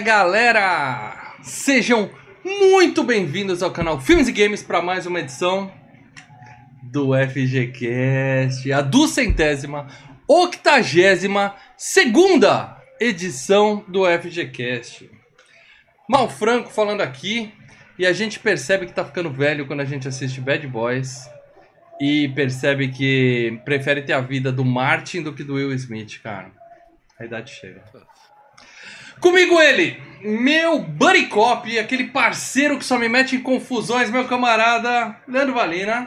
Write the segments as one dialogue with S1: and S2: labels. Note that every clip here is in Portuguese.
S1: Galera! Sejam muito bem-vindos ao canal Filmes e Games para mais uma edição do FGCast, a duzentésima, octagésima, segunda edição do FGCast. Mal Franco falando aqui, e a gente percebe que tá ficando velho quando a gente assiste Bad Boys e percebe que prefere ter a vida do Martin do que do Will Smith, cara. A idade chega. Comigo ele, meu buddy cop, aquele parceiro que só me mete em confusões, meu camarada Leandro Valina.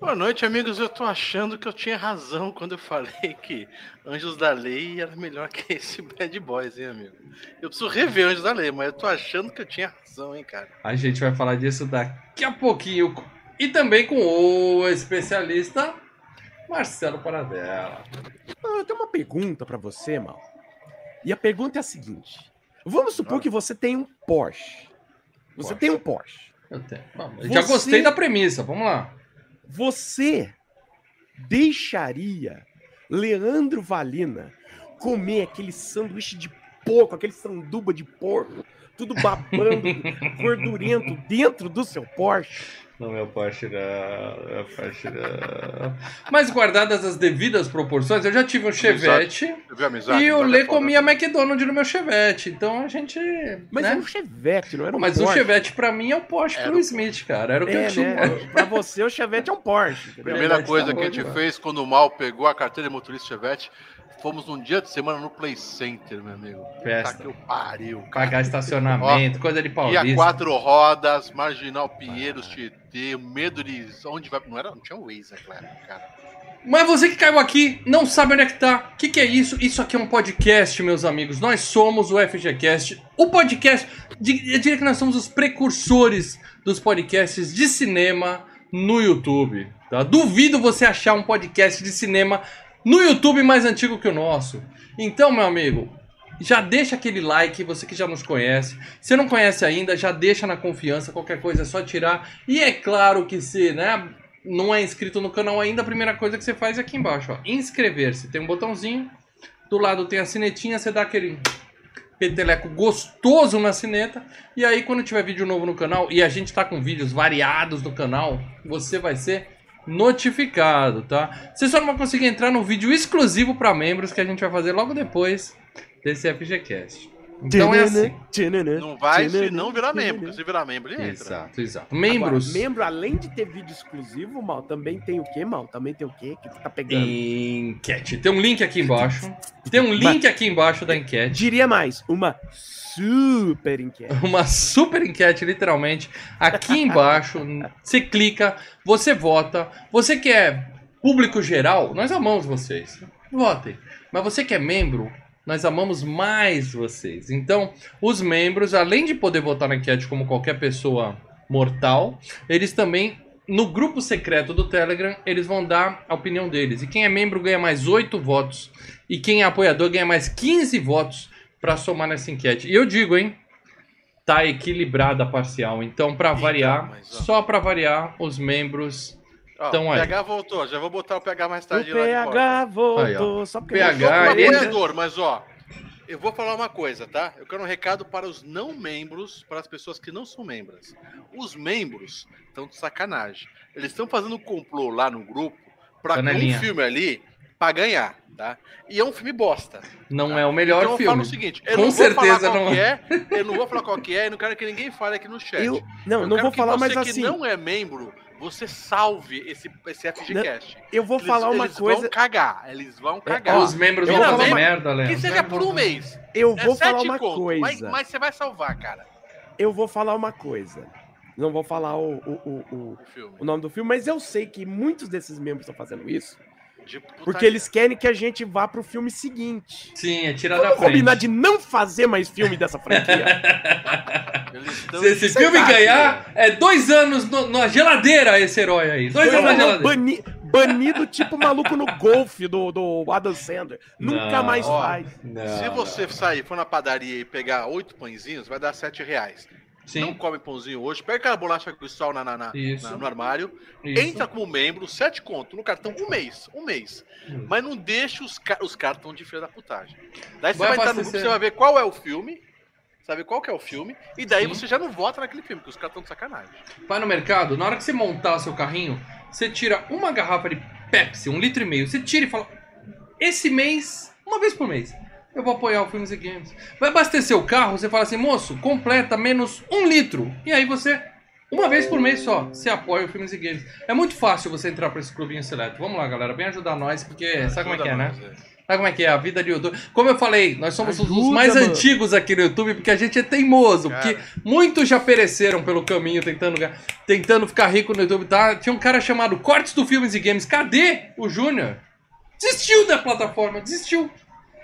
S2: Boa noite, amigos. Eu tô achando que eu tinha razão quando eu falei que Anjos da Lei era melhor que esse Bad Boys, hein, amigo? Eu preciso rever Anjos da Lei, mas eu tô achando que eu tinha razão, hein, cara.
S1: A gente vai falar disso daqui a pouquinho. E também com o especialista Marcelo Paradela.
S3: Ah, Eu tenho uma pergunta pra você, Mal. E a pergunta é a seguinte: Vamos supor que você tem um Porsche. Você
S1: Porsche.
S3: tem um Porsche.
S1: Eu tenho. Vamos, Já
S3: Você-
S1: gostei da premissa, vamos lá.
S3: Você deixaria Leandro Valina comer aquele sanduíche de porco, aquele sanduba de porco, tudo babando, gordurento dentro do seu Porsche?
S1: Não, meu Porsche Porsche não. Mas guardadas as devidas proporções, eu já tive um Chevette
S2: Eu vi a amizade?
S1: e o
S2: amizade
S1: Lê
S2: é foda.
S1: comia McDonald's no meu Chevette. Então a gente.
S3: Mas
S1: né?
S3: era um Chevette, não era um
S1: Mas o
S3: Porsche.
S1: Chevette pra mim é o Porsche
S2: Era
S1: pro
S2: o
S1: Smith, cara. Era o que
S3: É,
S1: eu tinha.
S3: né? Pra você, o Chevette é um Porsche.
S2: Primeira
S1: Verdade,
S2: coisa
S1: tá
S2: que a gente
S1: mano.
S2: fez quando o Mal pegou a carteira de motorista Chevette, fomos num dia de semana no Play Center, meu amigo.
S1: Festa.
S2: Tá que eu pariu, cara.
S1: Pagar estacionamento, coisa de
S2: E a
S1: paulista.
S2: quatro rodas, Marginal Pinheiros, Tietê, medo de onde vai. Não era, não tinha um Waze naquela época, cara.
S1: Mas você que caiu aqui, não sabe onde é que tá. O que, que é isso? Isso aqui é um podcast, meus amigos. Nós somos o FGCast. O podcast. Eu diria que nós somos os precursores dos podcasts de cinema no YouTube. Tá? Duvido você achar um podcast de cinema no YouTube mais antigo que o nosso. Então, meu amigo, já deixa aquele like, você que já nos conhece. Se não conhece ainda, já deixa na confiança, qualquer coisa é só tirar. E é claro que se, né, não é inscrito no canal ainda, a primeira coisa que você faz é aqui embaixo, ó, inscrever-se. Tem um botãozinho, do lado tem a sinetinha, você dá aquele peteleco gostoso na sineta. E aí, quando tiver vídeo novo no canal, e a gente tá com vídeos variados no canal, você vai ser notificado, tá? Você só não vai conseguir entrar no vídeo exclusivo para membros que a gente vai fazer logo depois desse FGCast. Então é assim.
S2: Não vai se não virar membro, porque se virar membro, ele entra.
S1: Exato, exato. Membros.
S3: Agora, membro, além de ter vídeo exclusivo, Mal, também tem o quê, Mal? Também tem o quê que tá pegando?
S1: Enquete. Tem um link aqui embaixo. Tem um link aqui embaixo da enquete.
S3: Diria mais, uma super enquete.
S1: Uma super enquete, literalmente. Aqui embaixo, você clica, você vota. Você que é público geral, nós amamos vocês. Votem. Mas você que é membro, nós amamos mais vocês. Então, os membros, além de poder votar na enquete como qualquer pessoa mortal, eles também, no grupo secreto do Telegram, eles vão dar a opinião deles. E quem é membro ganha mais 8 votos. E quem é apoiador ganha mais 15 votos para somar nessa enquete. E eu digo, hein? Tá equilibrada a parcial. Então, para variar,
S2: mas, ó.
S1: só para variar, os membros Então
S2: o
S1: aí.
S2: PH voltou, já vou botar o PH mais
S3: O
S2: tarde lá de volta.
S3: PH voltou,
S1: Aí,
S3: só porque
S1: PH,
S2: Eu sou
S1: ele-
S2: apoiador, mas ó, eu vou falar uma coisa, tá? Eu quero um recado para os não membros, para as pessoas que não são membros. Os membros estão de sacanagem. Eles estão fazendo um complô lá no grupo para um filme ali para ganhar, tá? E é um filme bosta.
S1: não é o melhor
S2: então eu
S1: filme.
S2: falo o seguinte, eu
S1: Com
S2: não vou
S1: certeza
S2: falar qual
S1: não
S2: que é, eu não vou falar qual que é, e não quero que ninguém fale aqui no chat.
S3: Eu, não,
S2: Eu
S3: não
S2: quero
S3: vou
S2: que
S3: falar
S2: você
S3: mais
S2: que
S3: assim.
S2: não é membro, você salve esse, esse FGCast.
S3: Eu vou
S2: Eles-
S3: falar uma
S2: eles
S3: coisa.
S2: vão cagar, eles vão
S1: É,
S2: cagar.
S1: os membros
S3: eu
S1: vão
S3: vou
S1: fazer
S3: falar-
S1: merda, Léo.
S2: Que seja por um mês.
S3: Eu
S2: É
S3: vou falar uma
S2: conto,
S3: coisa.
S2: Mas, mas você vai salvar, cara,
S3: Eu vou falar uma coisa. Não vou falar o, o, o, o,
S2: o
S3: nome do filme, mas eu sei que muitos desses membros estão fazendo isso
S2: De
S3: porque eles querem que a gente vá pro filme seguinte.
S1: Sim, é tirar da
S3: Vamos
S1: frente.
S3: combinar de não fazer mais filme dessa franquia.
S1: Se esse filme ganhar, é dois anos no- na geladeira esse herói aí. Dois anos na geladeira.
S3: Bani- banido tipo o maluco no golfe do, do Adam Sandler. Nunca
S1: Não.
S3: mais
S2: Ó,
S3: faz.
S1: Não,
S2: Se você
S1: não.
S2: sair, for na padaria e pegar oito pãezinhos, vai dar sete reais. Não
S1: Sim,
S2: come pãozinho hoje, pega aquela bolacha cristal na, na, na- na- no armário,
S1: isso.
S2: entra como membro, sete conto no cartão, um mês, um mês.
S1: Hum.
S2: Mas não deixa os, os tão de filha da putagem. Daí você
S1: Vai
S2: vai, entrar no
S1: abastecer.
S2: grupo, você vai ver qual é o filme, sabe qual que é o filme, e daí
S1: Sim.
S2: você já não vota naquele filme, porque os caras estão de sacanagem.
S1: Vai no mercado, na hora que você montar seu carrinho, você tira uma garrafa de Pepsi, um litro e meio, você tira e fala: esse mês, uma vez por mês, eu vou apoiar o Filmes e Games. Vai abastecer o carro, você fala assim, moço, completa menos um litro. E aí você, uma vez por mês só, você apoia o Filmes e Games. É muito fácil você entrar para esse clubinho seleto. Vamos lá, galera, vem ajudar nós, porque sabe como é que é, né?
S2: Nós, é.
S1: Sabe como é que é a vida de YouTube? Como eu falei, nós somos os
S3: Ajuda,
S1: mais
S3: mano.
S1: antigos aqui no YouTube porque a gente é teimoso.
S2: Cara.
S1: Porque muitos já pereceram pelo caminho tentando, tentando ficar rico no YouTube. Tá? Tinha um cara chamado Cortes do Filmes e Games. Cadê o Júnior? Desistiu da plataforma, desistiu.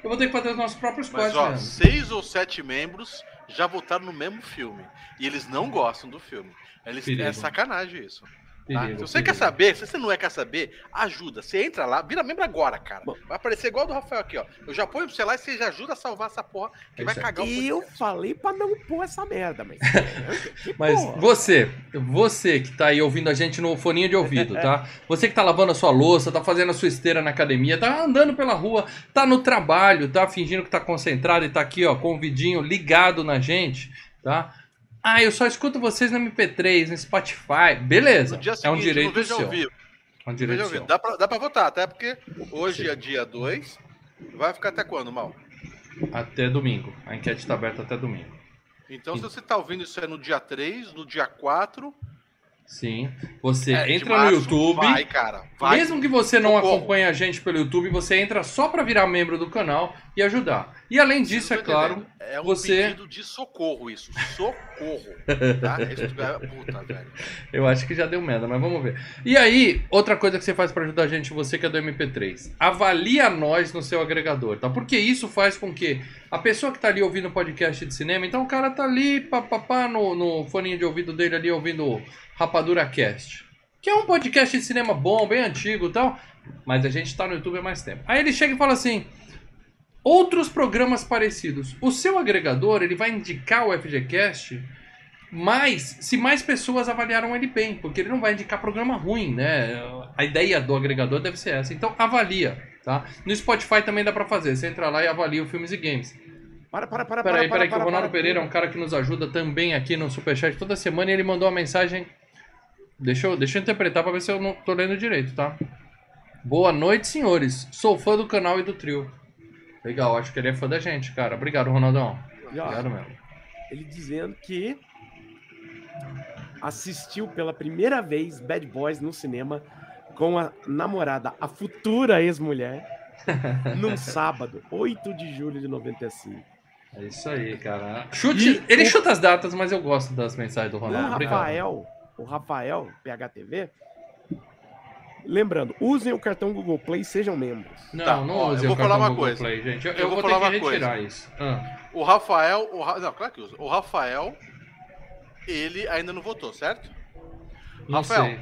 S1: Eu vou ter que fazer os nossos próprios
S2: Mas ó,
S1: mesmo.
S2: seis ou sete membros já votaram no mesmo filme. E eles não gostam do filme. Eles,
S1: Perigo.
S2: é sacanagem isso. Tá? Se você quer saber, se você não é quer saber, ajuda. Você entra lá, vira membro agora, cara.
S3: Bom.
S2: Vai aparecer igual do Rafael aqui, ó. Eu já ponho pro você lá e você já ajuda a salvar essa porra que
S1: É
S2: vai cagar o
S3: E eu falei pra não pôr essa merda, mas.
S1: Mas você, você que tá aí ouvindo a gente no foninho de ouvido, tá? Você que tá lavando a sua louça, tá fazendo a sua esteira na academia, tá andando pela rua, tá no trabalho, tá fingindo que tá concentrado e tá aqui, ó, com o vidinho ligado na gente, tá? Ah, eu só escuto vocês no MP3, no Spotify. Beleza,
S2: No dia
S1: é um
S2: seguinte,
S1: direito seu. É um direito seu.
S2: Dá pra, dá pra votar, até porque hoje é dia 2. Vai ficar até quando, Mal?
S1: Até domingo. A enquete tá aberta até domingo.
S2: Então, se você tá ouvindo isso aí no dia 3, no dia 4,
S1: Sim. Você
S2: é,
S1: entra no
S2: março,
S1: YouTube.
S2: Vai, cara. Vai.
S1: Mesmo que você não
S2: Socorro.
S1: acompanhe a gente pelo YouTube, você entra só pra virar membro do canal e ajudar. E além disso, é claro.
S2: É um
S1: você-
S2: pedido de socorro isso. Socorro. tá? Isso é... Puta, velho.
S1: eu acho que já deu merda, mas vamos ver. E aí, outra coisa que você faz pra ajudar a gente, você que é do MP3, avalia nós no seu agregador, tá? Porque isso faz com que a pessoa que tá ali ouvindo podcast de cinema, então o cara tá ali, papapá, no, no foninho de ouvido dele ali, ouvindo Rapadura Cast. Que é um podcast de cinema bom, bem antigo e tal, mas a gente tá no YouTube há mais tempo. Aí ele chega e fala assim: outros programas parecidos. O seu agregador, ele vai indicar o FGCast mais se mais pessoas avaliaram ele bem, porque ele não vai indicar programa ruim, né? A ideia do agregador deve ser essa. Então avalia, tá? No Spotify também dá pra fazer. Você entra lá e avalia o filmes e games.
S3: Para, para, para,
S1: Peraí,
S3: para,
S1: peraí, que
S3: para,
S1: o Ronaldo
S3: para,
S1: Pereira é um cara que nos ajuda também aqui no Superchat toda semana e ele mandou uma mensagem. Deixa eu, deixa eu interpretar pra ver se eu não tô lendo direito, tá? Boa noite, senhores. Sou fã do canal e do trio. Legal, acho que ele é fã da gente, cara. Obrigado, Ronaldão.
S3: E, ó,
S1: Obrigado mesmo.
S3: Ele dizendo que assistiu pela primeira vez Bad Boys no cinema com a namorada, a futura ex-mulher, num sábado, 8 de julho de 95.
S1: É isso aí, cara. Chute,
S3: E
S1: ele
S3: o-
S1: chuta as datas, mas eu gosto das mensagens do
S3: O
S1: Ronaldo. Obrigado.
S3: Rafael, o Rafael, PHTV, lembrando, usem o cartão Google Play sejam membros.
S1: Não,
S2: Tá,
S1: não
S2: ó,
S1: use
S2: eu
S1: o
S2: vou falar
S1: cartão
S2: uma
S1: Google
S2: coisa.
S1: Play, gente. Eu,
S2: Eu
S1: eu
S2: vou
S1: vou,
S2: falar
S1: ter que
S2: uma
S1: retirar
S2: coisa.
S1: isso. Ah,
S2: O Rafael. O Ra... Não, claro que usa. O Rafael, ele ainda não votou, certo?
S1: não
S2: Rafael.
S1: sei.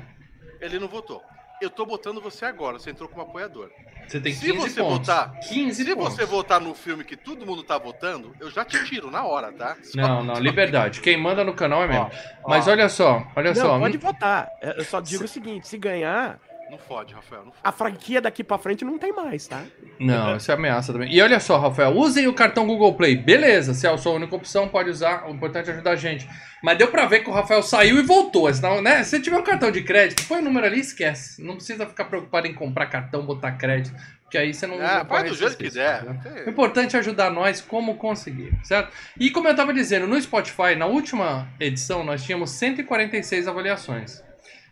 S2: Ele não votou. Eu tô botando você agora, você entrou como apoiador.
S1: Você tem
S2: Se
S1: 15
S2: você
S1: pontos.
S2: votar-
S1: 15
S2: Se
S1: pontos.
S2: você votar no filme que todo mundo tá votando, eu já te tiro na hora, tá? Só-
S1: Não, não, liberdade. Quem manda no canal é mesmo.
S2: Ó,
S1: Mas
S2: ó,
S1: olha só, olha
S3: Não,
S1: só.
S3: pode votar. Eu só digo o seguinte, se ganhar,
S2: Não fode, Rafael, não fode.
S3: a franquia daqui pra frente não tem mais, tá?
S1: Não, isso é ameaça também. E olha só, Rafael, usem o cartão Google Play. Beleza, se é a sua única opção, pode usar. O importante é ajudar a gente. Mas deu pra ver que o Rafael saiu e voltou. Senão, né? Se tiver um cartão de crédito, põe o número ali e esquece. Não precisa ficar preocupado em comprar cartão, botar crédito. Porque aí você não.
S2: Faz
S1: corre
S2: do jeito que der.
S1: né? O importante é ajudar nós como conseguir, certo? E como eu tava dizendo, no Spotify, na última edição, nós tínhamos 146 avaliações.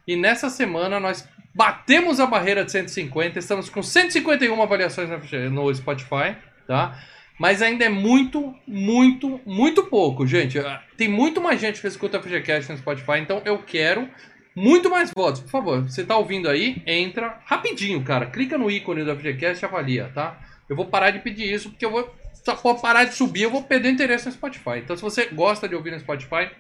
S1: E nessa semana nós batemos a barreira de 150, estamos com 151 avaliações no- Spotify, tá? Mas ainda é muito, muito, muito pouco, gente. Ah, Tem muito mais gente que escuta FGCast no Spotify, então eu quero muito mais votos. Por favor, você tá ouvindo aí, entra rapidinho, cara. Clica no ícone do FGCast e avalia, tá? Eu vou parar de pedir isso, porque eu vou. Só parar de subir, eu vou perder interesse no Spotify. Então, se você gosta de ouvir no Spotify,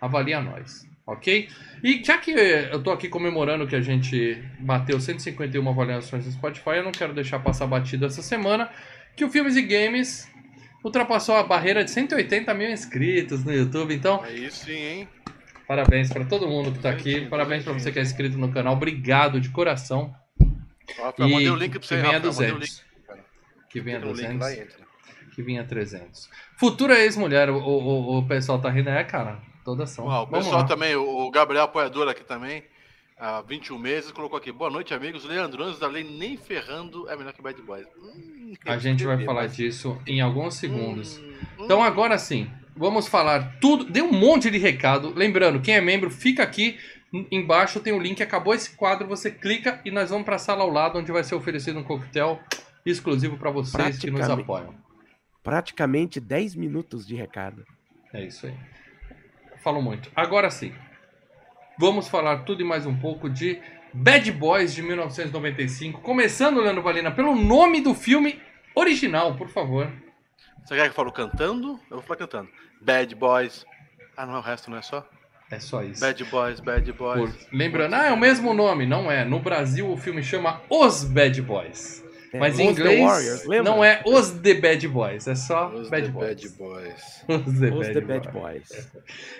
S1: avalia nós, ok? E já que eu tô aqui comemorando que a gente bateu 151 avaliações no Spotify, eu não quero deixar passar batido essa semana que o Filmes e Games ultrapassou a barreira de 180 mil inscritos no YouTube. Então,
S2: Aí sim, hein?
S1: parabéns para todo mundo que tá aqui. Parabéns para você que é inscrito no canal. Obrigado de coração.
S2: Rafael,
S1: E
S2: mandei o link pra
S1: que
S2: você,
S1: venha.
S2: Mandei o
S1: 200.
S2: link.
S1: Que venha
S2: Clica no link
S1: 200.
S2: lá e entra.
S1: que vinha 300. Futura ex-mulher, o, o, o pessoal tá rindo, é, cara, toda ação.
S2: Ó, o
S1: Vamos
S2: pessoal
S1: lá.
S2: também, o Gabriel Apoiador aqui também, há 21 meses, colocou aqui. Boa noite, amigos. Leandro, antes da lei, nem ferrando é melhor que Bad Boys. Hum,
S1: A gente vai
S2: bebê,
S1: falar
S2: mas-
S1: disso em alguns segundos.
S2: Hum,
S1: Então
S2: hum.
S1: agora sim, vamos falar tudo. Dei um monte de recado. Lembrando, quem é membro, fica aqui. Embaixo tem o link. Acabou esse quadro, você clica e nós vamos para a sala ao lado, onde vai ser oferecido um coquetel exclusivo para vocês que nos apoiam.
S3: Praticamente 10 minutos de recado.
S1: É isso aí. Falo muito. Agora sim, vamos falar tudo e mais um pouco de Bad Boys de 1995. Começando, Leandro Valina, pelo nome do filme original, por favor.
S2: Você quer que eu falo cantando? Eu vou falar cantando. Bad Boys. Ah, não é o resto, não é só?
S1: É só isso.
S2: Bad Boys, Bad Boys.
S1: Por- Lembrando, ah, é o mesmo nome, não é. No Brasil o filme chama Os Bad Boys.
S3: É,
S1: Mas em inglês
S3: Warriors,
S1: não é Os The Bad Boys, é só
S2: Os
S1: Bad
S2: The
S1: Boys.
S2: Bad Boys.
S1: Os The,
S3: Os
S1: Bad,
S3: The Bad
S1: Boys.
S3: Boys.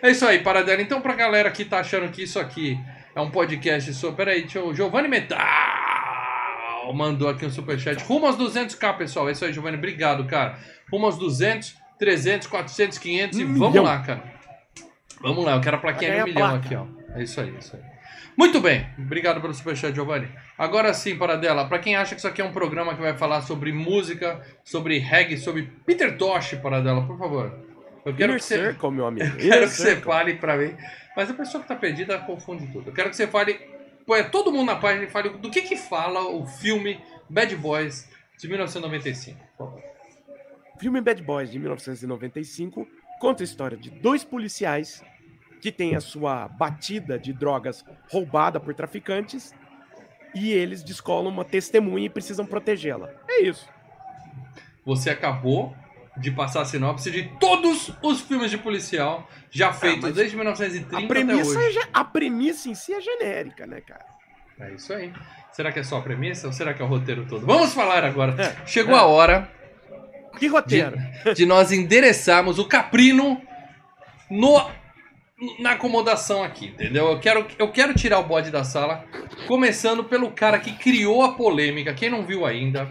S1: É isso aí, Paradela. Então, pra galera que tá achando que isso aqui é um podcast sobre. Peraí, deixa eu. Giovanni Metal mandou aqui um superchat. Rumo aos 200k, pessoal. É isso aí, Giovanni. Obrigado, cara. Rumo aos 200, 300, 400, 500 e
S3: Um
S1: vamos
S3: milhão.
S1: lá, cara. Vamos lá, eu quero a plaquinha de um milhão aqui, ó. É isso aí, é isso aí. Muito bem, obrigado pelo superchat, Giovanni. Agora sim, Paradela, pra quem acha que isso aqui é um programa que vai falar sobre música, sobre reggae, sobre Peter Tosh, Paradela, por favor. Eu quero
S3: Inner
S1: que você.
S3: Circle, meu amigo.
S1: Quero
S3: Inner
S1: que você
S3: Circle.
S1: fale pra mim. Mas a pessoa que tá perdida confunde tudo. Eu quero que você fale. Põe todo mundo na página e fale do que que fala o filme Bad Boys de 1995. por favor.
S3: O filme Bad Boys de 1995 conta a história de dois policiais que têm a sua batida de drogas roubada por traficantes e eles descolam uma testemunha e precisam protegê-la. É isso.
S1: Você acabou de passar a sinopse de todos os filmes de policial já feitos
S3: mas
S1: desde 1930
S3: A
S1: até
S3: premissa,
S1: hoje.
S3: é a premissa em si é genérica, né, cara?
S1: É isso aí. Será que é só a premissa ou será que é o roteiro todo? Vamos falar agora.
S3: É,
S1: Chegou
S3: é.
S1: a hora
S3: Que roteiro?
S1: de nós endereçarmos o Caprino no, na acomodação aqui, entendeu? Eu quero, eu quero tirar o bode da sala, começando pelo cara que criou a polêmica, quem não viu ainda,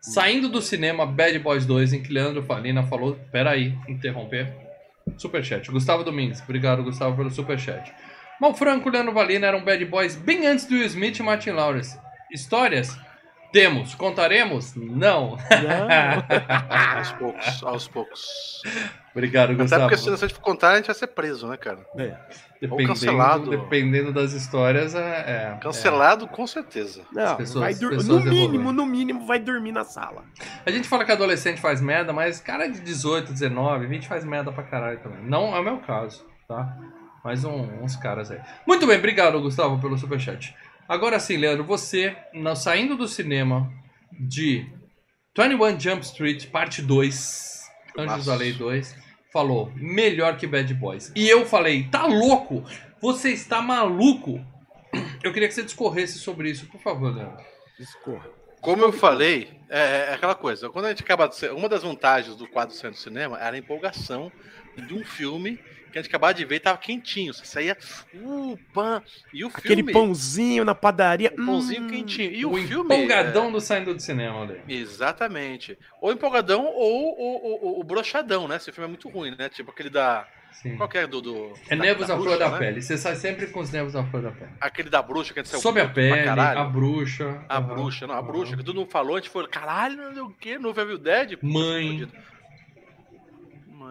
S1: saindo do cinema Bad Boys 2, em que Leandro Falina falou, peraí, interromper, superchat. Gustavo Domingues, obrigado Gustavo pelo superchat. Mal Franco e Leandro Valina eram Bad Boys bem antes do Will Smith e Martin Lawrence. Histórias? Temos. Contaremos? Não.
S3: Não.
S2: Aos poucos, aos poucos.
S1: Obrigado,
S2: Até
S1: Gustavo.
S2: porque se a gente for contar, a gente vai ser preso, né, cara?
S3: É.
S1: Dependendo,
S2: cancelado.
S1: dependendo das histórias, é. é-
S2: Cancelado, com certeza.
S3: Não,
S1: pessoas-
S3: no mínimo,
S1: evoluem.
S3: no mínimo, vai dormir na sala.
S1: A gente fala que adolescente faz merda, mas cara de 18, 19, 20 faz merda pra caralho também. Não é o meu caso, tá? Mais um- uns caras aí. Muito bem, obrigado, Gustavo, pelo superchat. Agora sim, Leandro, você, na- saindo do cinema de 21 Jump Street, parte 2, Anjos da Lei 2, falou melhor que Bad Boys. E eu falei, tá louco? Você está maluco? Eu queria que você discorresse sobre isso, por favor, Leandro.
S3: Discorra.
S2: Como eu falei, é, é aquela coisa. Quando a gente acaba de ser, uma das vantagens do quadro sendo cinema era a empolgação de um filme que a gente acabava de ver e tava quentinho. Você saía, uh, pã. E o
S3: Aquele
S2: filme,
S3: pãozinho na padaria.
S2: um pãozinho
S3: hum,
S2: quentinho. E
S1: o
S2: o, filme.
S1: empolgadão do saindo do cinema,
S2: é, exatamente. Ou empolgadão ou o, o, o brochadão, né? Esse filme é muito ruim, né? Tipo aquele da.
S1: Sim.
S2: Qual que é do. do
S1: É
S2: da-
S1: nervos
S2: da
S1: à flor da
S2: né?
S1: pele. Você sai sempre com os nervos à flor da pele.
S2: Aquele da bruxa que a gente saiu
S1: Sob a pele,
S2: caralho.
S1: a bruxa.
S2: A
S1: aham,
S2: bruxa, não, a
S1: aham.
S2: bruxa, que todo mundo falou, a gente foi, caralho, não sei o que, no Evil Dead.
S1: Mãe.
S2: fudido.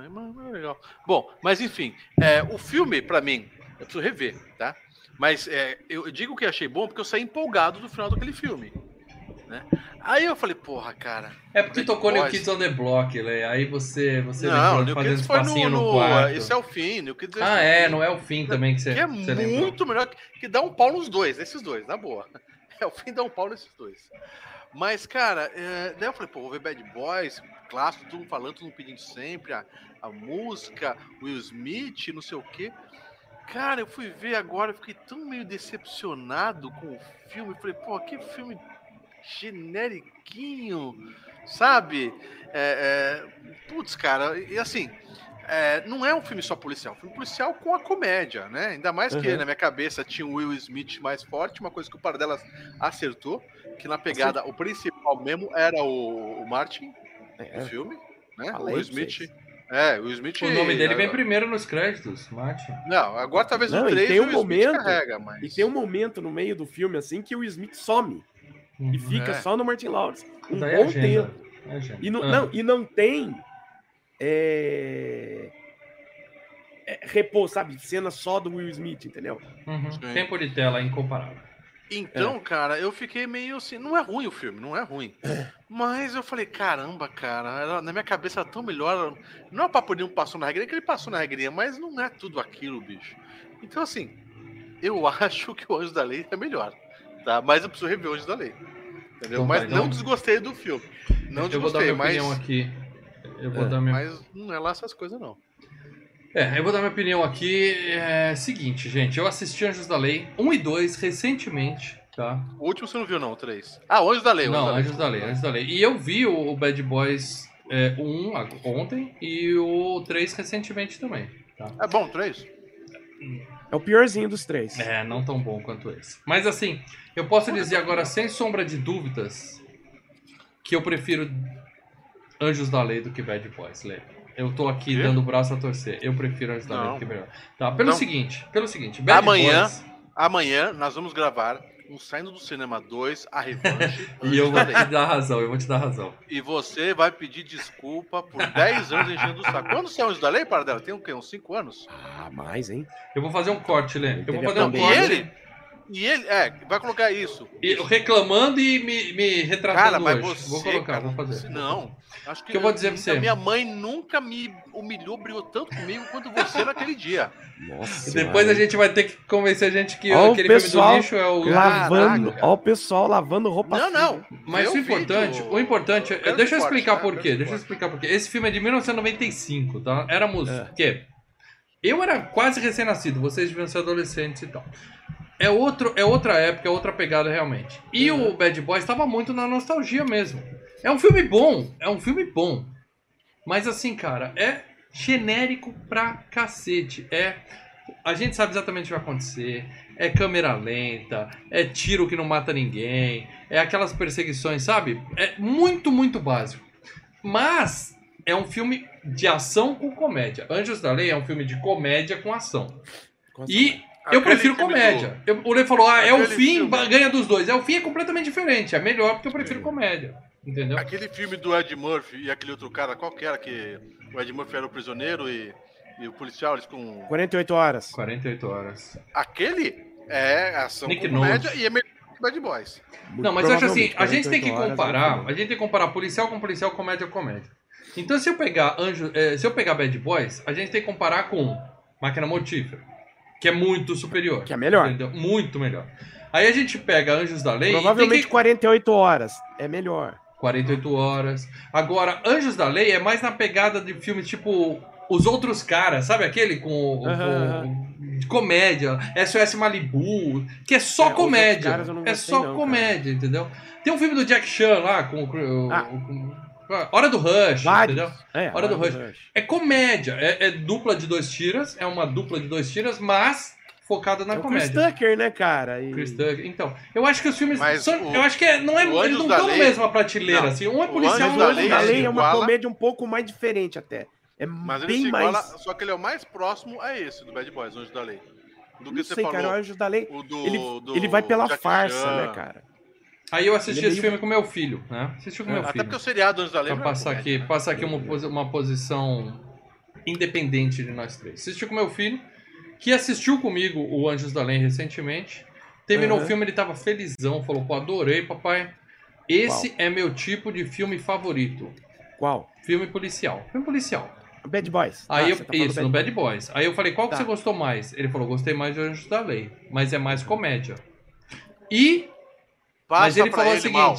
S2: Mãe, mãe, legal. Bom, mas enfim, é, o filme, pra mim, eu preciso rever, tá? Mas é, eu, digo que achei bom porque eu saí empolgado do final daquele filme. Né? Aí eu falei, porra, cara.
S1: É porque tocou New. Kids on the Block, Lê. Aí você, você
S2: não,
S1: lembrou
S2: New foi no.
S1: no, quarto.
S2: esse é o fim, New Kids
S1: Ah, é,
S2: o fim.
S1: não é o fim também que você,
S2: Que é
S1: você lembrou.
S2: muito melhor que, que dá um pau nos dois, nesses dois, na boa. É o fim dá um pau nesses dois. Mas, cara, é, daí eu falei, pô, vou ver Bad Boys, clássico, todo mundo falando, todo mundo pedindo sempre, a, a música, Will Smith, não sei o quê. Cara, eu fui ver agora, eu fiquei tão meio decepcionado com o filme. Falei, pô, que filme generiquinho, sabe? É, é, putz, cara, e assim, é, não é um filme só policial, é um filme policial com a comédia, né? Ainda mais que
S3: Uhum.
S2: na minha cabeça tinha o Will Smith mais forte, uma coisa que o Pardelas acertou, que na pegada, o principal mesmo era o, o Martin
S3: É,
S2: do filme, né?
S3: Falei
S2: O Smith. É, o Will Smith.
S1: O nome dele vem
S2: é,
S1: primeiro nos créditos, Martin.
S2: Não, agora talvez
S3: Não,
S2: no
S3: e
S2: 3
S3: tem um
S2: o
S3: momento-
S2: carrega, mas.
S3: E tem um momento no meio do filme, assim, que o Smith some e fica
S2: É.
S3: só no Martin Lawrence. Um
S1: Daí é
S3: bom
S1: agenda.
S3: tempo.
S1: É agenda.
S3: E não,
S1: Ah.
S3: não, e não tem é, é, repouso, sabe? Cena só do Will Smith, entendeu?
S1: Uhum. Tempo de tela incomparável.
S2: Então, cara, eu fiquei meio assim. Não é ruim o filme, não é ruim. Mas eu falei, caramba, cara, era- na minha cabeça era tão melhor. Não é pra poder um passou na regrinha, que ele passou na regrinha, mas não é tudo aquilo, bicho. Então, assim, eu acho que o Anjos da Lei é melhor. Tá? Mas eu preciso rever o Anjos da Lei. Entendeu?
S1: Então
S2: mas
S1: vai,
S2: não
S1: então.
S2: desgostei do filme. Não
S1: eu vou dar
S2: desgostei,
S1: minha
S2: mas,
S1: opinião aqui. Eu vou
S3: É,
S1: dar minha
S2: mas não é lá essas coisas, não.
S1: É, eu vou dar minha opinião aqui. É seguinte, gente. Eu assisti Anjos da Lei 1 e 2 recentemente, tá?
S2: O último você não viu, não, o 3. Ah, o Anjos da Lei. o
S1: Não,
S2: Anjos
S1: Anjos da Lei, Anjos da Lei. E eu vi o, Bad Boys é, o 1 ag- ontem e o 3 recentemente também. Tá?
S2: É bom, o 3?
S3: É o piorzinho dos três.
S1: É, não tão bom quanto esse. Mas assim, eu posso dizer agora, sem sombra de dúvidas, que eu prefiro Anjos da Lei do que Bad Boys, Lê. Eu tô aqui dando o braço a torcer. Eu prefiro Anjos da que Bad Boys. Tá, pelo
S2: Não.
S1: seguinte, pelo seguinte, Bad
S2: Amanhã-
S1: Boys...
S2: Amanhã nós vamos gravar um Saindo do Cinema 2, a revanche.
S1: E eu vou te dar razão, eu vou te dar razão.
S2: E você vai pedir desculpa por 10 anos enchendo o saco. Quando saiu Anjos da Lei, para dela? Tem o quê? Uns 5 anos?
S3: Ah, mais, hein?
S1: Eu vou fazer um corte, Lê. Eu vou fazer um
S2: E
S1: corte.
S2: ele? E ele, é, vai colocar isso.
S1: E- reclamando e me, me retratando
S2: Cara, mas
S1: hoje.
S2: você.
S1: vou colocar,
S2: cara,
S1: vou fazer.
S2: você- Não. Acho que,
S1: Que eu vou dizer pra você.
S2: A minha mãe nunca me humilhou, brigou tanto comigo quanto você naquele dia.
S3: Nossa.
S1: E depois a gente vai ter que convencer a gente que
S3: Ó, o
S1: aquele filme do
S3: pessoal
S1: lixo é o.
S3: Lavando,
S2: Caraca.
S3: ó o pessoal lavando roupa
S2: Não, não.
S1: Mas o importante,
S2: vídeo.
S1: o importante, é- deixa eu explicar por quê, deixa eu explicar por quê. Esse filme é de 1995, tá? Éramos,
S3: É.
S1: o quê? Eu era quase recém-nascido, vocês deviam ser adolescentes e tal. É, outro, é outra época, é outra pegada realmente. E o Bad Boys estava muito na nostalgia mesmo. É um filme bom, é um filme bom. Mas assim, cara, é genérico pra cacete. É. A gente sabe exatamente o que vai acontecer. É câmera lenta, é tiro que não mata ninguém, é aquelas perseguições, sabe? É muito, muito básico. Mas é um filme de ação com comédia. Anjos da Lei é um filme de comédia com ação. E eu
S2: Aquele
S1: prefiro comédia. Eu, o Lê falou, ah, é o fim,
S2: filme.
S1: ganha dos dois. É o fim é completamente diferente. É melhor porque eu prefiro comédia. Entendeu?
S2: Aquele filme do Ed Murphy e aquele outro cara, qual que era? Que o Ed Murphy era o prisioneiro e, e o policial, eles com.
S3: 48 horas.
S1: 48 horas.
S2: Aquele é ação
S1: Nick
S2: comédia e é melhor que Bad Boys.
S1: Não, mas eu acho assim, a gente tem que
S3: 48 horas é
S1: comparar,
S3: filme.
S1: a gente tem que comparar policial com policial, comédia com comédia. Então se eu pegar Anjo, eh, se eu pegar Bad Boys, a gente tem que comparar com Máquina Mortífera, que é muito superior.
S3: Que é melhor.
S1: Entendeu? Muito melhor. Aí a gente pega Anjos da Lei
S3: Provavelmente
S1: que...
S3: 48 horas é melhor.
S1: 48 horas. Agora, Anjos da Lei é mais na pegada de filmes tipo Os Outros Caras, sabe aquele com, com-
S3: Aham,
S1: de comédia, SOS Malibu, que é só
S3: É,
S1: comédia. É
S3: gostei
S1: só
S3: não,
S1: comédia, entendeu? Tem um filme do Jack Chan lá com,
S3: Ah.
S1: com- Hora do Rush,
S3: Vários.
S1: entendeu?
S3: É,
S1: Hora do Rush. É comédia, é, é dupla de dois tiras, é uma dupla de dois tiras, mas focada na
S3: É o Chris
S1: comédia.
S3: Tucker, né, cara? E...
S1: Chris Tucker. Então, eu acho que os filmes.
S2: Mas
S1: são-
S2: o-
S1: eu acho que é, não é,
S2: o
S1: eles não
S2: da
S1: estão na
S2: Lei-
S1: mesma prateleira,
S2: Não.
S1: assim. Um é policial, o
S2: da
S1: outro
S2: Lei
S3: A
S1: não.
S3: lei é uma
S2: iguala-
S3: comédia um pouco mais diferente até. É
S2: Mas
S3: bem
S2: se
S3: mais.
S2: iguala, só que ele é o mais próximo a esse, do Bad Boys, Anjos da Lei. Do que
S3: Não
S2: você
S3: sei,
S2: falou.
S3: cara, o Anjos da Lei.
S2: o do,
S3: Ele,
S2: do
S3: ele vai pela
S2: Jack
S3: farsa,
S2: Chan.
S3: né, cara?
S1: Aí eu assisti
S3: é
S1: esse
S3: meio-
S1: filme com meu filho, né? Assisti com meu
S2: Até
S1: filho.
S2: porque o seriado Anjos da Lei
S1: Pra
S2: é
S1: passar aqui,
S2: né?
S1: passar aqui uma, uma posição independente de nós três. Assisti com meu filho, que assistiu comigo o Anjos da Lei recentemente. Terminou
S3: Uhum.
S1: o filme, ele tava felizão, falou, pô, adorei, papai. Esse é meu tipo de filme favorito.
S3: Qual?
S1: Filme policial. Filme policial.
S3: Bad Boys.
S1: Aí
S3: Ah,
S1: eu,
S3: tá
S1: isso, no Bad Boys. Aí eu falei, qual que
S3: Tá.
S1: você gostou mais? Ele falou, gostei mais de Anjos da Lei, mas é mais comédia. E,
S2: Passa
S1: mas ele falou o
S2: ele,
S1: seguinte,
S2: Mal,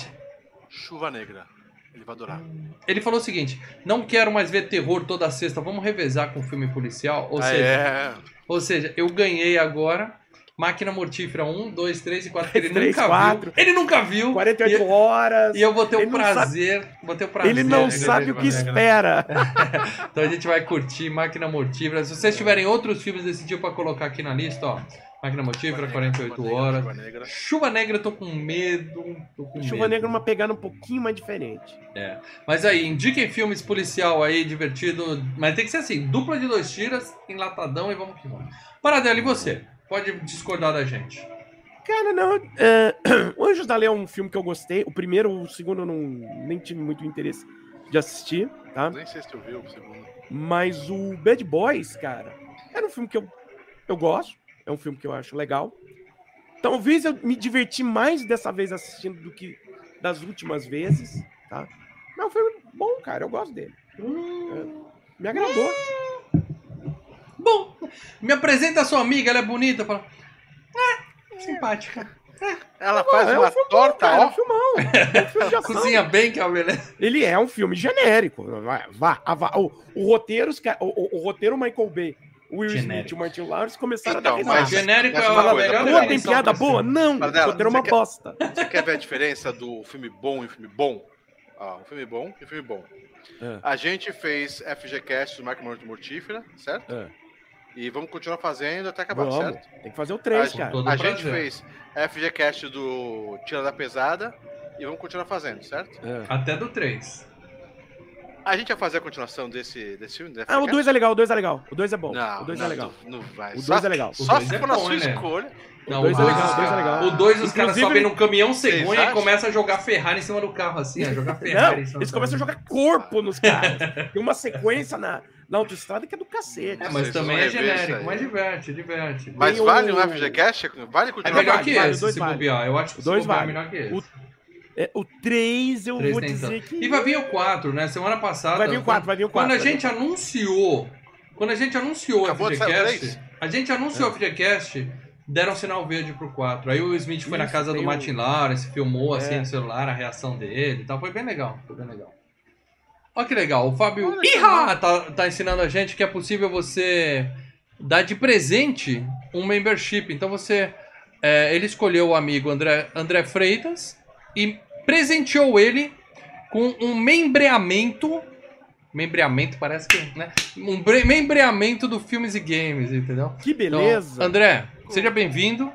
S2: Chuva Negra. Ele vai adorar.
S1: ele falou o seguinte, não quero mais ver terror toda sexta, vamos revezar com filme policial, ou
S2: Ah,
S1: seja,
S2: é.
S1: ou seja, eu ganhei agora Máquina Mortífera 1, 2, 3 e 4, que ele
S3: Três,
S1: nunca
S3: quatro.
S1: viu. Ele nunca viu.
S3: 48
S1: E-
S3: horas.
S1: E eu vou ter o prazer. Vou ter o prazer.
S3: Ele não sabe o que espera.
S1: Então a gente vai curtir Máquina Mortífera. Se vocês tiverem outros filmes desse tipo pra colocar aqui na lista, ó. Máquina Mortífera, 48
S2: Chuva Negra,
S1: horas.
S2: Chuva Negra.
S1: Chuva Negra, eu tô com medo. Tô com
S3: Chuva
S1: medo.
S3: Negra é uma pegada um pouquinho mais diferente.
S1: É. Mas aí, indiquem filmes policial aí, divertido. Mas tem que ser assim, dupla de dois tiras, enlatadão e vamos que vamos. Paradela, e você? Pode discordar da gente.
S3: Cara, não. é, o Anjos da Lei é um filme que eu gostei. O primeiro, o segundo eu não, nem tive muito interesse de assistir, tá?
S2: Nem sei se tu viu o segundo.
S3: Mas o Bad Boys, cara, era um filme que eu, eu gosto. É um filme que eu acho legal. Talvez eu me diverti mais dessa vez assistindo do que das últimas vezes, tá? Mas é um filme bom, cara. Eu gosto dele. É, me agradou.
S1: Bom, me apresenta a sua amiga, ela é bonita. Fala, ah, simpática.
S2: Ela faz
S3: é um
S2: uma
S3: filme
S2: torta,
S3: cara, é um
S2: ó.
S3: filmão. É um filme de ação.
S1: Cozinha bem, que é uma beleza.
S3: Ele é um filme genérico. Vai, vá, vá. O, o roteiro, o, o- o roteiro Michael Bay, o Will Smith e o Martin Lawrence começaram
S2: Então,
S3: a dar
S2: mas-
S3: risada.
S1: genérico
S2: mas
S1: é
S2: uma
S1: a
S2: coisa,
S1: melhor
S3: Pô, tem piada boa?
S1: ser.
S3: Não,
S2: Pardela,
S3: o roteiro é uma
S2: quer-
S3: bosta.
S2: Você quer ver a diferença do filme bom e filme bom? Ah, um filme bom e um filme bom.
S3: É.
S2: A gente fez FGCast do Mark Morto Mortífera, certo?
S3: É.
S2: E vamos continuar fazendo até acabar,
S3: Vamos,
S2: certo?
S3: tem que fazer o 3,
S2: Ah,
S3: cara.
S2: a
S1: prazer.
S2: gente fez FGCast do Tira da Pesada e vamos continuar fazendo, certo?
S3: É.
S1: Até do 3.
S2: A gente vai fazer a continuação desse, desse filme?
S3: Ah, o
S2: FGCast?
S3: 2 é legal, o 2 é legal. O 2 é bom.
S2: Não,
S3: o 2
S2: não,
S3: é legal.
S2: Não, não vai.
S3: O
S2: Só-
S3: dois é legal.
S1: O
S2: Só se
S1: é
S2: for na sua
S1: né?
S2: escolha.
S1: Não,
S3: dois é
S1: o
S3: legal, o dois é legal.
S1: O 2 os caras sobem num caminhão cegonha e começam a jogar Ferrari em cima do carro, assim, a jogar
S3: Não,
S1: Ferrari em cima
S3: eles começam a jogar corpo nos caras. Tem uma sequência na, na autoestrada que é do cacete.
S1: É, mas
S2: Vocês
S1: também é genérico, mas diverte, diverte.
S2: Mas
S3: Tem
S2: vale
S3: o-
S2: um FGCast? Vale
S1: É
S2: continuar?
S1: melhor
S3: vale,
S1: que
S3: vale,
S1: esse,
S3: dois
S1: se
S3: vale.
S1: bobear. Eu acho que
S3: dois
S1: é
S3: vale.
S1: melhor que esse.
S3: O- É, o 3 eu
S1: Três
S3: vou
S1: tem
S3: dizer
S1: tanto.
S3: que.
S1: E vai vir o 4, né? Semana passada.
S3: Vai vir o 4, vai vir o 4.
S1: Quando a gente anunciou. Quando a gente anunciou
S2: Acabou
S1: o FGCast. A gente anunciou o FGCast, deram sinal verde pro 4. Aí o Smith foi na
S3: Isso,
S1: casa do Martin
S3: o-
S1: Lawrence, filmou assim
S3: É.
S1: no celular a reação dele e tal. Foi bem legal. Foi bem legal. Olha que legal. O Fábio Iha! Tá, tá ensinando a gente que é possível você dar de presente um membership. Então você. é, ele escolheu o amigo André, André Freitas e presenteou ele com um membreamento. Membreamento, parece que. Né? Um bre- membreamento do Filmes e Games, entendeu?
S3: Que
S1: Então,
S3: beleza.
S1: André, seja bem-vindo.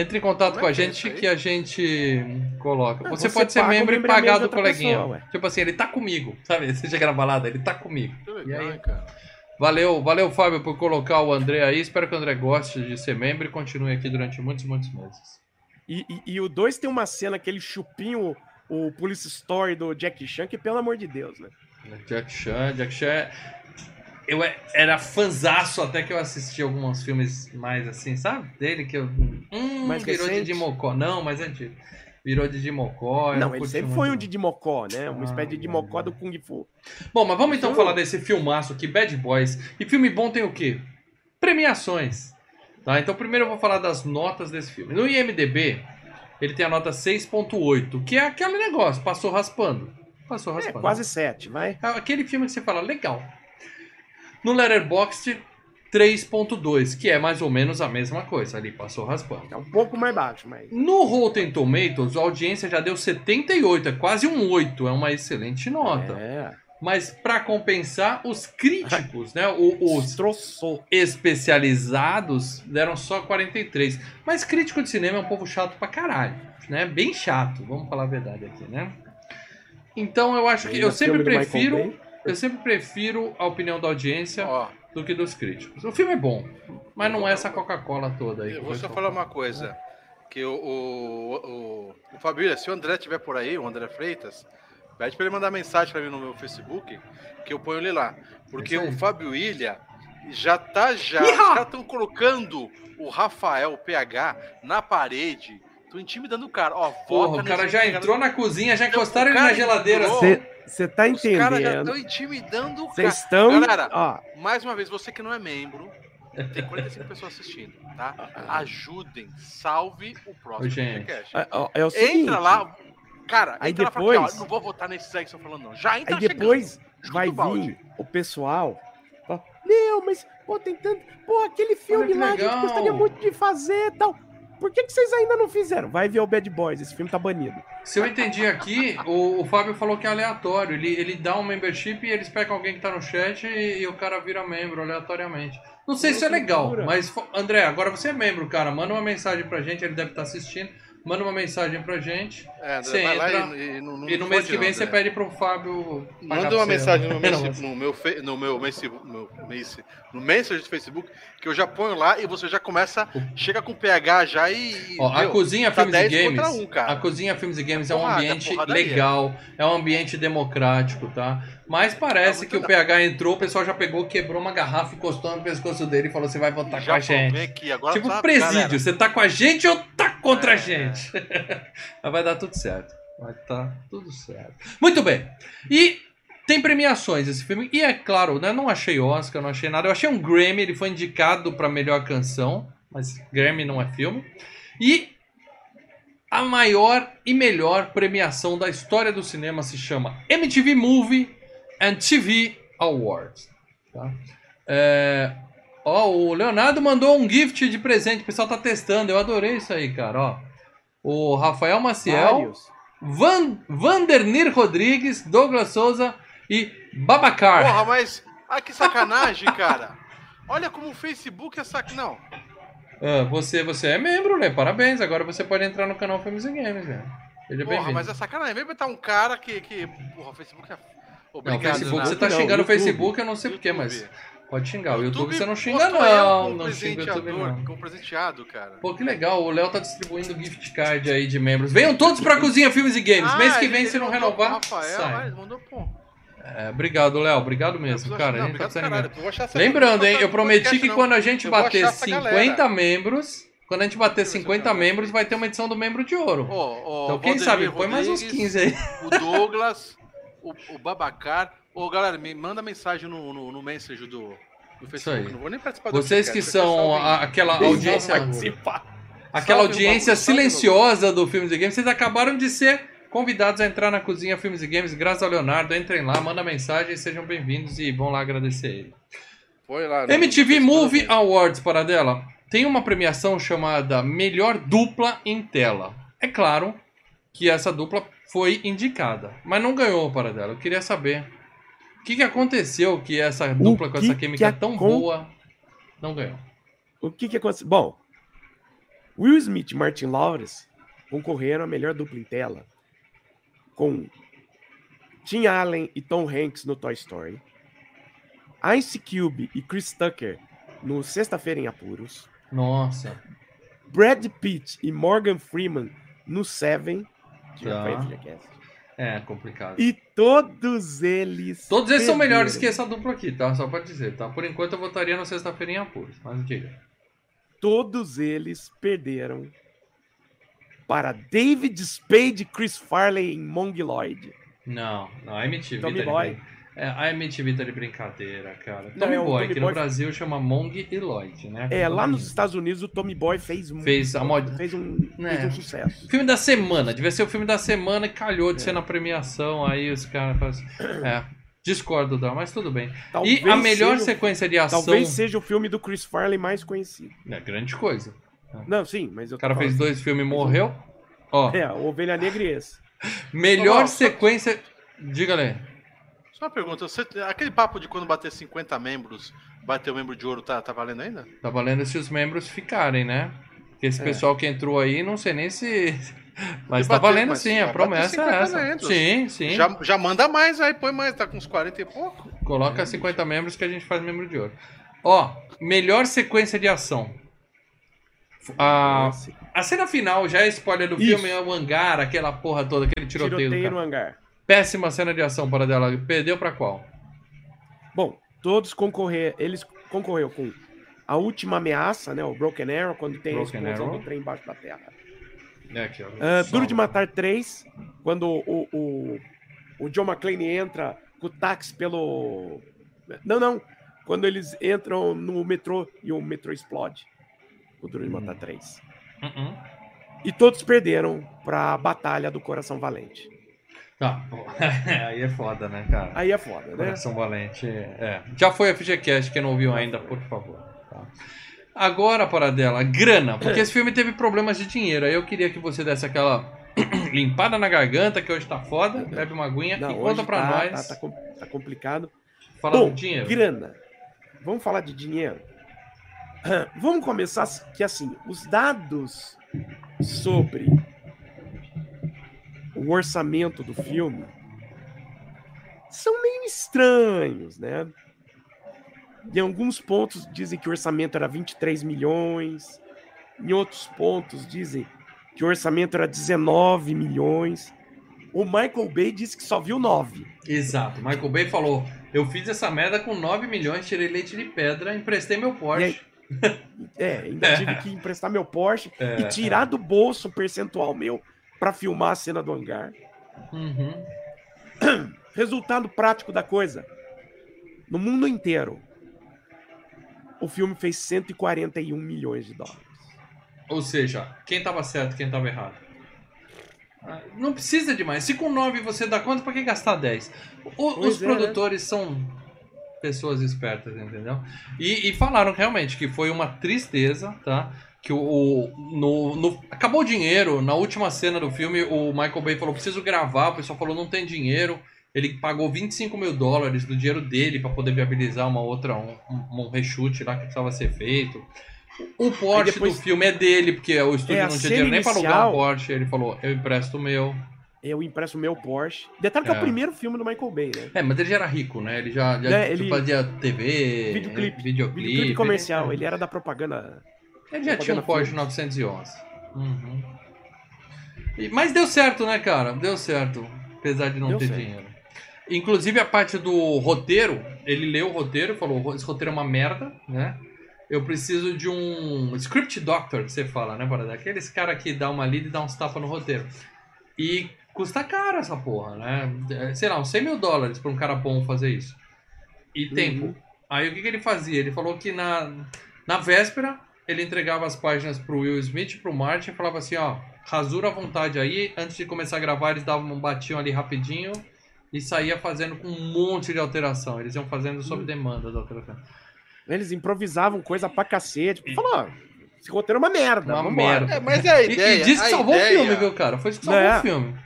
S1: Entre em contato
S2: Como é
S1: com a
S2: que é
S1: gente que a gente coloca.
S3: Ah,
S1: você,
S3: você
S1: pode ser
S3: o
S1: membro e pagar do coleguinha.
S3: pessoa,
S1: tipo assim, ele tá comigo, sabe? Você chega na balada, ele tá comigo.
S2: Que
S1: E aí?
S2: cara.
S1: Valeu, valeu, Fábio, por colocar o André aí. Espero que o André goste de ser membro e continue aqui durante muitos, muitos meses.
S3: E, e- e o 2 tem uma cena, aquele chupinho, o Police Story do Jack Chan, que pelo amor de Deus, né?
S1: Jack Chan, Jack Chan. Eu é- era fanzaço até que eu assisti alguns filmes mais assim, sabe? Dele que eu. Hum,
S3: Mais
S1: virou
S3: recente?
S1: de Dimocó. Não, mas antigo. Virou de Dimocó. eu
S3: não, ele sempre foi um. Didi Mocó, né? Uma
S1: Ah,
S3: espécie de Didi Mocó do Kung Fu.
S1: Bom, mas vamos então
S3: Isso-
S1: falar desse filmaço aqui, Bad Boys. E filme bom tem o quê? Premiações. Tá? Então primeiro eu vou falar das notas desse filme. No IMDB, ele tem a nota 6.8, que é aquele negócio, passou raspando. Passou
S3: É,
S1: raspando.
S3: quase 7, vai.
S1: É aquele filme que você fala, legal. No Letterboxd, 3.2, que é mais ou menos a mesma coisa, ali passou raspando.
S3: É um pouco mais baixo, mas.
S1: No Rotten Tomatoes, a audiência já deu 78, é quase um 8, é uma excelente nota.
S3: É.
S1: Mas para compensar, os críticos, né, os
S3: Destroçou.
S1: especializados deram só 43. Mas crítico de cinema é um povo chato pra caralho, né? Bem chato, vamos falar a verdade aqui, né? Então eu acho que eu sempre prefiro. Eu sempre prefiro a opinião da audiência
S2: Ó,
S1: do que dos críticos. O filme é bom, mas não é essa Coca-Cola toda aí.
S2: eu vou só falar
S1: fala.
S2: uma coisa. Que o, o, o, o Fabíola, se o André estiver por aí, o André Freitas, pede pra ele mandar mensagem pra mim no meu Facebook, que eu ponho ele lá. Porque o Fábio Ilha já tá já.
S1: Iha!
S2: Os caras estão colocando o Rafael, o PH, na parede. Tô intimidando o cara. Ó,
S1: Porra, o cara já entrou na cozinha, já
S2: Então,
S1: encostaram ele na geladeira.
S2: entrou.
S3: Você tá
S2: Os caras já
S3: entendendo.
S2: estão intimidando o cara.
S3: Vocês estão.
S2: Galera,
S3: Ó,
S2: Mais uma vez, você que não é membro, tem 45 pessoas assistindo, tá? Ajudem, salve o próximo podcast.
S3: é, ó, é o seguinte,
S2: Entra lá, cara,
S3: Aí
S2: entra lá e fala
S3: depois-
S2: não vou votar nesses aí que estão falando, não. Já entra
S3: Aí depois
S2: chegando.
S3: Vai
S2: o
S3: vir o pessoal. ó, Não, mas Pô, tem tanto. Pô, aquele filme
S1: que
S3: lá, a gente
S1: legal.
S3: gostaria muito de fazer e tal. Por que, que vocês ainda não fizeram? Vai ver o Bad Boys, esse filme tá banido.
S1: Se eu entendi aqui, o, o Fábio falou que é aleatório. Ele, ele dá um membership e eles pegam alguém que tá no chat e, e o cara vira membro aleatoriamente. Não sei se é legal, mas André, agora você é membro, cara. Manda uma mensagem pra gente, ele deve estar assistindo. Manda uma mensagem pra gente.
S2: É,
S1: Você
S2: vai lá
S1: entra
S2: e, e não, não
S1: e no mês que vem
S2: não,
S1: você
S2: André.
S1: pede pro Fábio.
S2: Manda uma mensagem no, meu, no meu, no meu, Messi- no, Messi- no Messenger do Facebook, que eu já ponho lá e você já começa, chega com PH já e.
S1: Ó, a
S2: meu,
S1: Cozinha
S2: tá
S1: Filmes e
S2: 10 contra
S1: Games.
S2: um, cara.
S1: a Cozinha Filmes e Games é um ambiente legal, é um ambiente democrático, tá? Mas parece
S2: muito
S1: que o PH entrou, o pessoal já pegou, quebrou uma garrafa, encostou no pescoço dele e falou: você vai votar
S2: já
S1: com a gente.
S2: aqui, agora
S1: Tipo
S2: sabe,
S1: presídio,
S2: galera.
S1: você tá com a gente ou contra a
S2: É.
S1: gente? Mas vai dar tudo certo. Vai tá tudo certo. Muito bem. E tem premiações esse filme. E é claro, né? Não achei Oscar, não achei nada. Eu achei um Grammy, ele foi indicado pra melhor canção. Mas Grammy não é filme. E a maior e melhor premiação da história do cinema se chama MTV Movie and TV Awards. Tá? É, Ó, o Leonardo mandou um gift de presente, o pessoal tá testando, eu adorei isso aí, cara, ó. O Rafael Maciel,
S3: Vários.
S1: Van, Vandernir Rodrigues, Douglas Souza e Babacar.
S2: Porra, mas. Ah, que sacanagem, cara. Olha como o Facebook é sac... Não.
S1: Ah, você, você é membro, Lê, parabéns, agora você pode entrar no canal Filmes e Games, velho. Seja
S2: Porra, mas é sacanagem. Vem botar um cara que. que... Porra, o Facebook é.
S1: Não,
S2: Obrigado,
S1: Facebook,
S2: Renato.
S1: você tá
S3: Não,
S1: xingando o. Facebook, eu não sei porquê, mas. Pode xingar. O YouTube, você não xinga, não. Não xinga o YouTube, não.
S2: como presenteado, cara.
S1: Pô, que legal, o Léo tá distribuindo gift card aí de membros. Venham todos pra Cozinha Filmes e Games. Mês que
S2: Ah,
S1: vem, se não renovar,
S2: Rafael,
S1: sai.
S2: ah, mandou pô.
S1: É, obrigado, Léo. Obrigado mesmo, cara.
S2: não,
S1: a gente tá
S2: caralho,
S1: Lembrando, hein, eu prometi que quando a gente
S2: Eu
S1: bater
S2: achar essa
S1: 50
S2: galera.
S1: membros, quando a gente bater
S2: Deixa eu ver
S1: 50
S2: se eu
S1: membros, vai ter uma edição do membro de ouro.
S2: Ó, ó,
S1: Então, quem sabe, põe mais uns
S2: Rodrigues,
S1: 15 aí.
S2: O Douglas, o, o Babacar. Ô, galera, me manda mensagem no, no, no Messenger do, do. Facebook. Não vou nem participar do
S1: Vocês que são a- aquela audiência, aquela
S2: Salve
S1: audiência
S2: bagulho,
S1: silenciosa do Filmes e Games, vocês acabaram de ser convidados a entrar na cozinha Filmes e Games, graças ao Leonardo. Entrem lá, manda mensagem, sejam bem-vindos e vão lá agradecer ele.
S2: Foi lá.
S1: MTV Movie. Awards, para dela, tem uma premiação chamada Melhor Dupla em Tela. É claro que essa dupla foi indicada, mas não ganhou para dela. Eu queria saber que, que aconteceu que essa dupla com essa química tão
S3: acon-
S1: boa não ganhou.
S3: O que que aconteceu? Bom, Will Smith e Martin Lawrence concorreram a melhor dupla em tela com Tim Allen e Tom Hanks no Toy Story, Ice Cube e Chris Tucker no Sexta-feira em Apuros,
S1: Nossa.
S3: Brad Pitt e Morgan Freeman no Seven, que já
S1: Tá.
S3: foi
S1: É complicado.
S3: e todos eles
S1: Todos eles são melhores que
S3: perderam.
S1: essa dupla aqui, tá? Só pra dizer, tá? Por enquanto eu votaria no sexta-feira em apuros, mas diga.
S3: todos eles perderam para David Spade e Chris Farley em Mongoloid.
S1: Não, não, a MTV
S3: Tommy Boy.
S1: brin- É, a MTV tá de brincadeira, cara. Tommy
S3: é
S1: Boy,
S3: Tommy
S1: que
S3: Boy-
S1: no Brasil chama Mong e Lloyd, né?
S3: É, lá nos Estados Unidos o Tommy Boy fez um,
S1: Fez a mod-
S3: fez um,
S1: É.
S3: fez um sucesso.
S1: Filme da semana, devia ser o filme da semana e calhou de
S3: É.
S1: ser na premiação, aí os caras fazem... É, discordo da, mas tudo bem.
S3: Talvez
S1: e a melhor
S3: seja,
S1: sequência de ação...
S3: talvez seja o filme do Chris Farley mais conhecido.
S1: É grande coisa.
S3: Não, sim, mas eu
S1: O cara fez
S3: falando-
S1: dois filmes e morreu. Ó,
S3: É, Ovelha Negra e esse.
S1: melhor sequência... Diga, Lê.
S2: Só uma pergunta, você, aquele papo de quando bater 50 membros, bater o membro de ouro, tá, tá valendo ainda?
S1: Tá valendo se os membros ficarem, né? Porque esse
S3: É.
S1: pessoal que entrou aí, não sei nem se. Mas
S2: E
S1: tá
S2: bater-
S1: valendo
S2: mas
S1: sim, a promessa é
S2: 50
S1: essa.
S2: membros.
S1: Sim, sim.
S2: Já, já manda mais aí, põe mais, tá com uns 40 e pouco.
S1: Coloca 50 membros que a gente faz membro de ouro. Ó, melhor sequência de ação. A, a cena final já é spoiler do
S3: Isso.
S1: filme, é o hangar, aquela porra toda, aquele tiroteio, do
S3: tiroteio no hangar.
S1: Péssima cena de ação para dela. Perdeu pra qual?
S3: Bom, todos concorrer, eles concorreram com a última ameaça, né? O Broken Arrow, quando tem
S1: Broken
S3: a explosão do trem embaixo da terra.
S1: É Só.
S3: Duro de Matar 3, quando o, o, o John McClane entra com o táxi pelo. Não, não. Quando eles entram no metrô e o metrô explode. O Duro de Matar 3.
S1: Uh-uh.
S3: E todos perderam para a Batalha do Coração Valente.
S1: Tá, aí é foda, né, cara?
S3: Aí é foda, né?
S1: Coração Valente. É. Já foi a FGCast, quem não ouviu ainda, por favor. Tá. Agora, para dela, grana, porque esse filme teve problemas de dinheiro. Aí eu queria que você desse aquela limpada na garganta, que hoje tá foda, bebe uma aguinha
S3: Não,
S1: e conta pra
S3: tá,
S1: nós.
S3: Tá, tá tá complicado.
S1: Fala
S3: Bom,
S1: do dinheiro.
S3: grana. Vamos falar de dinheiro? Vamos começar que assim, os dados sobre o orçamento do filme são meio estranhos, né? Em alguns pontos dizem que o orçamento era 23 milhões, em outros pontos dizem que o orçamento era 19 milhões. O Michael Bay disse que só viu 9.
S1: Exato. Michael Bay falou: Eu fiz essa merda com 9 milhões, tirei leite de pedra, emprestei meu Porsche.
S3: É, ainda tive que emprestar meu Porsche
S1: É,
S3: e tirar do bolso um percentual meu pra filmar a cena do hangar.
S1: Uhum.
S3: Resultado prático da coisa: no mundo inteiro, o filme fez 141 milhões de dólares.
S1: Ou seja, quem tava certo, quem tava errado. Ah, Não precisa de mais. Se com 9 você dá conta, pra que gastar 10? O- os
S3: é, né?
S1: produtores são pessoas espertas, entendeu? E, e falaram realmente que foi uma tristeza, tá? Que o, o- no, no- acabou o dinheiro. Na última cena do filme, o Michael Bay falou: preciso gravar. O pessoal falou: não tem dinheiro. Ele pagou 25 mil dólares do dinheiro dele para poder viabilizar uma outra, um, um, um reshoot lá que precisava ser feito. O Porsche
S3: depois-
S1: do filme é dele, porque o estúdio
S3: É,
S1: não tinha dinheiro nem para alugar o Porsche. Ele falou: eu empresto o meu.
S3: Eu impresso o meu Porsche. Detalhe que é,
S1: É.
S3: o primeiro filme do Michael Bay, né?
S1: É, mas ele já era rico, né? Ele já, já
S3: É, ele-
S1: fazia TV,
S3: Videoclipe.
S1: videoclipe,
S3: Videoclipe comercial,
S1: Ele,
S3: ele era da propaganda.
S1: Ele já tinha um
S3: filme.
S1: 911. Uhum. E- mas deu certo, né, cara? Deu certo, apesar de não
S3: Deu
S1: ter
S3: certo.
S1: dinheiro. Inclusive a parte do roteiro, ele leu o roteiro e falou: esse roteiro é uma merda, né? Eu preciso de um script doctor, que você fala, né, Parada? Aqueles cara que dá uma lida e dá uns tapas no roteiro. E custa caro essa porra, né? É, Sei lá, uns 100 mil dólares pra um cara bom fazer isso. E tempo. Aí o que, que ele fazia? Ele falou que na, na véspera ele entregava as páginas pro Will Smith e pro Martin e falava assim, ó, rasura à vontade aí, antes de começar a gravar eles davam um batião ali rapidinho e saía fazendo com um monte de alteração. Eles iam fazendo sob demanda da alteração.
S3: Eles improvisavam coisa pra cacete. Falou, ó, esse roteiro é uma merda.
S1: Uma
S3: vambora.
S1: merda.
S2: É, mas é a
S1: E,
S2: ideia.
S1: e disse que salvou
S2: ideia,
S1: o filme, viu, cara? Foi isso que salvou
S3: É.
S1: o filme.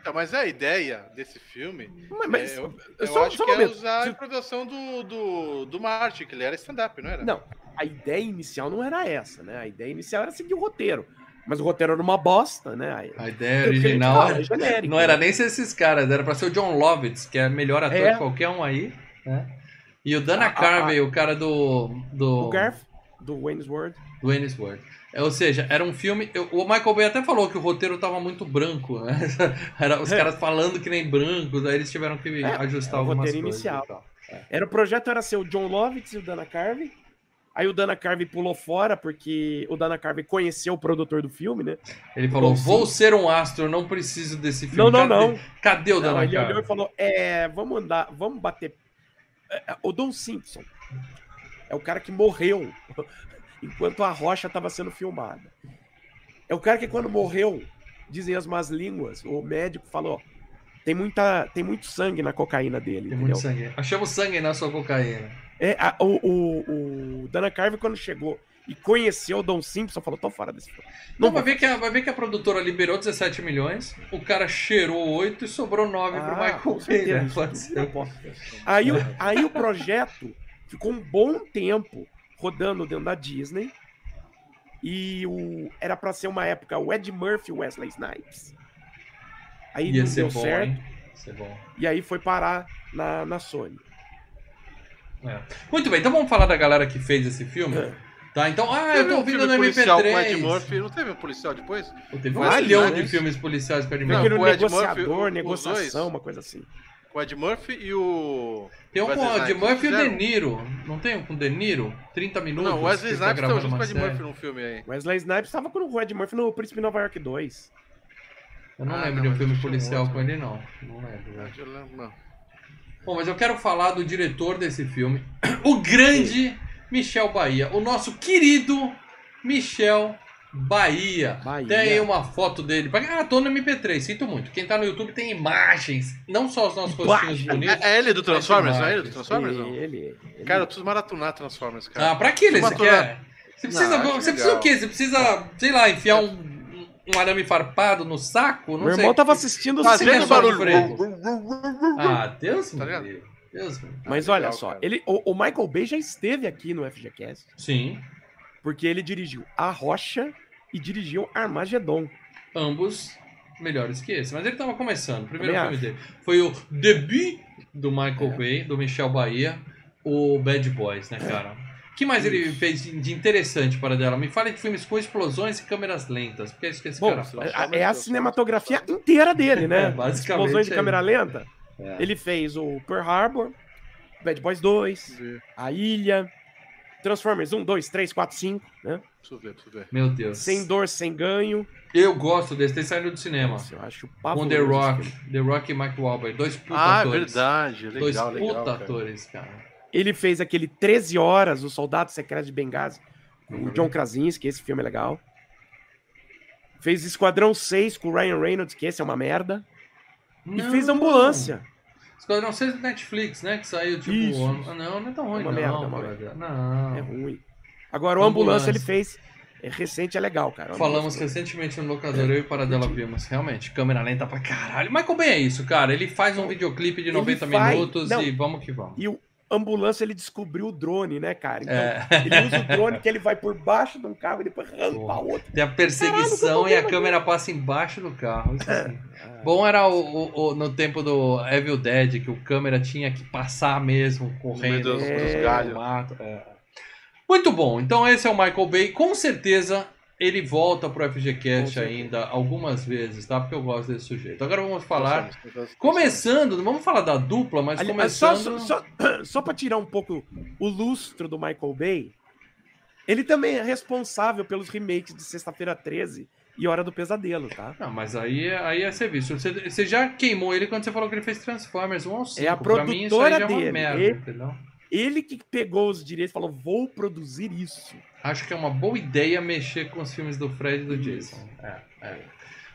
S2: Então, mas a ideia desse filme.
S3: Mas, mas-
S2: é, eu
S3: eu só,
S2: acho
S3: só um
S2: que é usar a improvisação do, do, do Martin, que ele era stand-up, não era?
S3: Não, a ideia inicial não era essa, né? A ideia inicial era seguir o roteiro. Mas o roteiro era uma bosta, né?
S1: A ideia
S3: Porque ele,
S1: original
S3: cara,
S1: era-
S3: é genérico,
S1: não era
S3: né?
S1: nem ser esses caras, era pra ser o John Lovitz, que é melhor ator
S3: É.
S1: que qualquer um aí, né? E o Dana
S3: A- a-
S1: Carvey, o cara do. do
S3: O Garth, do Wayne's World.
S1: do Ennis Ward. É, Ou seja, era um filme. eu- O Michael Bay até falou que o roteiro tava muito branco, né? Era os
S3: É.
S1: caras falando que nem brancos, aí eles tiveram que
S3: É,
S1: ajustar
S3: é o roteiro inicial.
S1: tal.
S3: Era o projeto era ser o John Lovitz e o Dana Carvey. Aí o Dana Carvey pulou fora porque o Dana Carvey conheceu o produtor do filme, né?
S1: Ele falou:
S3: Sim.
S1: vou ser um astro, não preciso desse filme.
S3: Não, não,
S1: Cadê-
S3: não.
S1: Cadê o
S3: Não,
S1: Dana
S3: ele olhou
S1: Carvey?
S3: e falou: É, vamos andar, vamos bater. É, é, O Don Simpson é o cara que morreu enquanto a rocha estava sendo filmada. É o cara que quando morreu, dizem as más línguas, o médico falou: tem muita, tem muito sangue na cocaína dele,
S1: Tem
S3: entendeu?
S1: muito sangue. Achamos sangue na sua cocaína.
S3: É, a- o, o, o Dana Carvey quando chegou e conheceu o Don Simpson, falou: tô fora desse filme.
S1: Não,
S3: vou
S1: vai ver, que a, vai ver que a produtora liberou 17 milhões, o cara cheirou 8 e sobrou 9 pro
S3: Ah,
S1: Michael
S3: com
S1: Bay, né?
S3: não. Aí, o- aí o projeto ficou um bom tempo rodando dentro da Disney. E o, era pra ser uma época o Ed Murphy e o Wesley Snipes. Aí
S1: Ia
S3: não
S1: ser
S3: deu
S1: bom,
S3: certo. E aí foi parar na, na Sony.
S1: É. Muito bem, então vamos falar da galera que fez esse filme.
S3: É.
S1: Tá, então, ah, eu tô
S2: um
S1: ouvindo
S2: filme
S1: no
S2: policial com Ed
S1: MP3.
S2: Murphy. Não teve um policial depois?
S1: Pô, Teve um milhão de filmes policiais com Ed
S2: Não,
S1: Murphy.
S2: Com o Ed
S3: negociador,
S2: Murphy,
S3: negociação,
S2: dois.
S3: uma coisa assim.
S2: Com o Ed Murphy e o.
S1: Tem um com o Ed Murphy e o De? Niro. Não tem um com o De Niro? 30 minutos.
S2: Não, o Wesley
S1: tá
S2: Snipes tava
S1: gravando
S2: junto com o Ed. Murphy num filme aí.
S3: Wesley Snipes estava com o Ed Murphy no Príncipe de Nova York 2.
S1: Eu não
S2: Ah,
S1: lembro
S2: não,
S1: de um filme
S2: um
S1: policial
S2: outro.
S1: com ele, não. Não lembro.
S2: Eu lembro, não.
S1: Bom, mas eu quero falar do diretor desse filme, o grande Michel Bahia, o nosso querido Michel Bahia.
S3: Bahia.
S1: Tem aí uma foto dele. Ah, tô no MP3, sinto muito. Quem tá no YouTube tem imagens, não só os nossos rostinhos bonitos.
S2: É, é ele do Transformers, não é ele do
S1: Ele,
S2: Transformers? Não?
S3: Ele, ele.
S2: Cara, eu preciso maratonar Transformers, cara.
S1: Ah, pra que ele? Você quer? Você precisa,
S2: Não,
S1: você precisa o quê? Você precisa, sei lá, enfiar um, um arame farpado no saco? Não
S3: Meu
S1: sei.
S3: irmão tava assistindo o
S2: Fazendo barulho.
S1: Ah, Deus
S2: Tá
S1: me
S2: ligado?
S1: livre. Deus.
S3: Mas
S2: Ah,
S3: olha
S2: legal,
S3: só,
S2: cara.
S3: ele, o, o Michael Bay já esteve aqui no FGCast,
S1: Sim,
S3: porque ele dirigiu A Rocha e dirigiu Armagedon.
S1: ambos melhores que esse. Mas ele tava começando. O primeiro
S3: Também
S1: filme dele foi o debut do Michael Bay, do Michel Bahia, o Bad Boys, né, cara? O que mais ele fez de de interessante para dela? Me fale de filmes com explosões e câmeras lentas, porque é isso que esse
S3: Bom,
S1: cara faz.
S3: é, a cinematografia inteira dele, né?
S1: É, basicamente
S3: Explosões de
S1: é
S3: câmera lenta.
S1: É.
S3: Ele fez o Pearl Harbor, Bad Boys 2, A Ilha, Transformers 1, 2, 3, 4, 5, né?
S2: Preciso ver, preciso ver.
S1: Meu Deus.
S3: Sem dor, sem ganho.
S1: Eu gosto desse, tem saído do cinema.
S3: Nossa, eu acho
S1: Com The Rock. The Rock e Mike Wahlberg, dois puta
S2: Ah, é
S1: atores.
S2: verdade. Legal,
S1: dois
S2: legal.
S1: puta
S2: cara.
S1: atores, cara.
S3: Ele fez aquele 13 Horas, O Soldado Secreto de Benghazi, com o John Krasinski, esse filme é legal. Fez Esquadrão 6 com o Ryan Reynolds, que esse é uma merda. E
S1: Não.
S3: fez Ambulância.
S1: Esquadrão 6 do Netflix, né? Que saiu tipo.
S3: Isso.
S1: Ah, não, não é tão ruim,
S3: Uma
S1: não.
S3: merda, uma
S1: brother. Não.
S3: É ruim. Agora, o Ambulância,
S1: Ambulância.
S3: ele fez. É recente, é legal, cara.
S1: Falamos recentemente no locador, eu e Paradela vimos. Realmente, câmera lenta pra caralho. Michael Bay é isso, cara. Ele faz um videoclipe de
S3: Ele
S1: 90
S3: faz-
S1: minutos
S3: não.
S1: e vamos que vamos.
S3: E o Ambulância, ele descobriu o drone, né, cara? Então,
S1: É.
S3: ele usa o drone que ele vai por baixo de um carro e depois rampa outro.
S1: Tem a perseguição
S3: Caralho,
S1: e a câmera passa embaixo do carro. Isso
S3: É.
S1: sim. Bom era o, o- o- no tempo do Evil Dead, que o câmera tinha que passar mesmo, correndo.
S2: dos-
S3: dos
S2: galhos.
S1: mato, é. Muito bom. Então esse é o Michael Bay. Com certeza ele volta pro FGCast ainda algumas vezes, tá? Porque eu gosto desse sujeito. Agora vamos falar. Começando, vamos falar da dupla, mas
S3: Ali- só,
S1: começando.
S3: só, só, só pra tirar um pouco o lustro do Michael Bay, ele também é responsável pelos remakes de Sexta-feira 13 e Hora do Pesadelo, tá?
S1: Não, mas aí, é- aí é serviço. Você, você já queimou ele quando você falou que ele fez Transformers 1 ao 5.
S3: É a
S1: Pra mim, isso aí
S3: produtora
S1: já é uma
S3: dele.
S1: merda,
S3: Ele-
S1: entendeu?
S3: Ele que pegou os direitos e falou: vou produzir isso.
S1: Acho que é uma boa ideia mexer com os filmes do Fred e do Jason. É, é.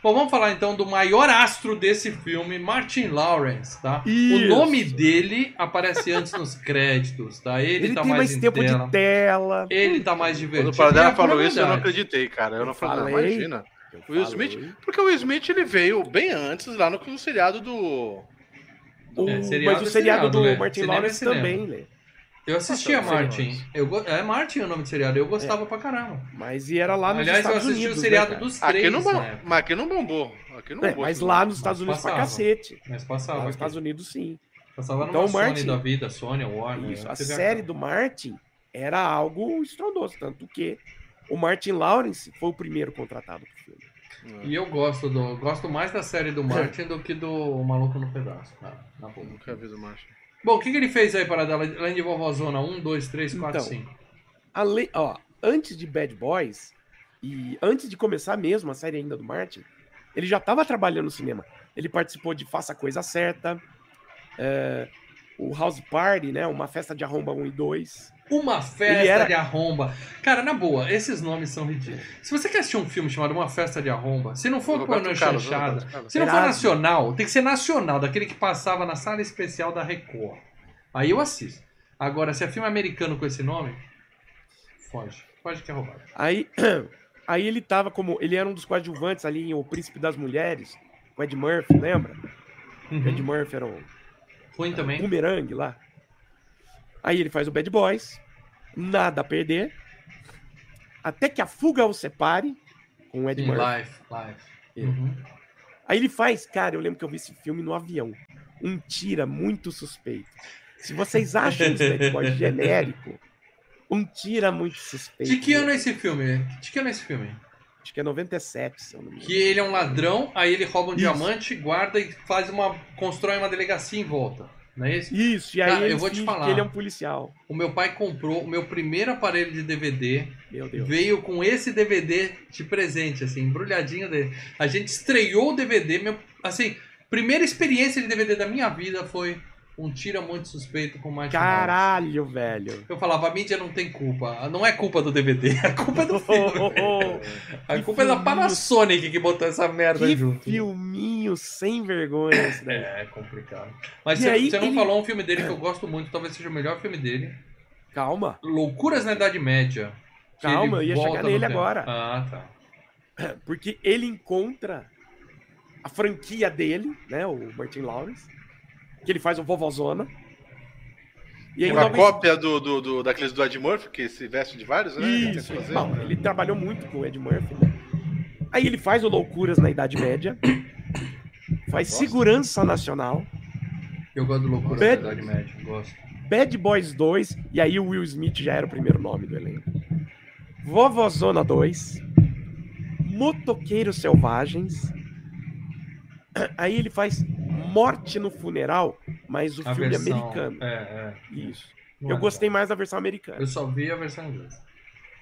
S1: Bom, vamos falar então do maior astro desse filme, Martin Lawrence, tá? O
S3: Isso.
S1: nome dele aparece antes nos créditos, tá? Ele,
S3: Ele,
S1: tá
S3: tem mais
S1: em
S3: tempo
S1: tela.
S3: de tela.
S1: Ele tá mais divertido.
S2: Quando o Paradela falou isso, eu não acreditei, cara. Eu não
S3: Eu
S2: falei, não,
S3: falei.
S2: imagina.
S3: Eu
S2: O Will
S3: falei.
S2: Smith, porque o Will Smith ele veio bem antes lá no, no seriado do.
S3: O-
S1: É, seriado
S3: mas o
S1: é
S3: seriado
S1: seriado,
S3: do
S1: Lê.
S3: Martin
S1: Cinema é
S3: Lawrence também, Lê.
S1: Eu assisti a
S2: Nossa, eu sei,
S1: Martin. Eu go... É Martin o nome do seriado. Eu gostava pra caramba.
S3: Mas e era lá nos
S1: Aliás, eu
S3: Estados
S1: assisti
S3: Unidos.
S1: o seriado
S3: né, cara?
S1: dos três.
S2: Aqui não,
S1: época,
S2: mas aqui não bombou. Aqui não
S3: É,
S2: bombou.
S3: mas lá nos Estados Unidos pra
S1: passava.
S3: cacete.
S1: Mas
S3: Lá
S1: passava.
S3: nos
S1: aqui.
S3: Estados Unidos, sim.
S1: Passava numa
S3: Então,
S1: Sony
S3: Martin-
S1: da vida, Sony, Warner.
S3: Isso, a
S1: TV
S3: série
S1: cabo.
S3: do Martin era algo estrondoso, tanto que o Martin Lawrence foi o primeiro contratado pro filme.
S1: E eu gosto do gosto mais da série do Martin do que do Maluco no Pedaço. Na, na boa.
S2: Nunca vi o Martin.
S1: Bom, o que, que ele fez aí para dar além de Vovózona 1, 2, 3, 4,
S3: Então,
S1: 5?
S3: Ale- ó, antes de Bad Boys e antes de começar mesmo a série ainda do Martin, ele já estava trabalhando no cinema. Ele participou de Faça a Coisa Certa, é, o House Party, né? Uma festa de arromba 1 e 2.
S1: Uma festa
S3: era-
S1: de arromba. Cara, na boa, esses nomes são ridículos. Se você quer assistir um filme chamado Uma Festa de Arromba, se não for
S2: Roberto
S1: pornô
S2: Carlos,
S1: chanchada,
S2: Roberto
S1: se não for nacional, tem que ser nacional, daquele que passava na sala especial da Record. Aí eu assisto. Agora, se é filme americano com esse nome, foge. Foge que é roubado.
S3: Aí, aí ele tava como. Ele era um dos coadjuvantes ali em O Príncipe das Mulheres, com Ed Murphy, lembra? O Ed
S1: Uhum.
S3: Murphy era o
S1: Ruim também.
S3: bumerangue lá. Aí ele faz o Bad Boys, nada a perder, até que a fuga o separe com o Ed
S1: Sim,
S3: Murphy.
S1: live.
S3: Ele.
S1: Uhum.
S3: Aí ele faz, cara, eu lembro que eu vi esse filme no avião. Um tira muito suspeito. Se vocês acham esse Bad Boys genérico, um tira muito suspeito.
S1: De que ano é esse filme? De que ano é esse filme?
S3: Acho que é 97, se eu não me engano.
S1: Que ele é um ladrão, aí ele rouba um
S3: Isso.
S1: diamante, guarda e faz uma. constrói uma delegacia em volta. Não é isso?
S3: Isso, e aí
S1: Cara, eu vou te falar.
S3: ele é um policial.
S1: O meu pai comprou o meu primeiro aparelho de DVD.
S3: Meu Deus.
S1: Veio com esse DVD de presente, assim, embrulhadinho dele. A gente estreou o DVD, meu, assim, primeira experiência de DVD da minha vida foi um tira muito suspeito com Lawrence.
S3: Caralho, velho.
S1: Eu falava, a mídia não tem culpa. Não é culpa do DVD, a culpa é do filme. a
S3: Que
S1: culpa é da
S3: filminho.
S1: Panasonic que botou essa merda
S3: Que
S1: junto.
S3: filminho sem vergonha esse daí.
S1: É, é complicado. Mas você,
S3: aí
S1: você não
S3: ele-
S1: falou um filme dele que eu gosto muito, talvez seja o melhor filme dele.
S3: Calma.
S1: Loucuras na Idade Média.
S3: Calma, eu ia chegar nele
S1: tempo.
S3: agora.
S1: Ah, tá.
S3: Porque ele encontra a franquia dele, né? O Martin Lawrence. Que ele faz o Vovozona. E aí,
S2: Uma
S3: em
S2: cópia do, do, do- daqueles do Ed Murphy, que se veste de vários, né?
S3: Isso,
S2: fazer,
S3: Bom,
S2: né?
S3: ele trabalhou muito com o Ed Murphy, né? Aí ele faz o Loucuras na Idade Média, faz
S2: Gosto.
S3: Segurança Nacional,
S1: Eu gosto do Loucuras
S3: Bad-
S1: na Idade Média. Gosto.
S3: Bad Boys 2, e aí o Will Smith já era o primeiro nome do elenco. Vovozona 2, Motoqueiros Selvagens. Aí ele faz Morte no Funeral, mas o
S1: A
S3: filme
S1: versão.
S3: americano.
S1: É, é.
S3: Isso.
S1: Não
S3: Eu
S1: é
S3: gostei
S1: legal.
S3: mais da versão americana.
S1: Eu só vi a versão inglesa.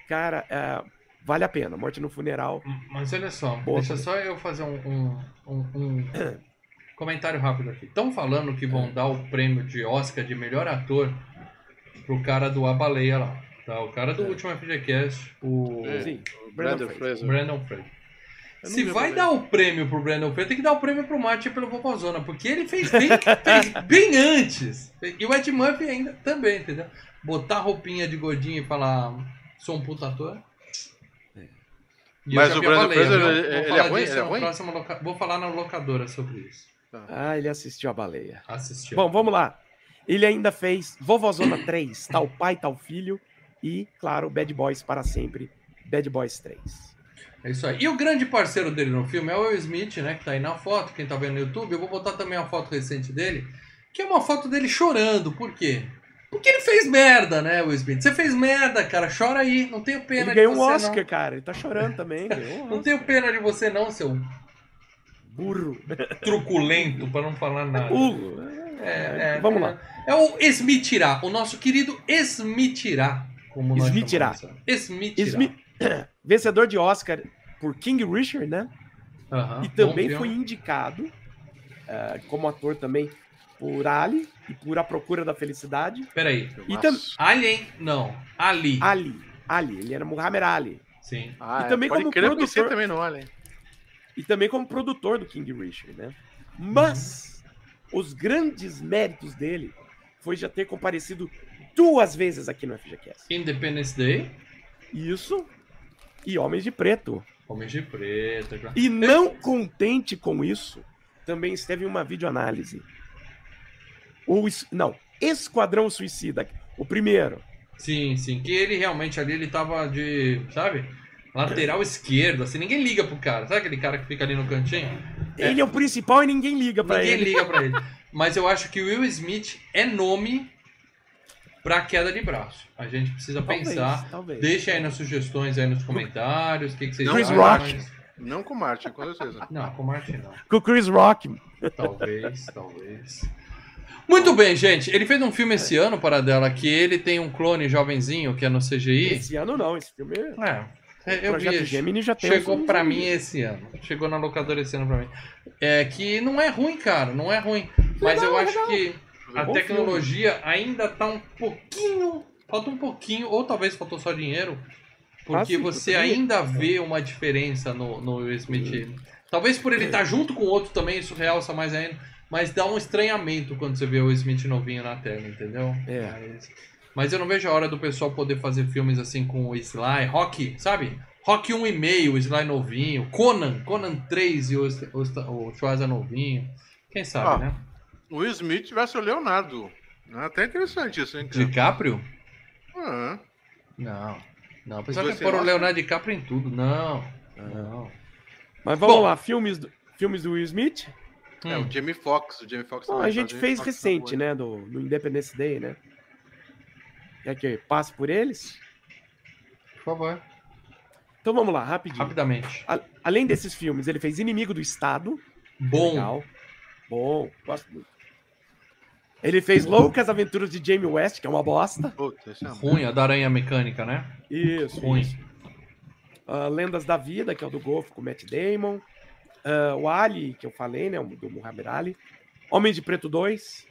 S3: Cara, é, vale a pena. Morte no Funeral.
S1: Mas olha só,
S3: Boa.
S1: deixa só eu fazer um, um, um- um comentário rápido aqui. Estão falando que vão dar o prêmio de Oscar de melhor ator pro cara do A Baleia lá. Tá? O cara do último FGCast, o
S2: É.
S3: Sim,
S2: O Brandon
S3: Fraser.
S2: Fraser.
S1: Brandon Fraser. Se vai dar o prêmio pro Brandon Fraser, tem que dar o prêmio pro Martin pelo Vovozona, porque ele fez bem, fez bem antes. E o Ed Murphy ainda também, entendeu? Botar roupinha de gordinho e falar, sou um puta ator. E eu
S2: Mas o Brandon
S1: Baleia,
S2: Fraser,
S1: viu?
S2: ele-
S1: Vou
S2: ele é
S1: falar
S2: ruim? Ele é ruim?
S1: loca- Vou falar na locadora sobre isso.
S3: Ah, ele assistiu a baleia.
S1: Assistiu.
S3: Bom, vamos lá. Ele ainda fez Vovozona 3, Tal Pai, Tal Filho. E, claro, Bad Boys para sempre. Bad Boys 3.
S1: É isso aí. E o grande parceiro dele no filme é o Will Smith, né? Que tá aí na foto, quem tá vendo no YouTube. Eu vou botar também uma foto recente dele, que é uma foto dele chorando. Por quê? Porque ele fez merda, né, Will Smith? Você fez merda, cara. Chora aí. Não tenho pena
S3: Ele
S1: de
S3: ganhou um
S1: você,
S3: Oscar, cara. Ele tá chorando também. Um
S1: não. Não tenho pena de você, não, seu
S3: Burro.
S1: truculento, pra não falar nada.
S3: Burro.
S1: É, é,
S3: Vamos
S1: é.
S3: lá.
S1: É o Esmitirá, o nosso querido Esmitirá. Como
S3: Esmitirá.
S1: chamamos. Esmitirá.
S3: Smi- Vencedor de Oscar por King Richard, né? E também foi indicado eh, como ator também por Ali e por A Procura da Felicidade.
S1: Peraí.
S3: E tam-
S2: Filmaço.
S1: Alien? Não. Ali.
S3: Ali. Ali. Ele era Muhammad Ali.
S1: Sim.
S2: Ah,
S3: E
S2: é,
S3: também
S2: pode
S3: como
S2: crer,
S3: produtor-
S2: também no Alien.
S3: e também como produtor do King Richard, né? Mas os grandes méritos dele foi já ter comparecido duas vezes aqui no FGCast.
S1: Independence Day.
S3: Isso e Homens de Preto.
S1: Homens de Preto. já-
S3: E não contente com isso, também esteve em uma videoanálise. O, não, Esquadrão Suicida, o primeiro.
S1: Sim, sim. Que ele realmente ali, ele tava de, sabe? Lateral esquerdo, assim, ninguém liga pro cara. Sabe aquele cara que fica ali no cantinho? É.
S3: Ele é o principal e ninguém liga
S1: ninguém
S3: ele.
S1: liga pra ele. Mas eu acho que o Will Smith é nome pra queda de braço. A gente precisa
S3: Talvez,
S1: pensar.
S3: talvez.
S1: Deixa aí nas sugestões aí nos comentários. O que, que vocês
S2: Chris
S1: acham.
S3: Rock.
S2: Não com o Martin, com certeza.
S1: Não, com o Martin não.
S3: Com o Chris Rock.
S1: Talvez, talvez. Muito bem, gente. Ele fez um filme esse ano, para dela, que ele tem um clone jovenzinho que é no CGI.
S3: Esse ano não, esse filme é...
S1: É,
S3: O
S1: eu
S3: Projeto
S1: vi.
S3: Gemini já tem
S1: Chegou pra mim esse ano. Chegou na locadora esse ano pra mim. É que não é ruim, cara. Não é ruim. Mas eu acho que a
S3: Bom
S1: tecnologia ainda tá um pouquinho. Falta um pouquinho, ou talvez faltou só dinheiro. Porque
S3: Ah, sim,
S1: você
S3: também.
S1: ainda vê uma diferença no, no Will Smith. Talvez por ele estar junto com o outro também, isso realça mais ainda. Mas dá um estranhamento quando você vê o Smith novinho na tela, entendeu?
S3: É.
S1: Mas, mas eu não vejo a hora do pessoal poder fazer filmes assim com o Sly, Rock, sabe? Rock 1,5, o Sly novinho, Conan, Conan 3 e o, o, o Schwarza novinho. Quem sabe,
S2: Ó,
S1: né?
S2: O Will Smith tivesse o Leonardo. É até interessante isso, hein, cara?
S1: DiCaprio?
S2: Ah,
S1: Não. Não,
S2: dois
S1: quer pôr o Leonardo DiCaprio em tudo. Não. Não.
S3: Mas vamos
S1: Bom.
S3: lá, filmes do, filmes do Will Smith?
S2: é,
S1: Hum.
S2: o Jamie Foxx. O Jamie Foxx
S3: Bom,
S2: também
S3: a gente fez
S2: Foxx
S3: recente, né, do, do Independence Day, né? Quer que eu passe por eles?
S1: Por favor.
S3: Então vamos lá, rapidinho.
S1: Rapidamente.
S3: A- além desses filmes, ele fez Inimigo do Estado.
S1: Bom.
S3: Legal. Bom, gosto muito. Ele fez Loucas Aventuras de Jamie West, que é uma bosta.
S2: é
S1: Ruim, a da aranha mecânica, né?
S3: Isso.
S1: Ruim.
S3: isso. Ah, Lendas da Vida, que é o do Golfo com o Matt Damon. Ah, o Ali, que eu falei, né? o Do Muhammad Ali. Homem de Preto 2.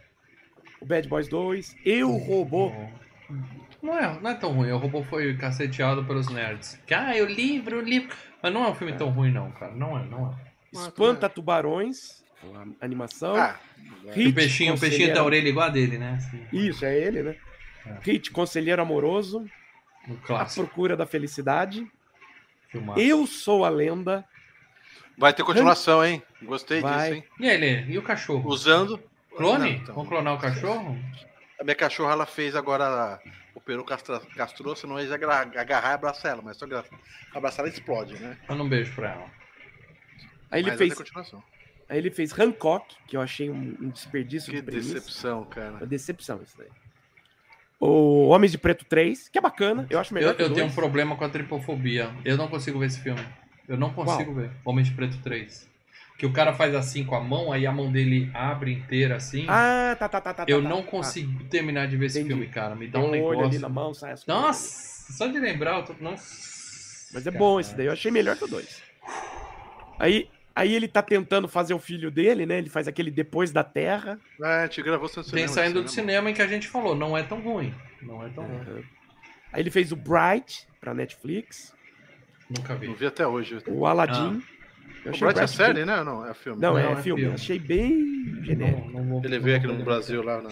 S3: o Bad Boys 2, Eu, Robô.
S1: Não é, não é tão ruim. O robô foi caceteado pelos nerds. Ah, o livro, o livro. Mas não é um filme tão ruim, não, cara. Não é, não é.
S3: Espanta Tubarões, uma animação.
S2: Ah,
S3: Hit,
S1: o peixinho, o peixinho tem a orelha igual a dele, né? Assim,
S3: Isso, é ele, né?
S1: É.
S3: Hit, Conselheiro Amoroso,
S1: no
S3: A. Procura da Felicidade,
S1: filmaço.
S3: Eu Sou a Lenda,
S2: vai ter continuação, hein? Gostei
S3: Vai.
S2: disso, hein?
S1: E aí, Lê? E o cachorro?
S2: Usando.
S1: Clone?
S2: Não, então.
S1: Vamos clonar o cachorro?
S2: A minha cachorra, ela fez agora. O peru castra, castrou, senão eles agra- agarrar e abraçar ela, mas só abraçar ela explode, né?
S1: Manda um beijo pra ela.
S3: aí ele,
S2: mas vai
S3: fez,
S2: ter continuação.
S3: Aí ele fez Hancock, que eu achei um, um desperdício
S2: Que
S3: de premissa.
S2: decepção, cara.
S3: Uma decepção isso daí. O Homens de Preto 3, que é bacana, eu acho melhor
S1: Eu,
S3: que o
S1: eu tenho um problema com a tripofobia. Eu não consigo ver esse filme. Eu não consigo ver. Homem de Preto 3. Que o cara faz assim com a mão, aí a mão dele abre inteira assim.
S3: Ah, tá, tá, tá, tá.
S1: eu
S3: tá,
S1: não
S3: tá.
S1: consigo terminar de ver esse
S3: Entendi.
S1: filme, cara. Me dá
S3: tem
S1: um
S3: um olho ali
S1: negócio.
S3: na mão, sai as.
S1: Nossa, só de lembrar, eu tô. Nossa.
S3: Mas é bom esse daí, eu achei melhor que o 2. Aí, aí ele tá tentando fazer o filho dele, né? Ele faz aquele Depois da Terra.
S2: Ah, a gente gravou
S1: Tem
S2: cinema,
S1: saindo do cinema em que a gente falou, não é tão ruim. Não é tão ruim.
S3: Aí ele fez o Bright pra Netflix.
S1: Nunca
S2: Não
S1: vi.
S2: vi até hoje.
S3: O Aladdin. Eu
S2: O Bright é série, né? Não, é filme.
S3: Não,
S1: Não,
S3: é,
S1: é
S3: filme.
S1: filme.
S3: Achei bem genérico.
S1: Não, não vou-
S2: Ele veio aqui no Brasil lá, na...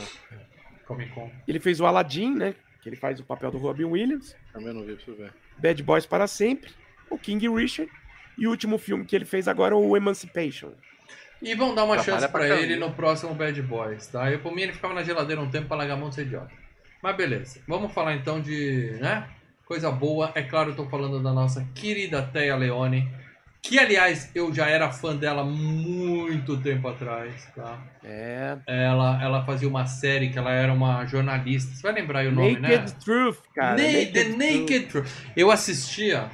S1: Comic Con.
S3: Ele fez o Aladdin, né? Que ele faz o papel do Robin Williams.
S2: também não vi, preciso ver.
S3: Bad Boys para sempre. O King Richard. E o último filme que ele fez agora, o Emancipation.
S1: E vão dar uma
S2: Trabalha
S1: chance
S2: pra
S1: pra
S2: caramba.
S1: ele no próximo Bad Boys, tá? Eu, por mim, ele ficava na geladeira um tempo pra largar a mão de ser idiota. Mas beleza. Vamos falar então de, né? Coisa boa. É claro, eu tô falando da nossa querida Teia Leone. Que, aliás, eu já era fã dela muito tempo atrás, tá?
S3: É.
S1: Ela, ela fazia uma série que ela era uma jornalista. Você vai lembrar aí o nome,
S3: Naked
S1: né?
S3: Truth, cara.
S1: Na- The
S3: Truth.
S1: Naked Truth. Eu assistia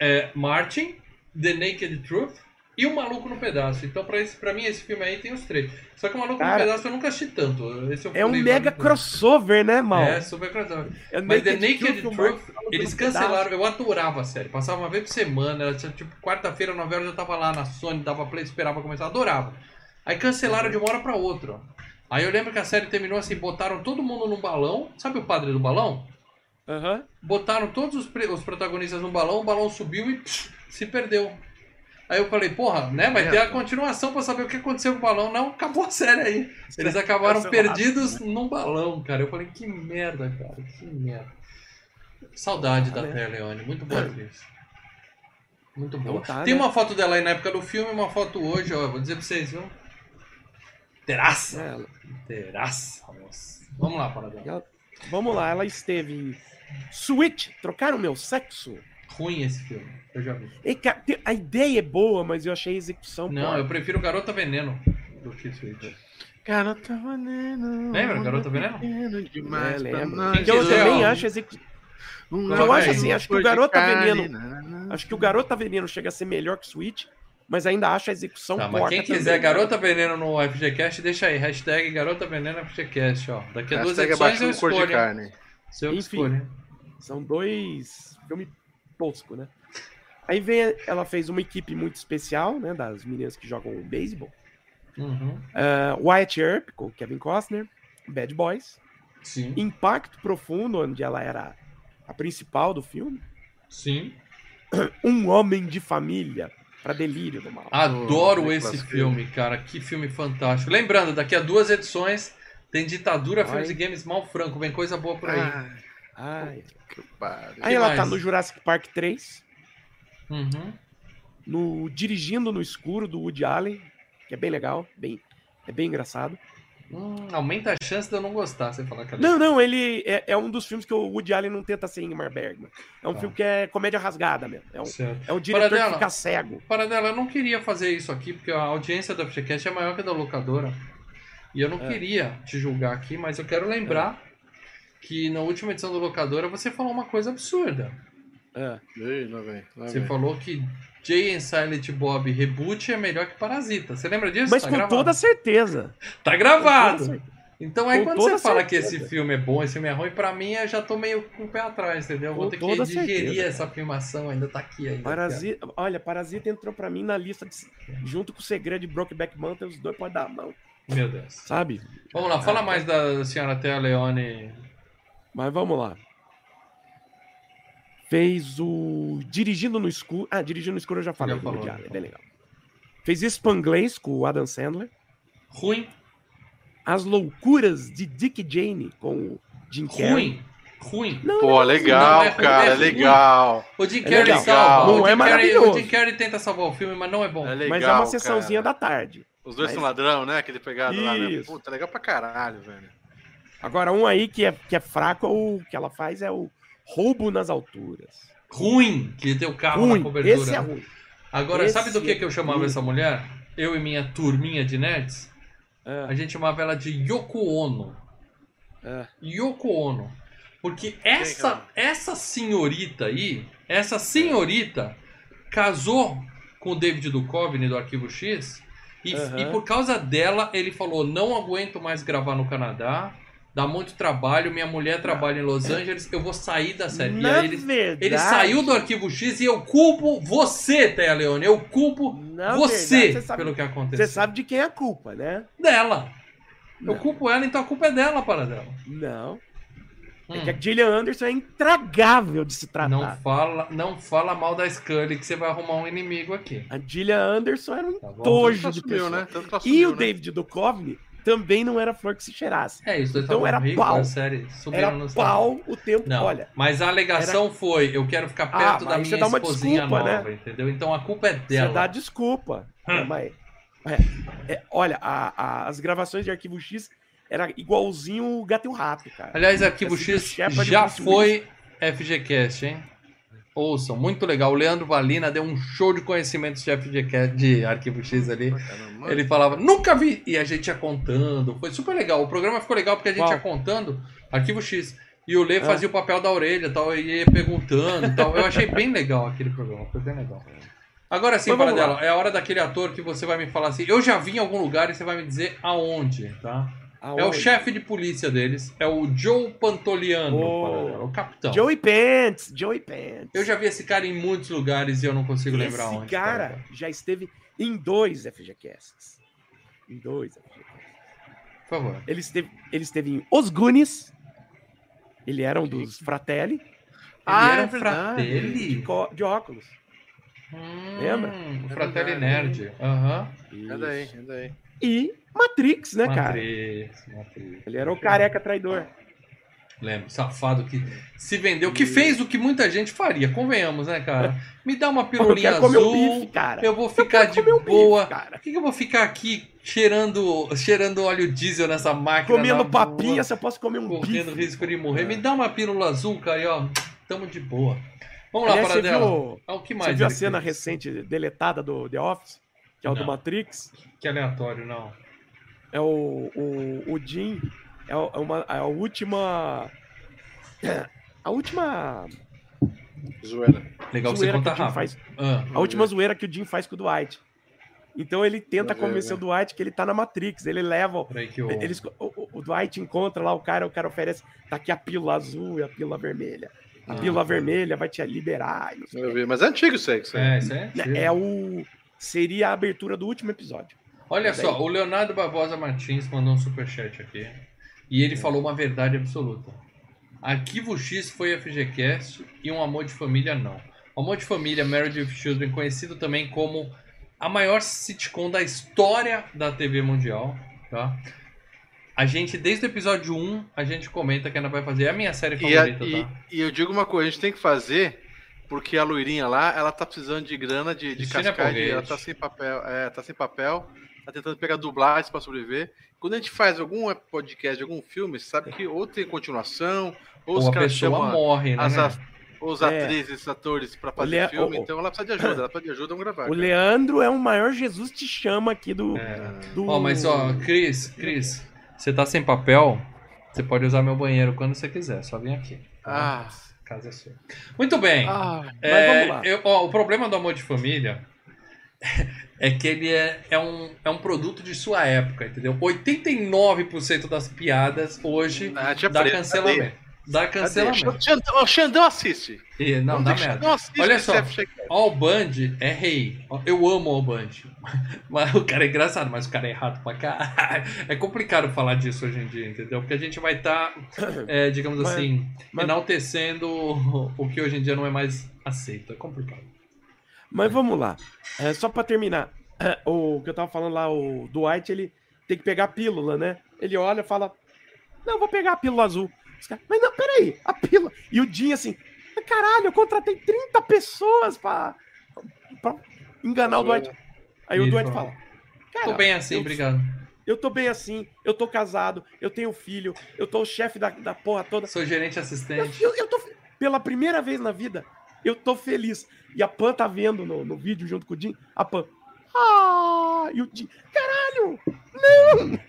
S1: é, Martin, The Naked Truth e O Maluco no Pedaço. Então, pra, esse, pra mim, esse filme aí tem os três. Só que O Maluco
S3: Cara,
S1: no Pedaço eu nunca assisti tanto. Esse eu
S3: É um mega crossover, né, mal?
S1: É, super crossover.
S3: É
S1: Mas The Naked Truth,
S3: Wahlberg
S1: eles cancelaram. Eu adorava a série. Passava uma vez por semana. Era tipo quarta-feira, 9 horas, eu tava lá na Sony, dava play, esperava começar. Adorava. Aí cancelaram de uma hora pra outra. Aí eu lembro que a série terminou assim: botaram todo mundo num balão. Sabe o padre do balão?
S3: Aham.
S1: botaram todos os, os protagonistas no balão, o balão subiu e psh, se perdeu. Aí eu falei, porra, né? Vai ter a continuação pra saber o que aconteceu com o balão. Não, acabou a série aí. Eles acabaram perdidos num balão, cara. Eu falei, que merda, cara, que merda. Saudade da
S3: né?
S1: Thea Leone, muito boa atriz. Muito boa.
S3: Tá,
S1: Tem
S3: né?
S1: uma foto dela aí na época do filme, uma foto hoje, ó. Vou dizer pra vocês, viu? Terraça.
S3: É, ela-
S1: Terraça, moça. Vamos lá, Paradão.
S3: ela- Vamos lá, ela esteve em Switch, trocaram meu sexo.
S1: Ruim esse filme, eu já vi.
S3: E, a ideia é boa, mas eu achei a execução.
S1: Não,
S3: porca.
S1: eu prefiro Garota Veneno do que Switch.
S2: Garota Veneno.
S1: Lembra, Garota Veneno?
S2: Demais
S3: É,
S2: nós.
S3: Que eu também
S1: ó.
S3: acho a execu...
S2: Um
S1: Eu acho
S3: assim, acho que o
S2: de
S3: Garota
S2: carne,
S3: Veneno-
S2: na, na, na.
S3: Acho que o Garota Veneno chega a ser melhor que Switch, mas ainda acho a execução
S1: Tá, mas quem quiser
S3: também.
S1: Garota Veneno no FGCast, deixa aí. Hashtag Garota Veneno FGCast, ó. Daqui a duas
S2: Hashtag
S1: edições eu
S2: de
S1: escolho. hein?
S2: carne.
S1: Seu
S3: Enfim.
S1: escolhe.
S3: São dois filmes tosco, né? Aí vem, ela fez uma equipe muito especial, né, das meninas que jogam beisebol.
S1: Uhum.
S3: Uh, Wyatt Earp, com Kevin Costner, Bad Boys.
S1: Sim.
S3: Impacto Profundo, onde ela era a principal do filme.
S1: Sim.
S3: Um Homem de Família, para Delírio do Mal.
S1: Adoro
S2: Oh,
S1: esse filme, cara. Que filme fantástico. Lembrando, daqui a duas edições tem Ditadura,
S3: Ai.
S1: Filmes e Games Mal Franco. Vem coisa boa por aí.
S2: Ah,
S3: Ai.
S2: que pariu.
S3: Aí ela tá
S1: mais?
S3: no Jurassic Park 3,
S1: Uhum.
S3: no Dirigindo no Escuro, do Woody Allen, que é bem legal, bem, é bem engraçado.
S1: Hum, aumenta a chance de eu não gostar, você falar que é
S3: Não, não, ele é, é um dos filmes que o Woody Allen não tenta ser Ingmar Bergman. É um
S1: Tá.
S3: filme que é comédia rasgada mesmo. É um,
S1: Certo.
S3: é um diretor que
S1: Paradela.
S3: fica cego.
S1: Paradela, eu não queria fazer isso aqui, porque a audiência da FGCast é maior que a da locadora. E eu não
S3: É.
S1: queria te julgar aqui, mas eu quero lembrar que na última edição do locadora você falou uma coisa absurda.
S3: É.
S2: Ei, lá vem, lá
S1: Você
S2: vem.
S1: falou que Jay and Silent Bob Reboot é melhor que Parasita. Você lembra disso?
S3: Mas
S1: Tá
S3: com
S1: gravado.
S3: toda certeza.
S1: Tá gravado!
S3: certeza.
S1: Então aí
S3: Com
S1: quando você fala
S3: certeza.
S1: que esse filme é bom, esse filme é ruim, pra mim eu já tô meio com o pé atrás, entendeu? Vou
S3: Com
S1: ter que digerir
S3: certeza.
S1: essa filmação, ainda tá aqui ainda.
S3: Parasita, olha, Parasita entrou pra mim na lista de- junto com o Segredo de Brokeback Mountain, os dois podem dar a mão.
S1: Meu Deus.
S3: sabe?
S1: Vamos lá, fala mais da senhora Thea Leone.
S3: Mas vamos lá. Fez o Dirigindo no Escuro. Ah, Dirigindo no Escuro eu já falei.
S1: Já falou, já
S3: é bem legal. Fez Spanglês com o Adam Sandler.
S1: Ruim,
S3: As Loucuras de Dick Jane com o Jim Carrey.
S1: ruim, ruim.
S3: Não,
S2: Pô,
S3: não,
S2: legal,
S1: não, é-
S2: cara,
S1: é
S2: é legal.
S1: O Jim
S3: É
S1: Carrey
S3: legal.
S1: salva.
S3: Não
S1: o Jim
S3: é
S1: Carrey,
S3: maravilhoso.
S1: O Jim Carrey tenta salvar o filme, mas não é bom.
S2: É legal,
S3: mas é uma sessãozinha
S2: cara.
S3: da tarde.
S2: Os dois
S3: Mas-
S2: são ladrão, né? Aquele pegado lá, né? Puta, legal pra caralho, velho.
S3: Agora, um aí que é, que é fraco, o que ela faz é o Roubo nas Alturas.
S1: Ruim, que tem o carro na
S3: Ruim.
S1: cobertura.
S3: Esse é ruim.
S1: Agora,
S3: Esse
S1: sabe do que,
S3: é
S1: que eu chamava
S3: ruim.
S1: essa mulher? Eu e minha turminha de nerds?
S3: Ah,
S1: A gente chamava ela de Yoko Ono.
S3: ah.
S1: Yoko Ono. Porque essa,
S2: cara?
S1: essa senhorita aí, essa senhorita casou com o David Duchovny do Arquivo X e,
S3: Aham.
S1: e por causa dela ele falou, não aguento mais gravar no Canadá, dá muito trabalho, minha mulher trabalha em Los Angeles, eu vou sair da série.
S3: Na
S1: ele,
S3: verdade,
S1: ele saiu do Arquivo X e eu culpo você, Thea Leone, eu culpo você
S3: verdade, sabe,
S1: pelo que aconteceu.
S3: você sabe de quem é a culpa, né?
S1: Dela. Eu
S3: Não.
S1: culpo ela, então a culpa é dela para dela.
S3: Não. É
S1: Hum.
S3: que a Gillian Anderson é intragável de se tratar.
S1: Não fala, não fala mal da Scully que você vai arrumar um inimigo aqui.
S3: A Gillian Anderson era um
S1: Tá bom?
S3: tojo de pessoa.
S2: né?
S3: E o
S2: né?
S3: David Duchovny também não era flor que se cheirasse.
S1: É isso,
S3: Então era
S1: ricos,
S3: pau.
S1: série
S3: Era pau o tempo.
S1: Não,
S3: Olha,
S1: mas a alegação foi, eu quero ficar
S3: Ah,
S1: perto da
S3: mas
S1: minha
S3: você dá uma
S1: esposinha
S3: desculpa, né?
S1: nova, entendeu? Então a culpa é
S3: você
S1: dela.
S3: dá desculpa.
S1: Hum.
S3: É, mas- é, é, olha, a- a- as gravações de Arquivo X era igualzinho o Gato e o Rato, cara.
S1: Aliás, Arquivo
S3: Assim,
S1: X já
S3: Bruce
S1: foi FGCast, hein? Ouçam, muito legal. O Leandro Valina deu um show de conhecimentos de FGCast, de Arquivo X ali.
S2: Caramba,
S1: Ele falava, nunca vi! E a gente ia contando. Foi super legal. O programa ficou legal porque a gente
S3: Qual?
S1: ia contando Arquivo X. E o Lê
S3: Ah.
S1: fazia o papel da orelha tal, e ia perguntando e tal. Eu achei bem legal aquele programa, foi bem legal. Agora sim, Paradela, é a hora daquele ator que você vai me falar assim. Eu já vi em algum lugar e você vai me dizer aonde, tá? É o
S3: Aonde?
S1: chefe de polícia deles, é o Joe Pantoliano,
S3: Oh.
S1: O capitão.
S3: Joey Pants, Joey Pants.
S1: Eu já vi esse cara em muitos lugares e eu não consigo lembrar
S3: Esse
S1: onde.
S3: cara
S1: Paradela.
S3: já esteve em dois FGCasts. Em dois FGCasts.
S1: Por favor.
S3: Ele esteve, ele esteve em Os Goonies. Ele era um dos Fratelli.
S1: Ele
S2: Ah,
S1: era
S2: é
S1: um
S2: verdade.
S1: fratelli.
S3: De, de óculos.
S1: Hum,
S3: Lembra?
S1: O
S2: É
S1: Fratelli. Nerd. Aham.
S2: É daí, é daí.
S3: E Matrix, né, cara?
S1: Matrix, Matrix.
S3: Ele era o careca traidor.
S1: Lembro, safado que se vendeu, que fez o que muita gente faria, convenhamos, né, cara? Me dá uma
S3: Eu
S1: pirulinha
S3: o
S1: azul,
S3: bife, cara.
S1: eu vou ficar
S3: quero
S1: de
S3: comer o bife,
S1: boa. Por que, eu vou ficar aqui cheirando, cheirando óleo diesel nessa máquina?
S3: Comendo papinha,
S1: boa,
S3: se eu posso comer um
S1: correndo
S3: bife.
S1: risco de morrer.
S3: É.
S1: Me dá uma pílula azul, cara, e ó, tamo de boa. Vamos lá,
S3: Aliás, você
S1: Paradela.
S3: viu,
S1: Ah, o que mais?
S3: você viu a cena
S1: fez?
S3: recente deletada do The Office? Que é o do
S1: Não.
S3: Matrix?
S1: Que aleatório, não.
S3: É o, o, o Jim. É, é uma, é a última. A última
S2: Zoeira.
S1: Legal você
S3: zoeira que
S1: conta
S3: o Jim
S1: rápido.
S3: faz.
S1: Ah,
S3: A última zoeira que o Jim faz com o Dwight. Então ele tenta
S2: ver,
S3: convencer o? Dwight que ele tá na Matrix. Ele leva.
S1: peraí que eu...
S3: Eles, o, o- Dwight encontra lá o cara, o cara oferece. Tá aqui a pílula azul e a pílula vermelha. A
S1: Ah.
S3: pílula vermelha vai te liberar.
S2: mas é antigo isso aí. Isso aí.
S1: É, isso é antigo.
S3: É o. Seria a abertura do último episódio.
S1: Olha
S3: Mas
S1: só, o Leonardo Barbosa Martins mandou um superchat aqui. E ele falou uma verdade absoluta. Arquivo X foi FGCast e Um Amor de Família não. O Amor de Família, Marriage with Children, conhecido também como a maior sitcom da história da TV mundial, tá? A gente, desde o episódio 1, a gente comenta que ela vai fazer. É a minha série
S2: E, a-
S1: favorita,
S2: e-
S1: tá?
S2: e eu digo uma coisa, a gente tem que fazer, porque a loirinha lá, ela tá precisando de grana de, de cascade, ela tá sem papel, é, tá sem papel, tá tentando pegar dublagens pra sobreviver. Quando a gente faz algum podcast, algum filme, você sabe que ou tem continuação, ou,
S1: Ou
S2: os
S1: a
S2: caras
S1: pessoa
S2: chamam
S1: morre, né?
S2: as, os
S3: É.
S2: atrizes, atores pra fazer
S3: Olha,
S2: filme,
S3: o-
S2: então ela precisa de ajuda, ela precisa de ajuda, vamos gravar.
S3: O
S2: cara.
S3: Leandro é o maior Jesus te chama aqui do.
S1: É.
S3: do...
S1: Ó, mas ó, Cris, Cris, você tá sem papel? Você pode usar meu banheiro quando você quiser, só vem aqui. tá?
S2: Ah,
S1: casa é sua. Muito bem.
S2: ah,
S3: Mas
S1: É,
S3: vamos lá.
S1: eu- ó, o problema do amor de família é que ele é, é, um, é um produto de sua época, entendeu? 89% das piadas hoje
S2: ah,
S1: dá
S2: preto,
S1: cancelamento. Dá cancelamento.
S2: Xandão, o Xandão assiste.
S1: E, não,
S2: Vamos
S1: dá merda.
S2: Assiste
S1: Olha só. All Band é rei. Eu amo All Band. Mas o cara é engraçado, mas o cara é errado pra caralho. É complicado falar disso hoje em dia, entendeu? Porque a gente vai estar, digamos
S3: Mas-
S1: assim,
S3: mas-
S1: enaltecendo o o que hoje em dia não é mais aceito. É complicado.
S3: Mas vamos lá. É, só pra terminar, é, o que eu tava falando lá, o Dwight, ele tem que pegar a pílula, né? Ele olha e fala: Não, vou pegar a pílula azul. Os caras, Mas não, peraí, a pílula. E o Jim assim: "Mas Caralho, eu contratei 30 pessoas pra, pra enganar o Dwight. Aí o
S1: Isso.
S3: Dwight fala: Cara,
S1: Tô bem assim,
S3: eu-
S1: obrigado.
S3: Eu tô bem assim, eu tô casado, eu tenho filho, eu tô o chefe da, da porra toda.
S1: Sou gerente
S3: Eu,
S1: assistente.
S3: eu, eu tô, fe- pela primeira vez na vida, eu tô feliz. E a Pan tá vendo no, no vídeo junto com o Jim, a Pan. Ah! E o Jim, caralho! Não!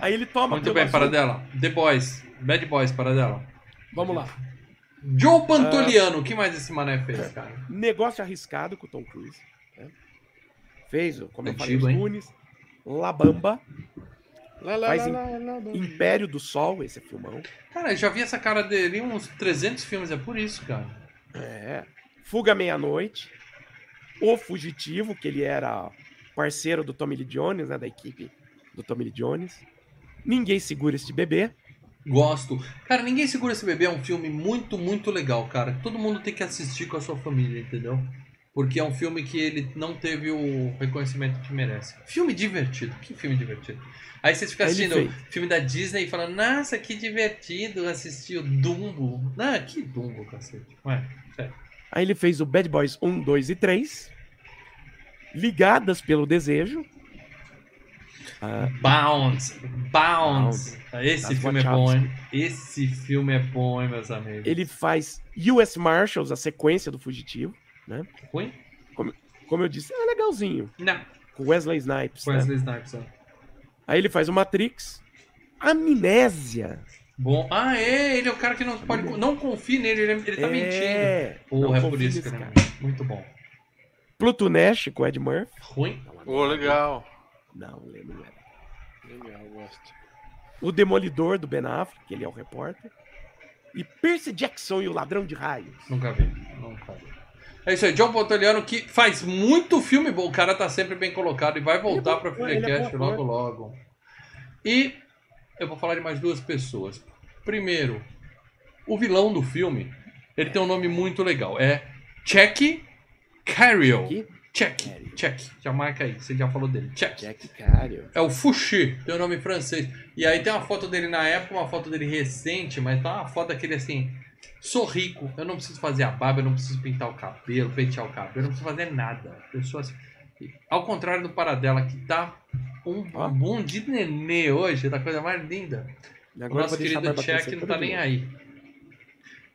S3: Aí ele toma.
S1: Muito bem, para dela. The Boys. Bad Boys, para dela.
S3: Vamos lá.
S1: Joe Pantoliano. O que mais esse mané fez, cara?
S3: Negócio arriscado com o Tom Cruise. né? Fez, como eu falei,
S1: Antigo,
S3: os? Nunes, La Bamba,
S2: Lá, lá,
S3: Faz
S2: lá,
S3: em-
S2: lá, lá, lá.
S3: Império do Sol, esse é filmão.
S1: Cara, eu já vi essa cara dele em uns 300 filmes. É por isso, cara.
S3: É. Fuga Meia-Noite. O Fugitivo, que ele era parceiro do Tommy Lee Jones, né? Da equipe do Tommy Lee Jones. Ninguém segura este bebê.
S1: Gosto. Cara, Ninguém Segura Esse Bebê é um filme muito, muito legal, cara. Todo mundo tem que assistir com a sua família, entendeu? Porque é um filme que ele não teve o reconhecimento que merece. Filme divertido. Que filme divertido. Aí vocês ficam assistindo filme da Disney e falando, nossa, que divertido assistir o Dumbo. Ah, que Dumbo, cacete. Ué, sério.
S3: Aí ele fez o Bad Boys 1, 2 e 3. Ligadas pelo Desejo. Ah,
S1: Bounce. Bounce. Esse
S3: Das
S1: filme é bom, hein? Esse filme é bom, hein, meus amigos.
S3: ele faz US Marshals, a sequência do Fugitivo.
S1: Ruim?
S3: Como eu disse, é legalzinho.
S1: Não.
S3: Com Wesley Snipes. né?
S1: Wesley Snipes, é.
S3: Aí ele faz o Matrix. Amnésia.
S1: Bom. Ah, é, ele é o cara que não pode. Não confie nele, ele, ele tá mentindo.
S3: é, não
S1: Porra, é por isso que ele é muito bom.
S3: Pluto Nash com Ed Murphy.
S1: Ruim?
S2: Ô, legal.
S3: Não, lembro. não era.
S2: Legal, gosto.
S3: O Demolidor do Ben Affleck, que ele é o repórter. E Percy Jackson e o Ladrão de Raios.
S1: Nunca vi. Nunca vi. É isso aí, John Pontoliano que faz muito filme bom. O cara tá sempre bem colocado e vai voltar
S3: é
S1: pra
S3: bom, ele é
S1: Filecast
S3: bom
S1: logo, logo. E eu vou falar de mais duas pessoas. Primeiro, o vilão do filme, ele tem um nome muito legal. É Check Carriel. Check,
S3: Carriel.
S1: check. Já marca aí, você já falou dele. Check.
S3: Jack Cario.
S1: É o Fouché, tem o nome em francês. E aí tem uma foto dele na época, uma foto dele recente, mas tá uma foto daquele assim. Sou rico, eu não preciso fazer a barba, eu não preciso pintar o cabelo, pentear o cabelo, eu não preciso fazer nada. Pessoa assim. Ao contrário do Paradela, que tá um
S3: Ó.
S1: bom de nenê hoje, da coisa mais linda.
S3: E
S1: O
S3: Agora eu
S1: nosso querido Check não tá nem
S3: novo.
S1: aí.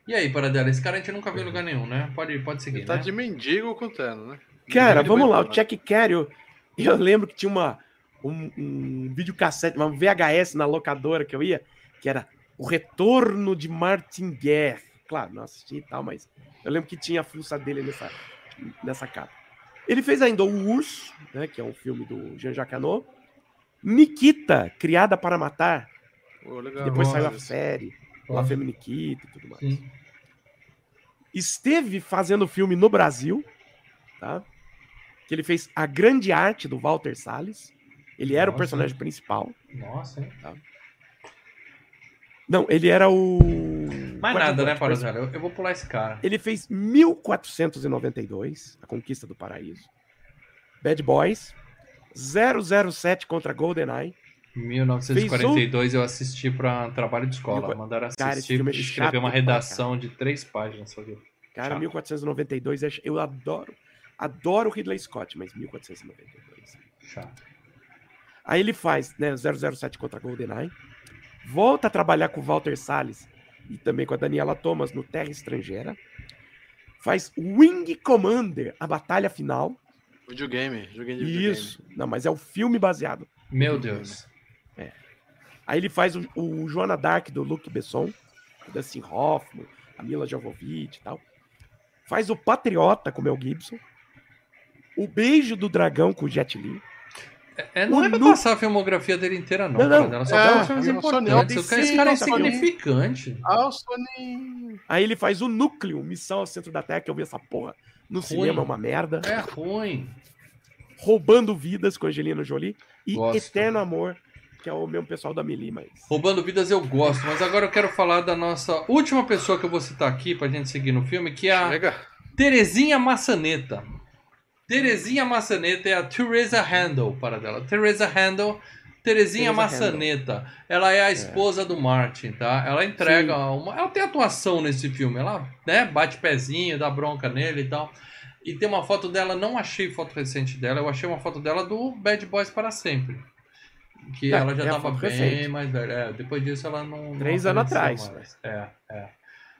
S1: E aí, Paradela, esse cara a gente nunca viu em lugar nenhum, né? Pode, pode seguir,
S2: Ele tá
S1: né?
S2: de mendigo contando, né?
S3: Cara,
S2: Ele
S3: vamos lá, o
S2: embora.
S3: Check Carriel. Eu lembro que tinha uma, um, um videocassete, uma VHS na locadora que eu ia, que era O Retorno de Martin Guerre. Claro, não assisti e tal, mas eu lembro que tinha a fuça dele nessa, nessa capa. Ele fez ainda O Urso, né, que é um filme do Jean-Jacques Hano. Nikita, Criada para Matar,
S2: legal.
S3: depois saiu a série, La Femme Nikita e tudo mais.
S1: Sim.
S3: esteve fazendo filme no Brasil, tá? Que ele fez A Grande Arte do Walter Salles. Ele era o
S1: Nossa.
S3: personagem principal.
S1: Nossa, hein?
S3: Não, ele era o.
S1: Mais nada, né, Paradela? Eu, eu vou pular esse cara.
S3: Ele fez 1492, A Conquista do Paraíso. Bad Boys. 007 contra GoldenEye.
S1: 1942 eu assisti pra trabalho de escola.
S3: Mil-
S1: Mandaram
S3: Cara,
S1: assistir
S3: é
S1: e
S3: chato
S1: escrever uma redação de três páginas sobre
S3: Cara,
S1: Chato.
S3: 1492, é- eu adoro. Adoro Ridley Scott, mas 1492.
S1: chato.
S3: Aí ele faz, né, 007 contra GoldenEye. Volta a trabalhar com o Walter Salles e também com a Daniela Thomas no Terra Estrangeira. Faz Wing Commander, a batalha final.
S2: Videogame, joguinho de videogame.
S3: Isso. Não, mas é o filme baseado.
S1: Meu Deus.
S3: Aí ele faz o, o Joana Dark do Luke Besson, o Dustin Hoffman, a Mila Jovovich e tal. Faz o Patriota com o Mel Gibson. O Beijo do Dragão com o Jet Li.
S1: É, não
S3: O
S1: é pra
S3: nu-
S1: passar a filmografia dele inteira, não.
S3: Não, não.
S1: Paradela. Só
S2: É,
S1: pega filmes importantes. cara- Esse cara é insignificante.
S2: Ah, o Sony.
S3: Aí ele faz o núcleo, Missão ao Centro da Terra, que eu vi essa porra no cinema, é uma merda.
S1: É ruim.
S3: Roubando Vidas com Angelina Jolie. E
S1: Gosto.
S3: Eterno Amor, que é o mesmo pessoal da Meli, mas...
S1: Roubando vidas eu gosto, mas agora eu quero falar da nossa última pessoa que eu vou citar aqui pra gente seguir no filme, que é a
S2: Chega.
S1: Terezinha Maçaneta. Terezinha Maçaneta é a Teresa Handel, para dela. Teresa Handel, Terezinha
S3: Teresa
S1: Maçaneta. Ela é a esposa do Martin, tá? Ela entrega uma. Ela tem atuação nesse filme. Ela né, bate pezinho, dá bronca nele e tal. E tem uma foto dela, não achei foto recente dela, eu achei uma foto dela do Bad Boys para sempre. Que
S3: É,
S1: ela já
S3: é
S1: tava bem
S3: recente.
S1: mais velha. É, depois disso ela não. não
S3: Três anos
S1: apareceu
S3: atrás,
S1: mais. É, é.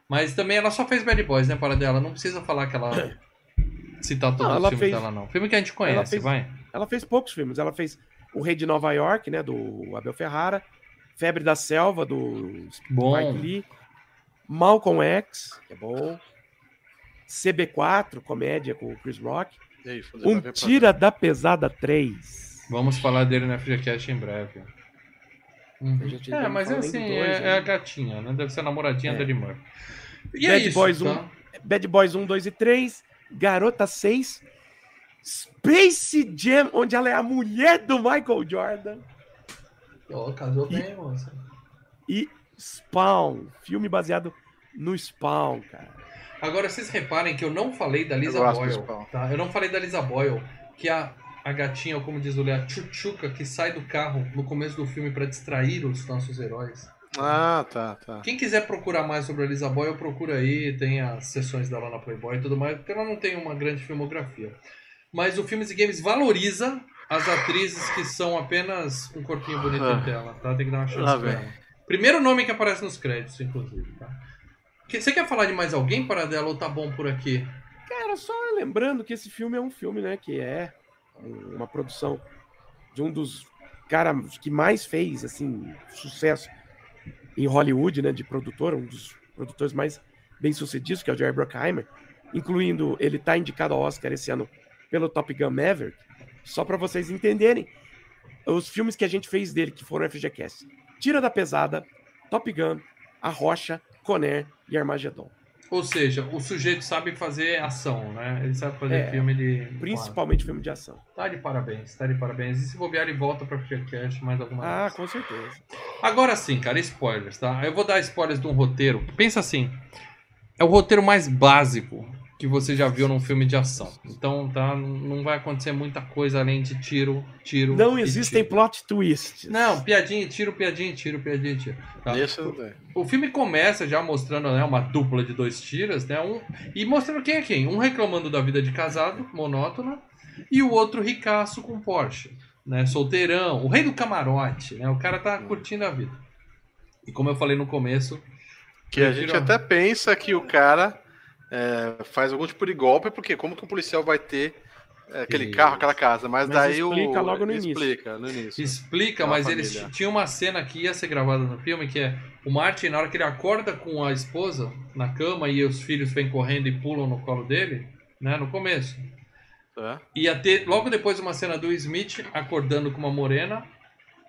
S1: Mas também ela só fez Bad Boys, né, para dela. Não precisa falar que ela. citar todos
S3: Não,
S1: os filmes
S3: fez-
S1: dela, não. Filme que a gente conhece,
S3: ela fez-
S1: vai.
S3: Ela fez poucos filmes. Ela fez O Rei de Nova York, né, do Abel Ferrara. Febre da Selva, do
S1: Bom.
S3: Spike Lee. Malcolm X, que é bom. CB4, comédia com o Chris Rock.
S2: Aí,
S3: Um Tira da Pesada 3.
S1: Vamos falar dele no FGCast em breve. Uhum. É, mas
S3: não
S1: é assim,
S3: do dois,
S1: é,
S3: né?
S1: é a gatinha, né? Deve ser a namoradinha
S3: É.
S1: da Eddie Murphy. E é
S3: Bad
S1: isso,
S3: Boys
S1: tá?
S3: 1. Bad Boys 1, 2 e 3. Garota 6. Space Jam, onde ela é a mulher do Michael Jordan.
S1: Ó, casou bem, moça.
S3: E Spawn, filme baseado no Spawn, cara.
S1: Agora, vocês reparem que eu não falei da Lisa
S2: Eu
S1: Boyle, tá? Eu não falei da Lisa Boyle, que é a, a gatinha, ou como diz o Léo, a tchutchuca que sai do carro no começo do filme pra distrair os nossos heróis.
S2: Ah, tá, tá.
S1: Quem quiser procurar mais sobre a Lisa Boyle, procura aí, tem as sessões dela na Playboy e tudo mais, porque ela não tem uma grande filmografia. Mas o Filmes e Games valoriza as atrizes que são apenas um corpinho bonito
S2: Ah.
S1: em tela, tá? Tem que dar uma chance
S2: Lá
S1: pra ela. Primeiro nome que aparece nos créditos, inclusive, tá? Que- Você quer falar de mais alguém para dela ou tá bom por aqui?
S3: Cara, só lembrando que esse filme é um filme, né, que é um- uma produção de um dos caras que mais fez, assim, sucesso em Hollywood, né, de produtor, um dos produtores mais bem-sucedidos, que é o Jerry Bruckheimer, incluindo, ele tá indicado ao Oscar esse ano pelo Top Gun Maverick, só para vocês entenderem os filmes que a gente fez dele, que foram FGCast. Tira da Pesada, Top Gun, A Rocha, Conner e Armagedon.
S1: Ou seja, o sujeito sabe fazer ação, né? Ele sabe fazer
S3: É,
S1: filme de.
S3: Principalmente filme de ação.
S1: Tá de parabéns, tá de parabéns. E se bobear, ele volta pra Fearcast mais alguma
S3: Ah,
S1: vez.
S3: com certeza.
S1: Agora sim, cara, spoilers, tá? Eu vou dar spoilers de um roteiro. Pensa assim: é o roteiro mais básico que você já viu num filme de ação. Então, tá? Não vai acontecer muita coisa além de tiro, tiro.
S3: Não
S1: e
S3: existem
S1: tiro.
S3: plot twists.
S1: Não, piadinha, e tiro, piadinha, e tiro, piadinha, e tiro. Tá?
S2: Tem.
S1: O filme começa já mostrando né, uma dupla de dois tiras, né? Um, e mostrando quem é quem. Um reclamando da vida de casado, monótona, e o outro ricaço com Porsche, né? Solteirão, o rei do camarote, né? O cara tá curtindo a vida. E como eu falei no começo,
S2: Que a gente
S1: a-
S2: até pensa que o cara é, faz algum tipo de golpe, porque como que um policial vai ter é, aquele
S1: Isso.
S2: carro, aquela casa? Mas,
S3: Mas
S2: daí o.
S3: explica logo no início.
S2: Explica no início.
S1: explica,
S2: É
S1: mas eles
S2: família.
S1: tinha uma cena que ia ser gravada no filme, que é o Martin, na hora que ele acorda com a esposa na cama e os filhos vêm correndo e pulam no colo dele, né? No começo.
S2: Tá?
S1: Ia ter logo depois uma cena do Smith acordando com uma morena.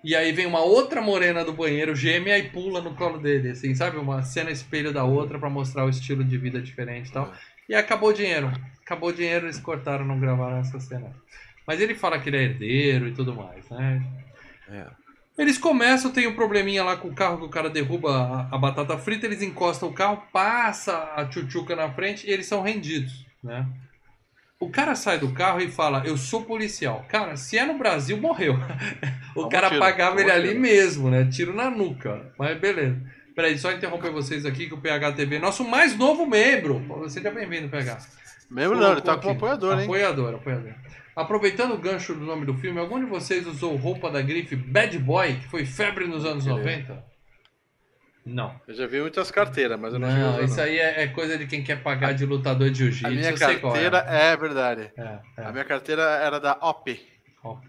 S1: E aí vem uma outra morena do banheiro gêmea e pula no colo dele, assim, sabe? Uma cena espelho da outra pra mostrar o estilo de vida diferente e tal. E acabou o dinheiro. Acabou o dinheiro, eles cortaram, não gravaram essa cena. Mas ele fala que ele é herdeiro e tudo mais, né?
S3: É.
S1: Eles começam, tem um probleminha lá com o carro que o cara derruba a, a batata frita, eles encostam o carro, passa a tchutchuca na frente e eles são rendidos, né? O cara sai do carro e fala, eu sou policial. Cara, se é no Brasil, morreu. o cara
S2: tiro,
S1: pagava ele ali mesmo, né? Tiro na nuca. Mas beleza. Peraí, só interromper vocês aqui que o PH TV, nosso mais novo membro. Seja bem-vindo, PH.
S2: Mesmo não, ele tá como
S1: aqui.
S2: apoiador, hein?
S1: Apoiador, apoiador. Aproveitando o gancho do nome do filme, algum de vocês usou roupa da grife Bad Boy, que foi febre nos anos 90? Não.
S2: Eu já vi muitas carteiras, mas eu não, a
S1: Não, isso
S2: não.
S1: aí é, é coisa de quem quer pagar de lutador de jiu-jitsu.
S2: A minha
S1: eu qual
S2: carteira é verdade.
S1: É, é.
S2: A minha carteira era da OP.
S1: OP,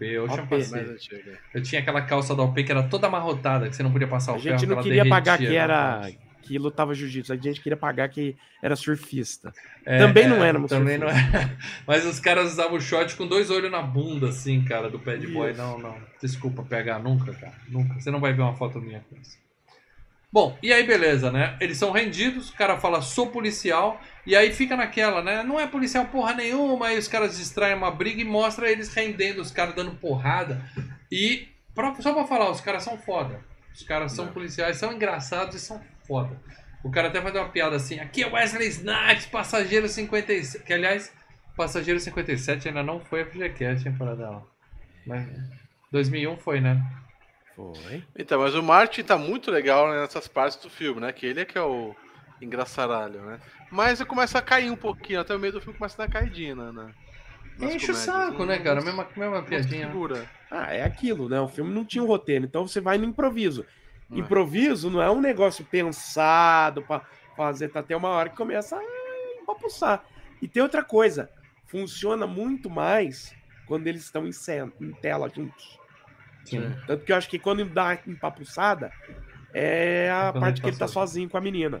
S1: Pacific.
S2: Mais antiga.
S1: Eu tinha aquela calça da OP que era toda amarrotada, que você não podia passar o
S3: A
S1: ferro,
S3: gente não queria
S1: derretia
S3: pagar que
S1: na
S3: era que lutava jiu-jitsu. A gente queria pagar que era surfista.
S1: É,
S3: Também
S1: é,
S3: não éramos
S1: Também não
S3: surfistas.
S1: é. Mas os caras usavam short com dois olhos na bunda, assim, cara, do bad boy.
S3: Isso.
S1: Não, não. Desculpa pegar nunca, cara. Nunca. Você não vai ver uma foto minha com isso. Bom, e aí beleza, né? Eles são rendidos, o cara fala, sou policial, e aí fica naquela, né? Não é policial porra nenhuma, aí os caras distraem uma briga e mostra eles rendendo, os caras dando porrada. E, pra- só pra falar, os caras são foda. Os caras são policiais, são engraçados e são foda. O cara até faz uma piada assim, aqui é Wesley Snipes, passageiro 57, que aliás, passageiro 57 ainda não foi a FGCast, hein, para dela. Mas 2001 foi, né?
S3: Foi.
S2: Então, mas o Martin tá muito legal né, nessas partes do filme, né? Que ele é que é o engraçaralho, né? Mas começa a cair um pouquinho, até o meio do filme começa a dar caidinha, né? nas
S1: Enche o saco, né,
S2: Não-
S1: cara?
S2: não-
S1: Mesma, mesma
S2: não
S1: piadinha. né?
S2: segura.
S3: Ah, é aquilo, né? O filme não tinha um roteiro, então você vai no improviso.
S2: É.
S3: Improviso não é um negócio pensado pra fazer, tá até uma hora que começa a empapuçar. E tem outra coisa, funciona muito mais quando eles estão em, cena, em tela juntos.
S1: Sim.
S3: Tanto que eu acho que quando dá empapuçada, é a
S1: Quando
S3: parte que ele
S1: tá
S3: tá sozinho com a menina.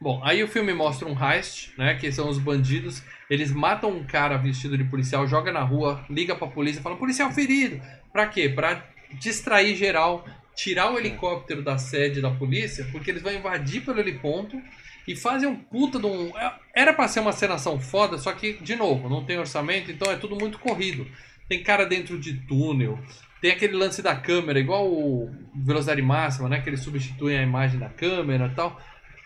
S1: Bom, aí o filme mostra um heist, né? Que são os bandidos. Eles matam um cara vestido de policial, joga na rua, liga pra polícia, fala: policial ferido. Pra quê? Pra distrair geral, tirar o helicóptero da sede da polícia, porque eles vão invadir pelo heliponto e fazem um puta de um. é- Era pra ser uma cenação foda, só que, de novo, não tem orçamento, então é tudo muito corrido. Tem cara dentro de túnel. Tem aquele lance da câmera, igual o Velocidade Máxima, né? Que eles substituem a imagem da câmera e tal.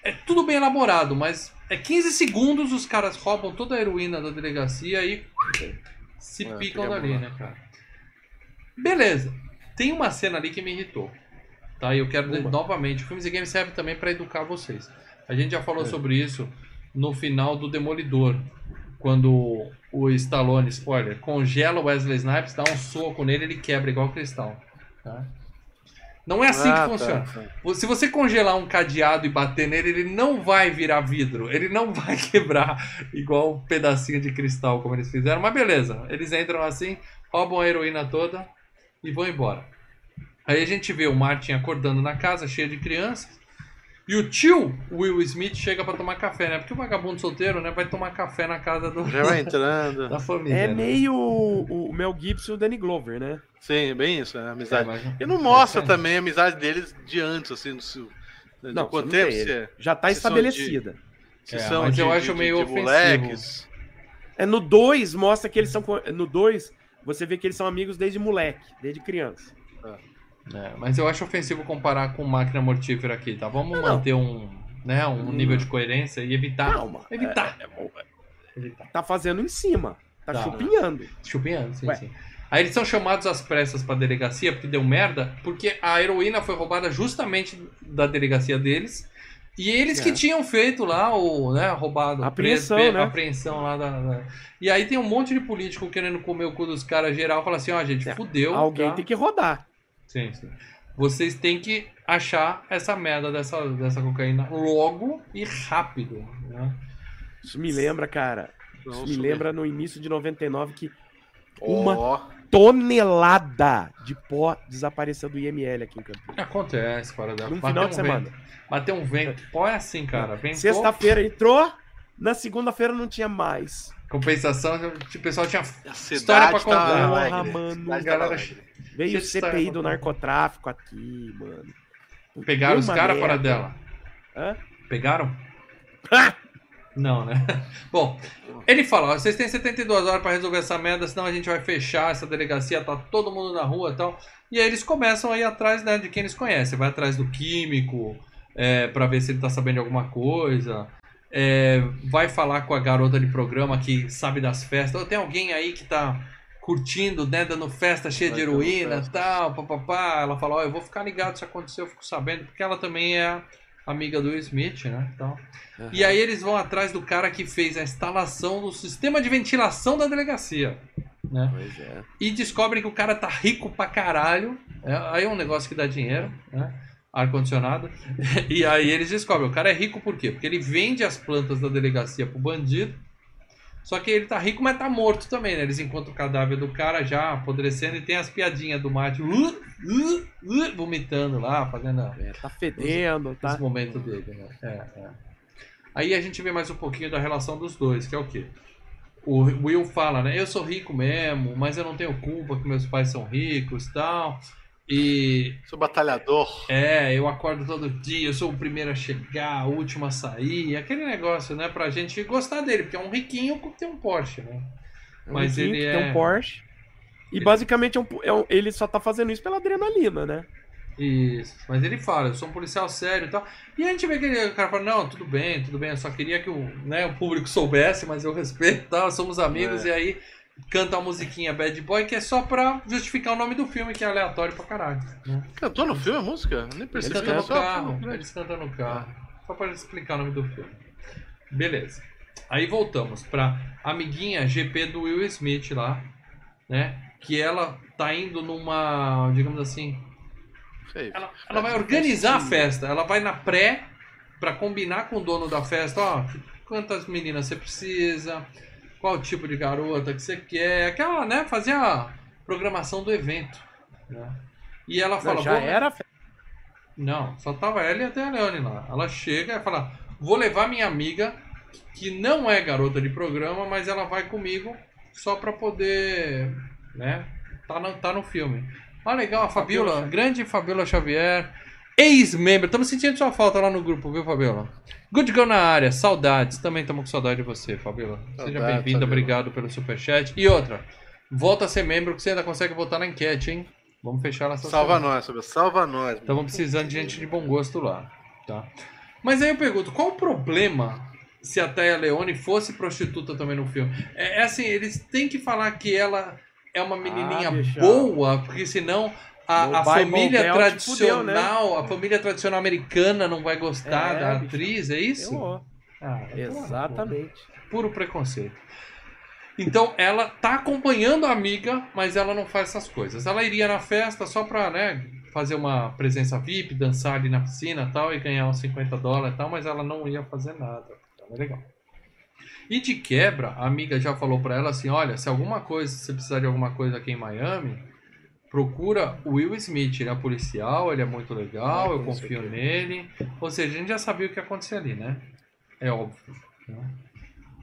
S1: É tudo bem elaborado, mas é 15 segundos os caras roubam toda a heroína da delegacia e se
S2: É,
S1: picam dali,
S2: bom.
S1: né, cara? Beleza. Tem uma cena ali que me irritou. Tá? E eu quero
S3: Uma.
S1: novamente. O Filmes e Games serve também pra educar vocês. A gente já falou
S3: É.
S1: sobre isso no final do Demolidor. Quando o Stallone, spoiler, congela o Wesley Snipes, dá um soco nele, ele quebra igual cristal. Tá? Não é assim
S2: Ah,
S1: que
S2: tá,
S1: funciona.
S2: tá.
S1: Se você congelar um cadeado e bater nele, ele não vai virar vidro. Ele não vai quebrar igual um pedacinho de cristal, como eles fizeram. Mas beleza, eles entram assim, roubam a heroína toda e vão embora. Aí a gente vê o Martin acordando na casa, cheio de crianças. E o tio Will Smith chega pra tomar café, né? Porque o vagabundo solteiro, né, vai tomar café na casa do,
S2: Já vai entrando.
S1: da família.
S3: É
S1: né?
S3: meio o, o Mel Gibson e o Danny Glover, né?
S2: Sim, bem isso, é a
S1: É,
S2: amizade.
S1: mas-
S2: E não mostra
S1: é,
S2: também a amizade deles de antes, assim, do, seu- de
S3: Não,
S2: quanto
S3: você não
S2: tempo é-
S3: Já tá
S2: se são
S3: estabelecida.
S2: se
S1: É,
S2: são
S1: mas
S2: de,
S1: eu
S2: de-
S1: acho
S2: de-
S1: meio
S2: de
S1: ofensivo.
S2: moleques.
S3: É no 2 mostra que eles são. No 2, você vê que eles são amigos desde moleque, desde criança.
S1: É, mas eu acho ofensivo comparar com máquina mortífera aqui, tá? Vamos
S3: Não, não.
S1: manter um, né, um
S3: Hum.
S1: nível de coerência e evitar.
S3: Calma.
S1: Evitar.
S3: é- é-
S1: evitar.
S3: tá fazendo em cima. Tá,
S1: Tá.
S3: chupinhando.
S1: Chupinhando, sim,
S3: Ué.
S1: sim. Aí eles são chamados às pressas pra delegacia porque deu merda, porque a heroína foi roubada justamente da delegacia deles. E eles que
S3: É.
S1: tinham feito lá o, né, roubado,
S3: A apreensão,
S1: preso-
S3: né?
S1: apreensão lá da, da- E aí tem um monte de político querendo comer o cu dos caras geral, fala assim, ó, gente,
S3: É,
S1: fudeu.
S3: Alguém
S1: tá?
S3: tem que rodar.
S1: Sim, sim. Vocês têm que achar essa merda dessa, dessa cocaína logo e rápido, né?
S3: Isso me lembra, cara. Isso me lembra no início de 99 que uma tonelada de pó desapareceu do IML aqui em Campinas.
S1: Acontece.
S3: Num
S1: Bateu
S3: final
S1: um
S3: de semana.
S1: Vento. Bateu um vento. Pó é assim, cara.
S3: Sexta-feira entrou, na segunda-feira não tinha mais.
S1: Compensação, o pessoal tinha História pra
S2: cidade
S1: contar.
S2: tá
S3: Porra,
S2: alegre.
S3: mano.
S2: A tá
S1: Galera-.
S3: Veio o CPI do
S1: bacana.
S3: narcotráfico aqui, mano.
S1: Pegaram os caras para dela.
S3: Hã?
S1: Pegaram?
S3: Ah!
S1: Não, né? Bom, ele fala, ó, vocês têm 72 horas para resolver essa merda, senão a gente vai fechar essa delegacia, tá todo mundo na rua e tal. E aí eles começam a ir atrás né, de quem eles conhecem. Vai atrás do químico, é, para ver se ele tá sabendo de alguma coisa. É, vai falar com a garota de programa que sabe das festas. Ou tem alguém aí que tá curtindo, né, dando festa cheia
S2: Vai
S1: de heroína e
S2: festa.
S1: tal, papapá. Ela fala, ó, eu vou ficar ligado se acontecer, eu fico sabendo, porque ela também é amiga do Smith, né? Então, e aí eles vão atrás do cara que fez a instalação do sistema de ventilação da delegacia. Né?
S3: Pois é.
S1: E descobrem que o cara tá rico pra caralho. É, aí é um negócio que dá dinheiro, né? Ar-condicionado. E aí eles descobrem, o cara é rico por quê? Porque ele vende as plantas da delegacia pro bandido. Só que ele tá rico, mas tá morto também, né? Eles encontram o cadáver do cara já apodrecendo e tem as piadinhas do Mate uh, uh, uh, vomitando lá, fazendo
S3: É, tá fedendo, tá?
S1: os momentos dele, né? É, é. Aí a gente vê mais um pouquinho da relação dos dois, que é o quê? O Will fala, né? Eu sou rico mesmo, mas eu não tenho culpa que meus pais são ricos e tal. E
S2: Sou batalhador.
S1: é, eu acordo todo dia, eu sou o primeiro a chegar, o último a sair, aquele negócio, né, pra gente gostar dele, porque é um riquinho que tem um Porsche, né?
S3: Um
S1: Mas ele
S3: que tem
S1: é-
S3: um Porsche. E
S1: Ele-
S3: basicamente é um- é um- ele só tá fazendo isso pela adrenalina, né?
S1: Isso, mas ele fala, eu sou um policial sério e tal. E a gente vê que ele, o cara fala, não, tudo bem, tudo bem, eu só queria que o, né, o público soubesse, mas eu respeito e tal, somos amigos,
S2: É.
S1: e aí canta a musiquinha Bad Boy, que é só pra justificar o nome do filme, que é aleatório pra caralho. Né?
S2: Cantou no filme a música? Eu Nem
S1: Eles
S2: percebi.
S1: cantam no carro, eles cantam no carro. Só pra explicar o nome do filme. Beleza. Aí voltamos pra amiguinha GP do Will Smith lá, né? Que ela tá indo numa, digamos assim, ela, ela vai organizar a festa. Ela vai na pré pra combinar com o dono da festa, ó, quantas meninas você precisa, qual tipo de garota que você quer, aquela, né, fazer a programação do evento, né? E ela fala,
S3: Não, já
S1: "Vou-
S3: era.
S1: não, só tava ela e até a Leone lá. Ela chega e fala: Vou levar minha amiga, que não é garota de programa, mas ela vai comigo só pra poder. né? Tá no, tá no filme. Ah, legal, a Fabiola grande Fabiola Xavier, ex-membro. Estamos sentindo sua falta lá no grupo, viu, Fabiola? Good Girl na área, saudades. Também estamos com saudade de você, Fabiola. Seja bem-vinda,
S2: Fabiola.
S1: obrigado pelo superchat. E outra, volta a ser membro que você ainda consegue votar na enquete, hein? Vamos fechar essa
S2: Salva
S1: semana.
S2: nós, Silvio. Salva nós.
S1: Estavam precisando de gente de bom gosto lá, tá? Mas aí eu pergunto, qual o problema se a Taya Leone fosse prostituta também no filme? É, é assim, eles têm que falar que ela é uma menininha
S3: Ah,
S1: boa, porque senão a, a família
S3: Mobile te fudeu, né?
S1: tradicional, a família tradicional americana não vai gostar
S3: É,
S1: da
S3: bicho.
S1: atriz, é isso?
S3: Eu-
S1: Ah.
S3: Exatamente.
S1: Puro preconceito. Então ela tá acompanhando a amiga, mas ela não faz essas coisas. Ela iria na festa só pra, né, fazer uma presença VIP, dançar ali na piscina e tal, e ganhar uns 50 dólares e tal, mas ela não ia fazer nada. Então é legal. E de quebra, a amiga já falou pra ela assim: olha, se alguma coisa, se você precisar de alguma coisa aqui em Miami, procura o Will Smith. Ele é policial, ele é muito legal,
S3: Ah,
S1: eu confio
S3: certeza.
S1: nele. Ou seja, a gente já sabia o que ia acontecer ali, né? É óbvio. né?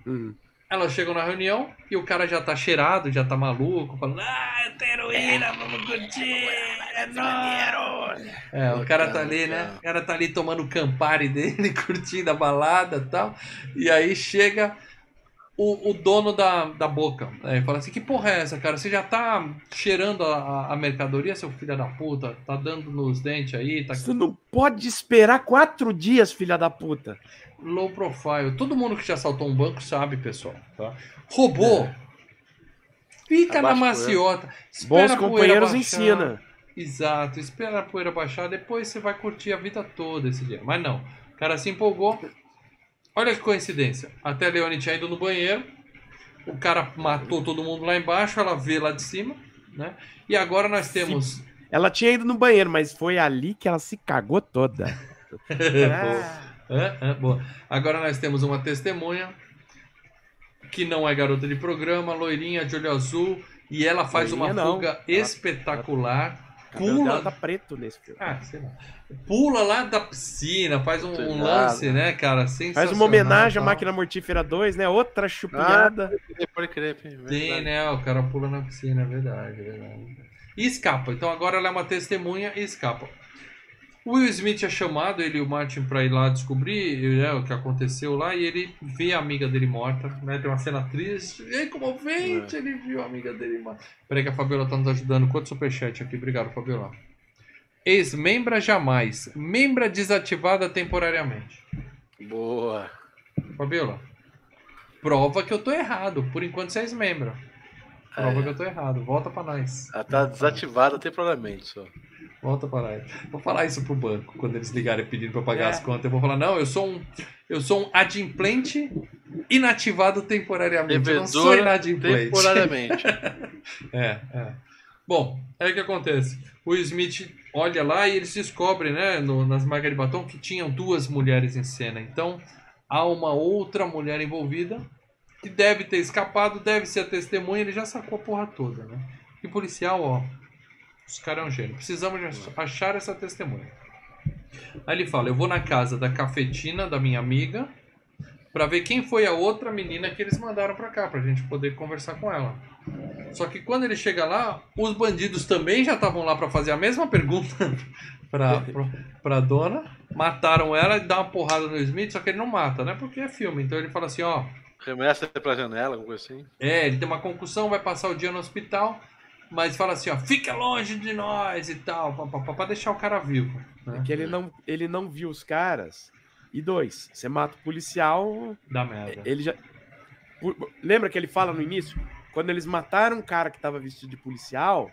S3: Hum.
S1: Elas chegam na reunião e o cara já tá cheirado, já tá maluco, falando, ah, eu tenho heroína, vamos curtir, é nóis." É, o cara tá ali, né? O cara tá ali tomando o Campari dele, curtindo a balada e tal. E aí chega o, o dono da, da boca. Aí fala assim, que porra é essa, cara? Você já tá cheirando a, a- mercadoria, seu filho da puta? Tá dando nos dentes aí, tá
S3: Você não pode esperar quatro dias, filha da puta.
S1: low profile. Todo mundo que já assaltou um banco sabe, pessoal. Tá? Roubou. Fica na
S2: Abaixa a
S1: maciota. espera
S3: Bons companheiros ensina.
S1: Exato. Espera a poeira baixar, depois você vai curtir a vida toda esse dia. Mas não. O cara se empolgou. Olha que coincidência. Até a Leone tinha ido no banheiro. O cara matou todo mundo lá embaixo. Ela vê lá de cima. Né? E agora nós temos.
S3: Ela tinha ido no banheiro, mas foi ali que ela se cagou toda.
S1: Boa. É, é, boa. Agora nós temos uma testemunha que não é garota de programa, loirinha, de olho azul, e ela faz uma
S3: Loirinha não.
S1: fuga
S3: Ela-
S1: espetacular.
S3: O cabelo dela
S1: Pula,
S3: tá preto nesse filme.
S1: ah, sei lá. Pula lá da piscina, faz um, um lance, né, cara?
S3: Faz uma homenagem à. Máquina Mortífera 2, né? Outra chupinhada.
S2: Pode crer,
S1: Tem, né? O cara pula na piscina, é verdade, é verdade. E escapa. Então agora ela é uma testemunha e escapa. O Will Smith é chamado, ele e o Martin, pra ir lá descobrir né, o que aconteceu lá e ele vê a amiga dele morta, né? Tem uma cena triste, e aí comovente, ele viu a amiga dele morta. Peraí que a Fabiola tá nos ajudando. Quanto superchat aqui? Obrigado, Fabiola. Ex-membra jamais. Membra desativada temporariamente.
S2: Boa.
S1: Fabiola, prova que eu tô errado. Por enquanto você é ex-membro. Prova
S2: É.
S1: que eu tô errado. Volta pra nós.
S2: Ela tá desativada temporariamente só.
S1: Volta pra nós. Vou falar isso pro banco quando eles ligarem pedindo pra eu pagar
S3: É.
S1: as contas. Eu vou falar, não, eu sou um. Eu sou um adimplente inativado temporariamente. Eu não sou inadimplente.
S2: temporariamente.
S1: É, é. Bom, aí o que acontece? O Smith olha lá e eles descobrem, né, no- nas marcas de batom, que tinham duas mulheres em cena. Então, há uma outra mulher envolvida que deve ter escapado, deve ser a testemunha, ele já sacou a porra toda, né? E policial, ó, os caras é um gênio. Precisamos achar essa testemunha. Aí ele fala: Eu vou na casa da cafetina da minha amiga para ver quem foi a outra menina que eles mandaram para cá, pra gente poder conversar com ela. Só que quando ele chega lá, os bandidos também já estavam lá para fazer a mesma pergunta pra, pra, pra dona. Mataram ela e dá uma porrada no Smith, só que ele não mata, né? Porque é filme. Então ele fala assim: Ó.
S2: Remessa pra janela, alguma coisa assim.
S1: É, ele tem uma concussão, vai passar o dia no hospital mas fala assim, ó, fica longe de nós e tal, para deixar o cara vivo.
S3: Né? É que ele não, ele não viu os caras. E dois, você mata o policial.
S1: Dá merda.
S3: Ele já. Lembra que ele fala no início? Quando eles mataram um cara que tava vestido de policial,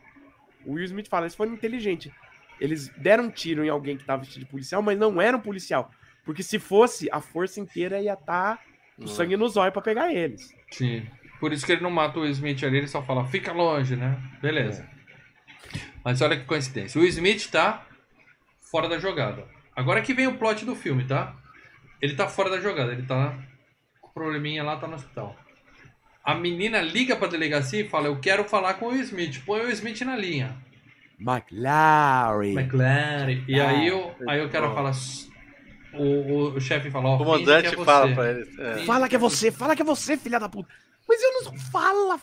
S3: o Will Smith fala, eles foram inteligentes. Eles deram um tiro em alguém que tava vestido de policial, mas não era um policial. Porque se fosse, a força inteira ia estar tá o sangue nos olhos para pegar eles.
S1: Sim. Por isso que ele não mata o Smith ali, ele só fala, fica longe, né? Beleza. É. Mas olha que coincidência. O Smith tá fora da jogada. Agora que vem o plot do filme, tá? Ele tá fora da jogada, ele tá com probleminha lá, tá no hospital. A menina liga pra delegacia e fala, eu quero falar com o Smith. Põe o Smith na linha.
S3: McLaren.
S1: McLaren. E aí eu, aí eu quero falar. O, o, o chefe fala, ó,
S2: o comandante
S1: é
S2: fala pra ele.
S3: É. Fala que é você, fala que é você, filha da puta. Mas eu não fala.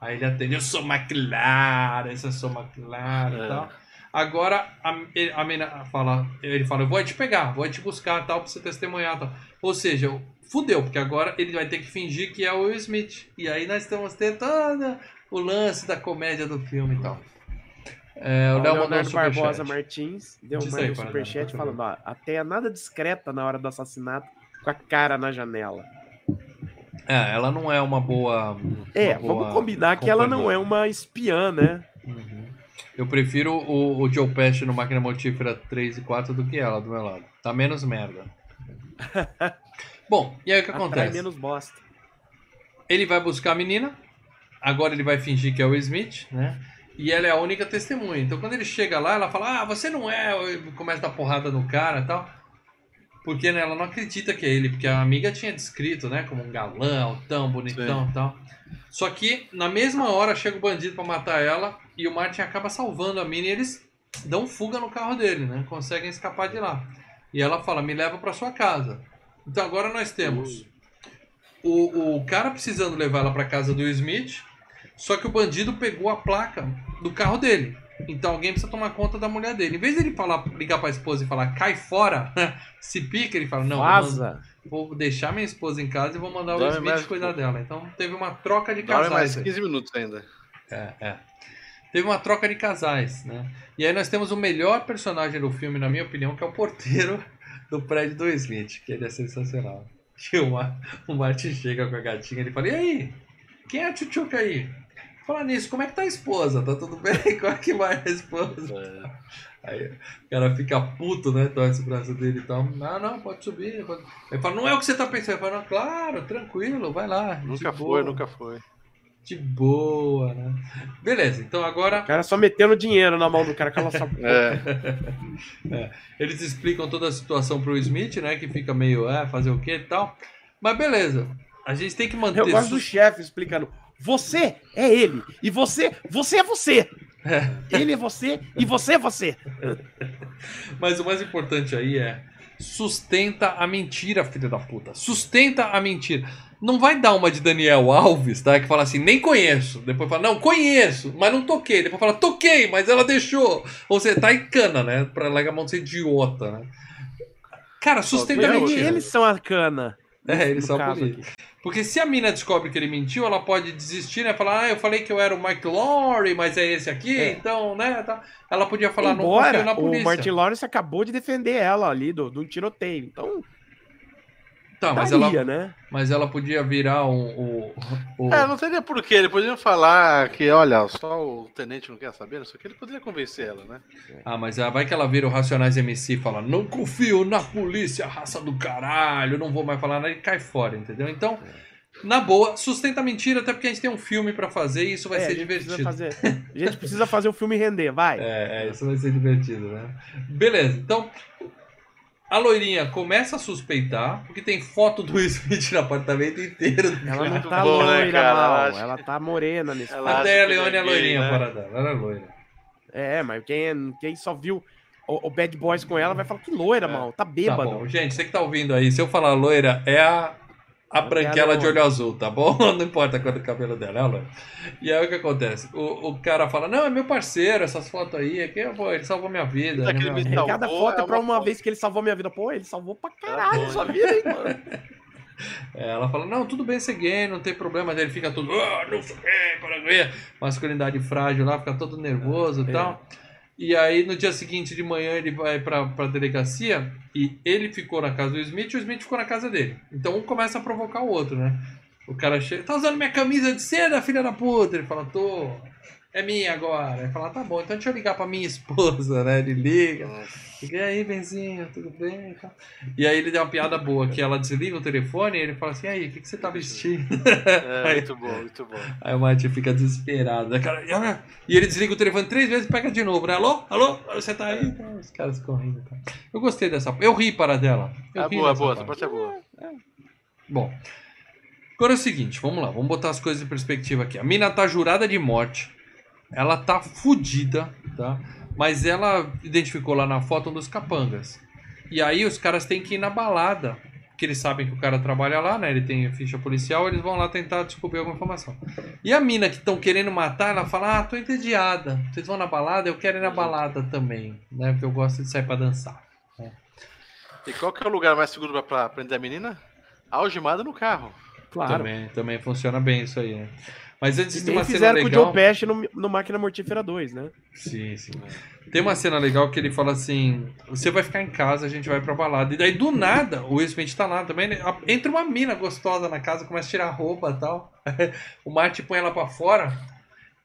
S1: Aí ele atende, eu sou McLaren, eu sou McLaren é. e tal. Agora a, a menina fala, ele fala, eu vou te pegar, vou te buscar tal, pra você testemunhar tal. Ou seja, fudeu, porque agora ele vai ter que fingir que é o Will Smith. E aí nós estamos tendo todo o lance da comédia do filme e tal.
S3: É, o Léo Leonardo Barbosa Martins deu um aí, superchat falando, ó, até é nada discreta na hora do assassinato com a cara na janela.
S1: É, ela não é uma boa.
S3: É,
S1: uma
S3: boa vamos combinar que ela não é uma espiã, né?
S1: Uhum. Eu prefiro o, o Joe Pesci no Máquina Mortífera 3 e 4 do que ela do meu lado. Tá menos merda. Bom, e aí o que acontece?
S3: menos bosta.
S1: Ele vai buscar a menina. Agora ele vai fingir que é o Smith, né? E ela é a única testemunha. Então quando ele chega lá, ela fala: Ah, você não é. Começa a dar porrada no cara e tal. Porque né, ela não acredita que é ele, porque a amiga tinha descrito, né, como um galã, tão bonitão e tal. Só que na mesma hora chega o bandido para matar ela e o Martin acaba salvando a mina e eles dão fuga no carro dele, né? Conseguem escapar de lá. E ela fala: "Me leva para sua casa". Então agora nós temos o, o cara precisando levar ela para casa do Smith, só que o bandido pegou a placa do carro dele. Então alguém precisa tomar conta da mulher dele. Em vez dele falar, ligar pra esposa e falar, cai fora, se pica, ele fala, não,
S3: Vaza.
S1: Vou, vou, deixar minha esposa em casa e vou mandar o Smith cuidar dela. Então teve uma troca de casais. mais
S2: 15 minutos ainda.
S1: É, é. Teve uma troca de casais, né? E aí nós temos o melhor personagem do filme, na minha opinião, que é o porteiro do prédio do Smith, que ele é sensacional. E o, o Martin chega com a gatinha e ele fala, e aí? Quem é a tchutchuca aí? Falar nisso, como é que tá a esposa? Tá tudo bem? Como é que vai a esposa? É. Aí o cara fica puto, né? Torce o braço dele e tal. Não, não, pode subir. Pode... Ele fala, não é o que você tá pensando. Ele fala, não, claro, tranquilo, vai lá.
S2: Nunca foi, nunca foi.
S1: De boa, né? Beleza, então agora.
S3: O cara só metendo dinheiro na mão do cara, cala sua
S1: é. é. Eles explicam toda a situação pro Smith, né? Que fica meio, é, fazer o que e tal. Mas beleza. A gente tem que manter.
S3: Eu gosto do chefe explicando. Você é ele. E você, você é você. É. Ele é você e você é você.
S1: Mas o mais importante aí é sustenta a mentira, filha da puta. Sustenta a mentira. Não vai dar uma de Daniel Alves, tá? Que fala assim, nem conheço. Depois fala, não, conheço, mas não toquei. Depois fala, toquei, mas ela deixou. Ou seja, tá em cana, né? Pra largar a mão de ser idiota, né? Cara, sustenta a mentira.
S3: Eles são a cana.
S1: É, eles são a porque se a mina descobre que ele mentiu, ela pode desistir, né? Falar, ah, eu falei que eu era o Mike Lowry, mas é esse aqui, é. então, né? Tá. Ela podia falar,
S3: Embora, não confio na polícia. O Martin Lawrence acabou de defender ela ali do, do tiroteio, então
S1: Tá, mas ela, né? mas ela podia virar um. um,
S2: É, não teria porquê. Ele poderia falar que, olha, só o tenente não quer saber, não sei o que. Ele poderia convencer ela, né?
S1: Ah, mas vai que ela vira o Racionais MC e fala: Não confio na polícia, raça do caralho, não vou mais falar nada e cai fora, entendeu? Então. Na boa, sustenta a mentira, até porque a gente tem um filme para fazer e isso vai é, ser divertido.
S3: Fazer, a gente precisa fazer o filme render, vai.
S1: É, é, isso vai ser divertido, né? Beleza, então A loirinha começa a suspeitar, porque tem foto do Will Smith no apartamento inteiro.
S3: Ela não
S2: Muito
S3: tá
S2: bom, né,
S3: loira,
S2: cara?
S3: mal.
S2: Ela acha-
S3: Ela tá morena nesse
S2: Ela
S1: Até a Leone é
S2: é
S1: loirinha,
S2: né?
S1: para dela. Ela é loira.
S3: É, mas quem, quem só viu o, o Bad Boys com ela vai falar que loira,
S2: É.
S3: mal. Tá
S1: Tá
S3: bêbado.
S1: bom. Gente, você que tá ouvindo aí, se eu falar loira, é a, a branquela de olho azul, tá bom? Não importa a cor do cabelo dela, é a loira. E aí o que acontece? O, o cara fala, não, é meu parceiro, essas fotos aí, aqui, pô, ele salvou minha vida. né, meu
S2: me
S1: amigo?"
S2: salvou,
S3: Cada foto é
S2: é
S3: pra
S2: uma foto.
S3: vez que ele salvou minha vida. Pô, ele salvou pra
S2: Tá
S3: caralho
S2: bom,
S3: sua vida, hein, mano.
S1: É, ela fala, não, tudo bem ser gay, não tem problema. Daí ele fica todo, ah, não sei que, para ver. Masculinidade frágil lá, fica todo nervoso e
S3: É.
S1: E aí no dia seguinte de manhã ele vai pra, pra delegacia e ele ficou na casa do Smith e o Smith ficou na casa dele. Então um começa a provocar o outro, né? O cara chega, tá usando minha camisa de seda, filha da puta? Ele fala, tô. É minha agora. Ele fala, tá bom, então deixa eu ligar pra minha esposa, né? Ele liga. E aí, Benzinho, tudo bem? E. E aí ele deu uma piada boa, que ela desliga o telefone e ele fala assim, aí, o que, que você tá vestindo?
S2: É, muito bom, muito bom.
S1: Aí o Martin fica desesperado. né, cara? E ele desliga o telefone três vezes e pega de novo, né? Alô? Alô? Você tá aí? Então, Os caras correndo. Cara. Eu gostei dessa. Eu ri para dela. Eu
S2: É boa,
S1: nessa
S2: boa, essa
S1: parte.
S2: parte é boa.
S1: Bom. Agora é o seguinte, vamos lá, vamos botar as coisas em perspectiva aqui. A mina tá jurada de morte. Ela tá fudida, tá? Mas ela identificou lá na foto um dos capangas. E aí os caras têm que ir na balada. Que eles sabem que o cara trabalha lá, né? Ele tem ficha policial, eles vão lá tentar descobrir alguma informação. E a mina que estão querendo matar, ela fala: Ah, tô entediada. Vocês vão na balada? Eu quero ir na balada também, né? Porque eu gosto de sair pra dançar.
S2: E qual que é o lugar mais seguro pra, pra prender a menina? Algemada no carro.
S3: Claro.
S1: Também, também funciona bem isso aí, né? Mas antes
S3: E
S1: tem uma cena
S3: fizeram com o
S1: legal.
S3: Joe Pesci no, no Máquina Mortífera 2, né?
S1: Sim, sim. Tem uma cena legal que ele fala assim: você vai ficar em casa, a gente vai pra balada. E daí do nada, o Will Smith tá lá também. né? Entra uma mina gostosa na casa, começa a tirar a roupa e tal. o Marty põe ela pra fora.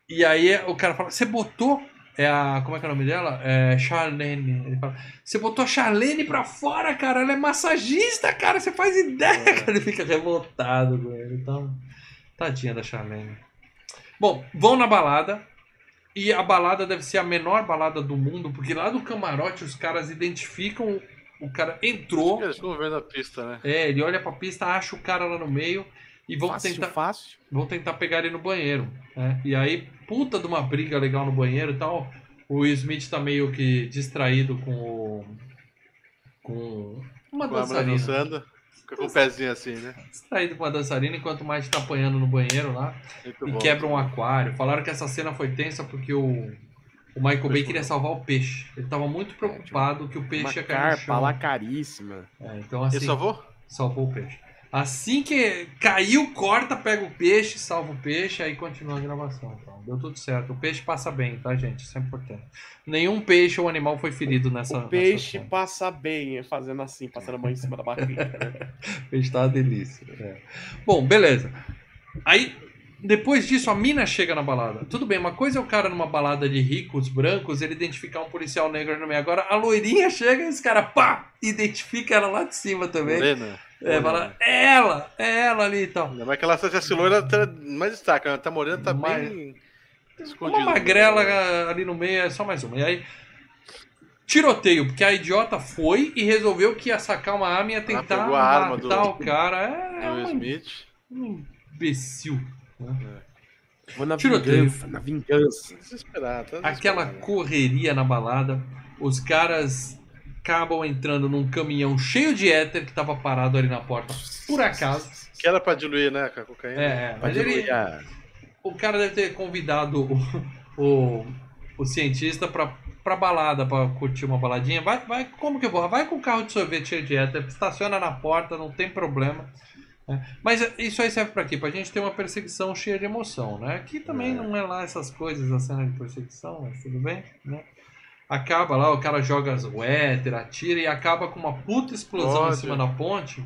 S1: E aí o cara fala: você botou. É a. Como é que é o nome dela? É Charlene. Ele fala: Você botou a Charlene pra fora, cara. Ela é massagista, cara. Você faz ideia, cara. Ele fica revoltado com ele. Então, tadinha da Charlene. Bom, vão na balada. E a balada deve ser a menor balada do mundo, porque lá do camarote os caras identificam. O cara entrou,
S2: Eles ficam vendo a pista, né?
S1: é, ele olha pra pista, acha o cara lá no meio e vão
S3: fácil,
S1: tentar,
S3: fácil.
S1: vão tentar pegar ele no banheiro. né? E aí, puta de uma briga legal no banheiro e tal. O Smith tá meio que distraído com o. com uma dançarina.
S2: dançando. Fica com o pezinho assim, né?
S1: Distraído com uma dançarina enquanto o Mike tá apanhando no banheiro lá.
S2: Muito
S1: e
S2: bom.
S1: quebra um aquário. Falaram que essa cena foi tensa porque o, o Michael Bay queria salvar o peixe. Ele tava muito preocupado que o
S3: Uma
S1: peixe ia cair no
S3: carpa
S1: chão.
S3: lá caríssima.
S1: É, então assim,
S2: Ele salvou?
S1: salvou o peixe. Assim que caiu, corta, pega o peixe, salva o peixe, aí continua a gravação. Então, deu tudo certo. O peixe passa bem, tá, gente? Isso é importante. Nenhum peixe ou animal foi ferido nessa.
S3: o peixe
S1: nessa
S3: passa bem, fazendo assim, passando a mão em cima da barriga. né?
S1: O peixe tá uma delícia. é. Bom, beleza. Aí, depois disso, a mina chega na balada. Tudo bem, uma coisa é o cara numa balada de ricos, brancos, ele identificar um policial negro no meio. Agora, a loirinha chega e os caras, pá, identifica ela lá de cima também.
S2: Morena.
S1: É, fala, é ela, é ela ali e tal.
S2: Ainda mais que ela se loira, tá mais destaca. Ela tá morena, tá
S1: Mais-
S2: bem escondida.
S1: Uma magrela ali no meio é só mais uma. E aí, tiroteio, porque a idiota foi e resolveu que ia sacar uma arma e ia tentar
S2: pegou a arma
S1: matar
S2: do-
S1: o cara. É, é um,
S2: Smith.
S1: um imbecil.
S3: Vou na
S1: Tiroteio.
S3: vingança, na vingança.
S2: Desesperado. Tá
S1: Aquela
S2: desesperado.
S1: correria na balada, os caras acabam entrando num caminhão cheio de éter que tava parado ali na porta, por acaso.
S2: Que era pra diluir, né, com a cocaína.
S1: É, é, mas ele,
S3: a-
S1: o cara deve ter convidado o, o, o cientista pra, pra balada, pra curtir uma baladinha. Vai, vai, como que eu vou? Vai com o carro de sorvete cheio de éter, estaciona na porta, não tem problema. Né? Mas isso aí serve pra quê? Pra gente ter uma perseguição cheia de emoção, né? Aqui também não é lá essas coisas, a cena de perseguição, mas tudo bem, né? Acaba lá, o cara joga o éter, atira e acaba com uma puta explosão em cima da ponte.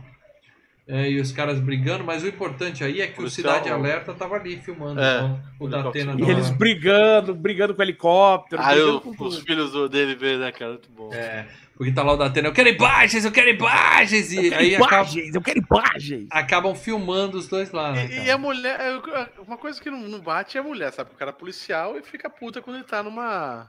S1: É, e os caras brigando, mas o importante aí é que o
S2: Policial-
S1: Cidade Alerta tava ali filmando.
S2: É,
S1: então, o da Atena
S3: E eles brigando, brigando com o helicóptero,
S2: Aí
S3: brigando
S2: o-
S3: com
S2: os
S3: tudo.
S2: filhos dele vê, né, cara? Muito bom.
S1: É, porque tá lá o da Atena, eu quero imagens, eu quero imagens! E
S3: Eu
S1: aí
S3: quero
S1: acaba-
S3: imagens, eu quero imagens.
S1: acabam filmando os dois lá, né?
S2: E, e a mulher, é, uma coisa que não, não bate é a mulher, sabe? O cara é policial e fica puta quando ele tá numa,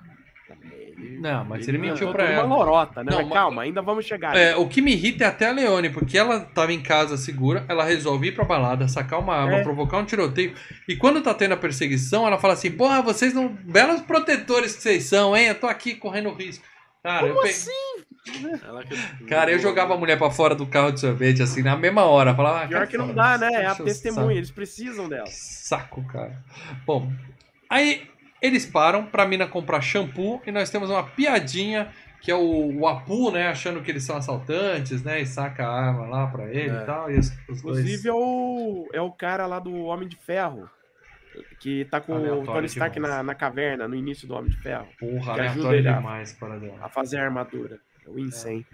S3: Ele-
S1: Não, mas ele mentiu
S3: mandou
S1: pra
S3: toda
S1: ela.
S3: Uma lorota, né?
S1: Não,
S3: Mas calma, ainda vamos chegar.
S1: É, o que me irrita é até a Leone, porque ela tava em casa segura, ela resolve ir pra balada, sacar uma arma,
S3: É.
S1: provocar um tiroteio. E quando tá tendo a perseguição, ela fala assim: Porra, vocês não. Belos protetores que vocês são, hein? Eu tô aqui correndo risco. Cara, eu pe-
S2: que-
S1: Cara, eu jogava a mulher pra fora do carro de sorvete, assim, na mesma hora. Falava, ah,
S3: Pior que não dá, né? É a
S1: o
S3: testemunha, eles precisam dela.
S1: Saco, cara. Bom, aí eles param pra mina comprar shampoo e nós temos uma piadinha que é o, o Apu, né? Achando que eles são assaltantes, né? E saca a arma lá pra ele
S2: É.
S1: e tal. E os, os
S3: Inclusive
S1: dois.
S3: é o, é o cara lá do Homem de Ferro. Que tá com o
S1: Aleatório
S3: Tony Stark na, na caverna, no início do Homem de Ferro.
S1: Porra,
S3: que
S1: aleatório
S3: ajuda ele a-
S1: demais para dela.
S3: A fazer a armadura. É o Insane.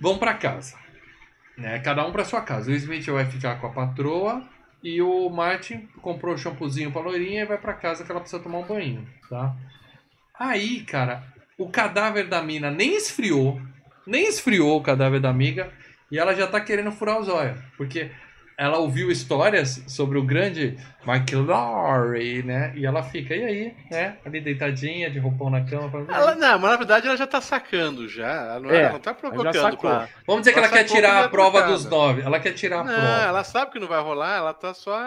S1: Vão pra casa. Né? Cada um pra sua casa. O Smith vai ficar com a patroa e o Martin comprou o shampoozinho pra loirinha e vai pra casa que ela precisa tomar um banho, tá? Aí, cara, o cadáver da mina nem esfriou, nem esfriou o cadáver da amiga e ela já tá querendo furar os olhos, porque ela ouviu histórias sobre o grande McLaury, né? E ela fica, e aí, né? Ali deitadinha, de roupão na cama. falando,
S2: Ela, não, mas na verdade ela já tá sacando já. Ela não,
S3: É,
S2: ela não tá provocando. pra-
S1: Vamos dizer que ela
S2: Ela
S1: quer tirar a prova
S2: trocada.
S1: dos nove. Ela quer tirar a
S2: Não,
S1: prova.
S2: ela sabe que não vai rolar, ela tá só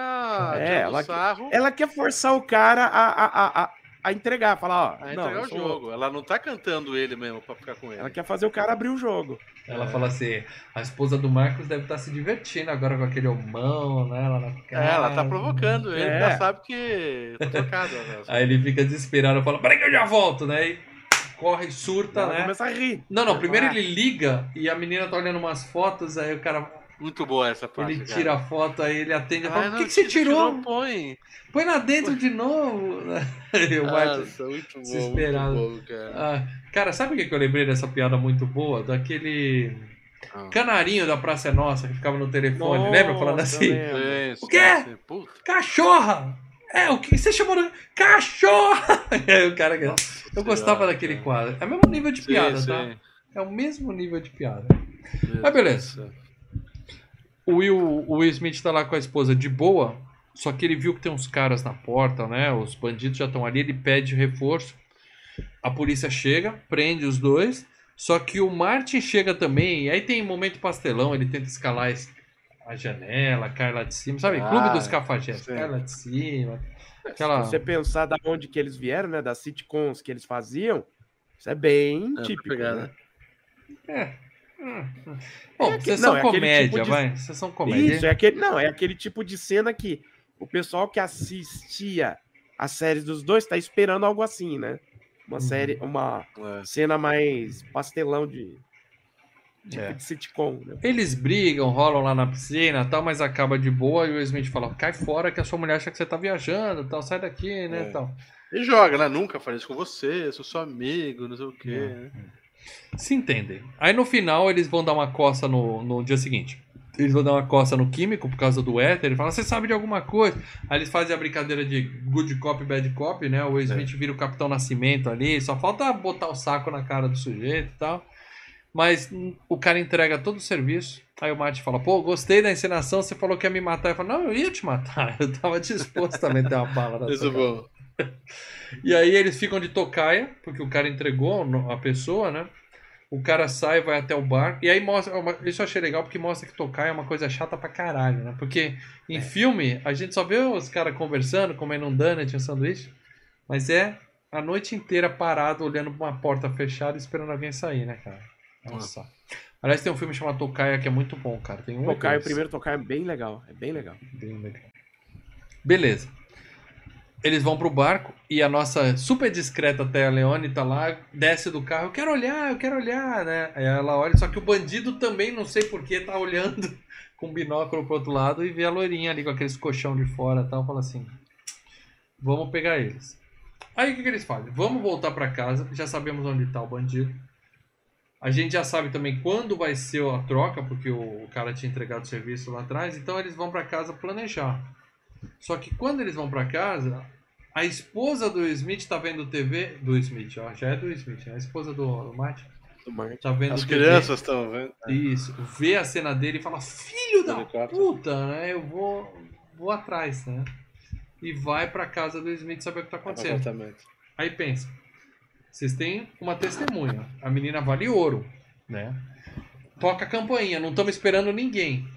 S3: É, ela-
S2: sarro
S3: Ela quer forçar o cara a, a, a, a, entregar, falar, ó.
S2: a
S3: não,
S2: entregar
S3: eu
S2: o jogo. Ela não tá cantando ele mesmo pra ficar com ele.
S3: Ela quer fazer o cara abrir o jogo.
S1: Ela fala assim: a esposa do Marcos deve estar se divertindo agora com aquele homão, né? Ela, na
S2: É, ela tá provocando ele,
S3: É.
S2: ela sabe que tá trocado. né?
S1: Aí ele fica desesperado, fala: peraí que eu já volto, né? E corre, surta,
S3: ela
S1: né?
S3: começa a rir.
S1: Não, não, primeiro ele liga e a menina tá olhando umas fotos, aí o cara
S2: Muito boa essa parte.
S1: ele
S2: cara.
S1: tira a foto, aí ele atende
S2: Ah,
S1: fala:
S2: não,
S1: por que, que você
S2: tira-
S1: tirou?
S2: Põe.
S1: Põe lá dentro de novo. E o Martin-
S2: Nossa, muito bom,
S1: desesperado.
S2: muito bom, cara.
S1: Ah, cara, sabe o que que eu lembrei dessa piada muito boa? Daquele
S2: Ah.
S1: canarinho da Praça é Nossa que ficava no telefone, lembra? Falando
S3: Nossa,
S1: assim:
S3: eu lembro.
S2: Sim,
S1: O quê?
S2: sim, sim. Puta.
S1: Cachorra! É, o que você chamou de. Cachorra! E aí o cara.
S2: Nossa
S1: Eu gostava
S2: Senhora,
S1: daquele
S2: cara.
S1: quadro. É o mesmo nível de
S2: Sim,
S1: piada,
S2: sim.
S1: tá? É o mesmo nível de piada.
S2: Meu
S1: Mas beleza. O Will, o Will Smith tá lá com a esposa de boa, só que ele viu que tem uns caras na porta, né? Os bandidos já estão ali, ele pede reforço. A polícia chega, prende os dois, só que o Martin chega também, e aí tem momento pastelão, ele tenta escalar es- a janela, cai lá de cima, sabe?
S2: Ah,
S1: Clube dos Cafajestes,
S2: sim.
S1: cai lá de cima. Aquela...
S3: Se você pensar da onde que eles vieram, né? Das sitcoms que eles faziam, isso é bem
S2: É,
S3: típico.
S2: pra pegar,
S3: né?
S1: É. Bom,
S3: É não, é aquele
S1: comédia,
S3: tipo de-
S1: vai. Vocês são comédia.
S3: Isso, é aquele, não, é aquele tipo de cena que o pessoal que assistia as séries dos dois tá esperando algo assim, né? Uma
S1: Uhum.
S3: série, uma
S2: É.
S3: cena mais pastelão de, tipo
S1: É.
S3: de sitcom, né?
S1: Eles brigam, rolam lá na piscina e tal, mas acaba de boa e o Smith fala: cai fora que a sua mulher acha que você tá viajando tal, sai daqui, né?
S2: É.
S1: Tal.
S2: E joga, né? Nunca falei isso com você, sou seu amigo, não sei o quê.
S1: É.
S2: né?
S1: Se entendem. Aí no final eles vão dar uma coça no, no dia seguinte. Eles vão dar uma coça no químico por causa do éter. Ele fala: Você sabe de alguma coisa? Aí eles fazem a brincadeira de good cop, bad cop, né? O Smith vira o Capitão Nascimento ali. Só falta botar o saco na cara do sujeito e tal. Mas o cara entrega todo o serviço. Aí o Martin fala: Pô, gostei da encenação. Você falou que ia me matar. Eu falo: Não, eu ia te matar. Eu tava disposto a meter uma bala na
S2: Isso é
S1: cara."
S2: bom.
S1: E aí eles ficam de tocaia, porque o cara entregou a pessoa, né? O cara sai, vai até o bar. E aí mostra. é Isso eu achei legal porque mostra que tocaia é uma coisa chata pra caralho, né? Porque em filme a gente só vê os caras conversando, comendo um donut, um sanduíche. Mas é a noite inteira parado, olhando pra uma porta fechada, esperando alguém sair, né, cara? Nossa. Aliás, tem um filme chamado Tocaia que é muito bom, cara. Tem um
S3: Tocar, o primeiro tocar é bem legal, é bem legal.
S1: Bem legal. Beleza. Eles vão pro barco e a nossa super discreta Thea Leone tá lá, desce do carro, eu quero olhar, eu quero olhar, né? Aí ela olha, só que o bandido também, não sei porquê, tá olhando com o binóculo pro outro lado e vê a loirinha ali com aqueles colchão de fora e tal, fala assim, vamos pegar eles. Aí o que, que eles fazem? Vamos voltar pra casa, já sabemos onde tá o bandido. A gente já sabe também quando vai ser a troca, porque o, cara tinha entregado o serviço lá atrás, então eles vão pra casa planejar. Só que quando eles vão pra casa, a esposa do Smith tá vendo TV. Do Smith, ó, já é do Smith, né? A esposa do, do Martin
S3: Do Martin.
S1: tá vendo
S2: As
S1: TV.
S2: crianças estão vendo.
S1: Isso, vê a cena dele e fala: Filho da puta, né? Eu vou, vou atrás, né? E vai pra casa do Smith saber o que tá acontecendo.
S2: Apartamento.
S1: Aí pensa: vocês têm uma testemunha. A menina vale ouro, né? Toca a campainha, não estamos esperando ninguém.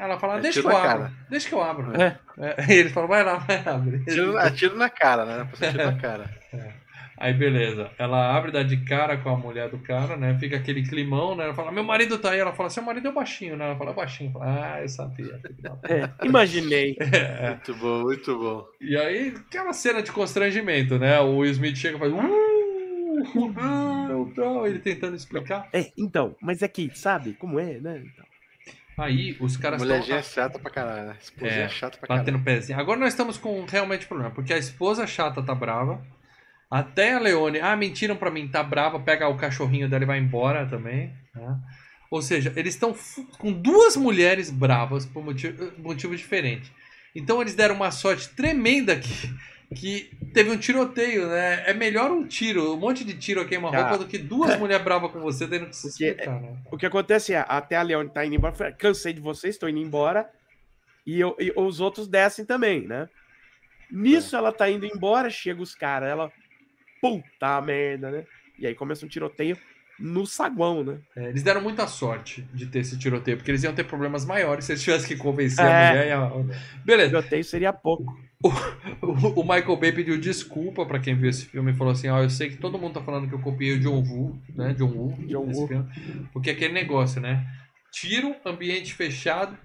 S1: Ela fala,
S2: É
S1: deixa que eu abro.
S2: cara.
S1: Deixa que eu abro.
S3: É.
S1: É, ele fala, vai lá, vai abrir.
S2: Tiro, atiro na cara, né? Você tiro na cara.
S1: Aí beleza, ela abre, dá de cara com a mulher do cara, né? Fica aquele climão, né? Ela fala, meu marido tá aí. Ela fala, seu marido é baixinho, né? Ela fala, baixinho. Fala, ah, eu sabia.
S3: É, imaginei.
S2: Muito bom, muito bom.
S1: E aí, aquela cena de constrangimento, né? O Will Smith chega e faz. Uh, não, não, ele tentando explicar.
S3: É, então, mas é que, sabe como é, né? Então,
S1: Aí os caras
S2: Mulherzinha é
S1: estão
S2: chata pra caralho, né? Esposinha
S1: É,
S2: é, chata pra caralho.
S1: batendo pezinho. Agora nós estamos com realmente problema, porque a esposa chata tá brava. Até a Leone, ah, mentiram pra mim, tá brava, pega o cachorrinho dela e vai embora também. né? Ou seja, eles estão com duas mulheres bravas por motivo, motivos diferentes. Então eles deram uma sorte tremenda que, que teve um tiroteio, né? É melhor um tiro, um monte de tiro a queima-roupa
S3: Ah.
S1: do que duas mulheres bravas com você tendo que se explicar, né?
S3: o que acontece é, até a Leone tá indo embora, fala, cansei de vocês, tô indo embora, e, eu- e os outros descem também, né? Nisso ela tá indo embora, chega os caras, ela, puta merda, né? E aí começa um tiroteio no saguão, né?
S1: É, eles deram muita sorte de ter esse tiroteio, porque eles iam ter problemas maiores se eles tivessem que convencer a
S3: É.
S1: mulher e a... Beleza.
S3: Tiroteio seria pouco.
S1: O, o Michael Bay pediu desculpa pra quem viu esse filme e falou assim: Ó, eu sei que todo mundo tá falando que eu copiei o John Woo, né? John Woo,
S3: John Woo.
S1: filme. Porque é aquele negócio, né? Tiro, ambiente fechado,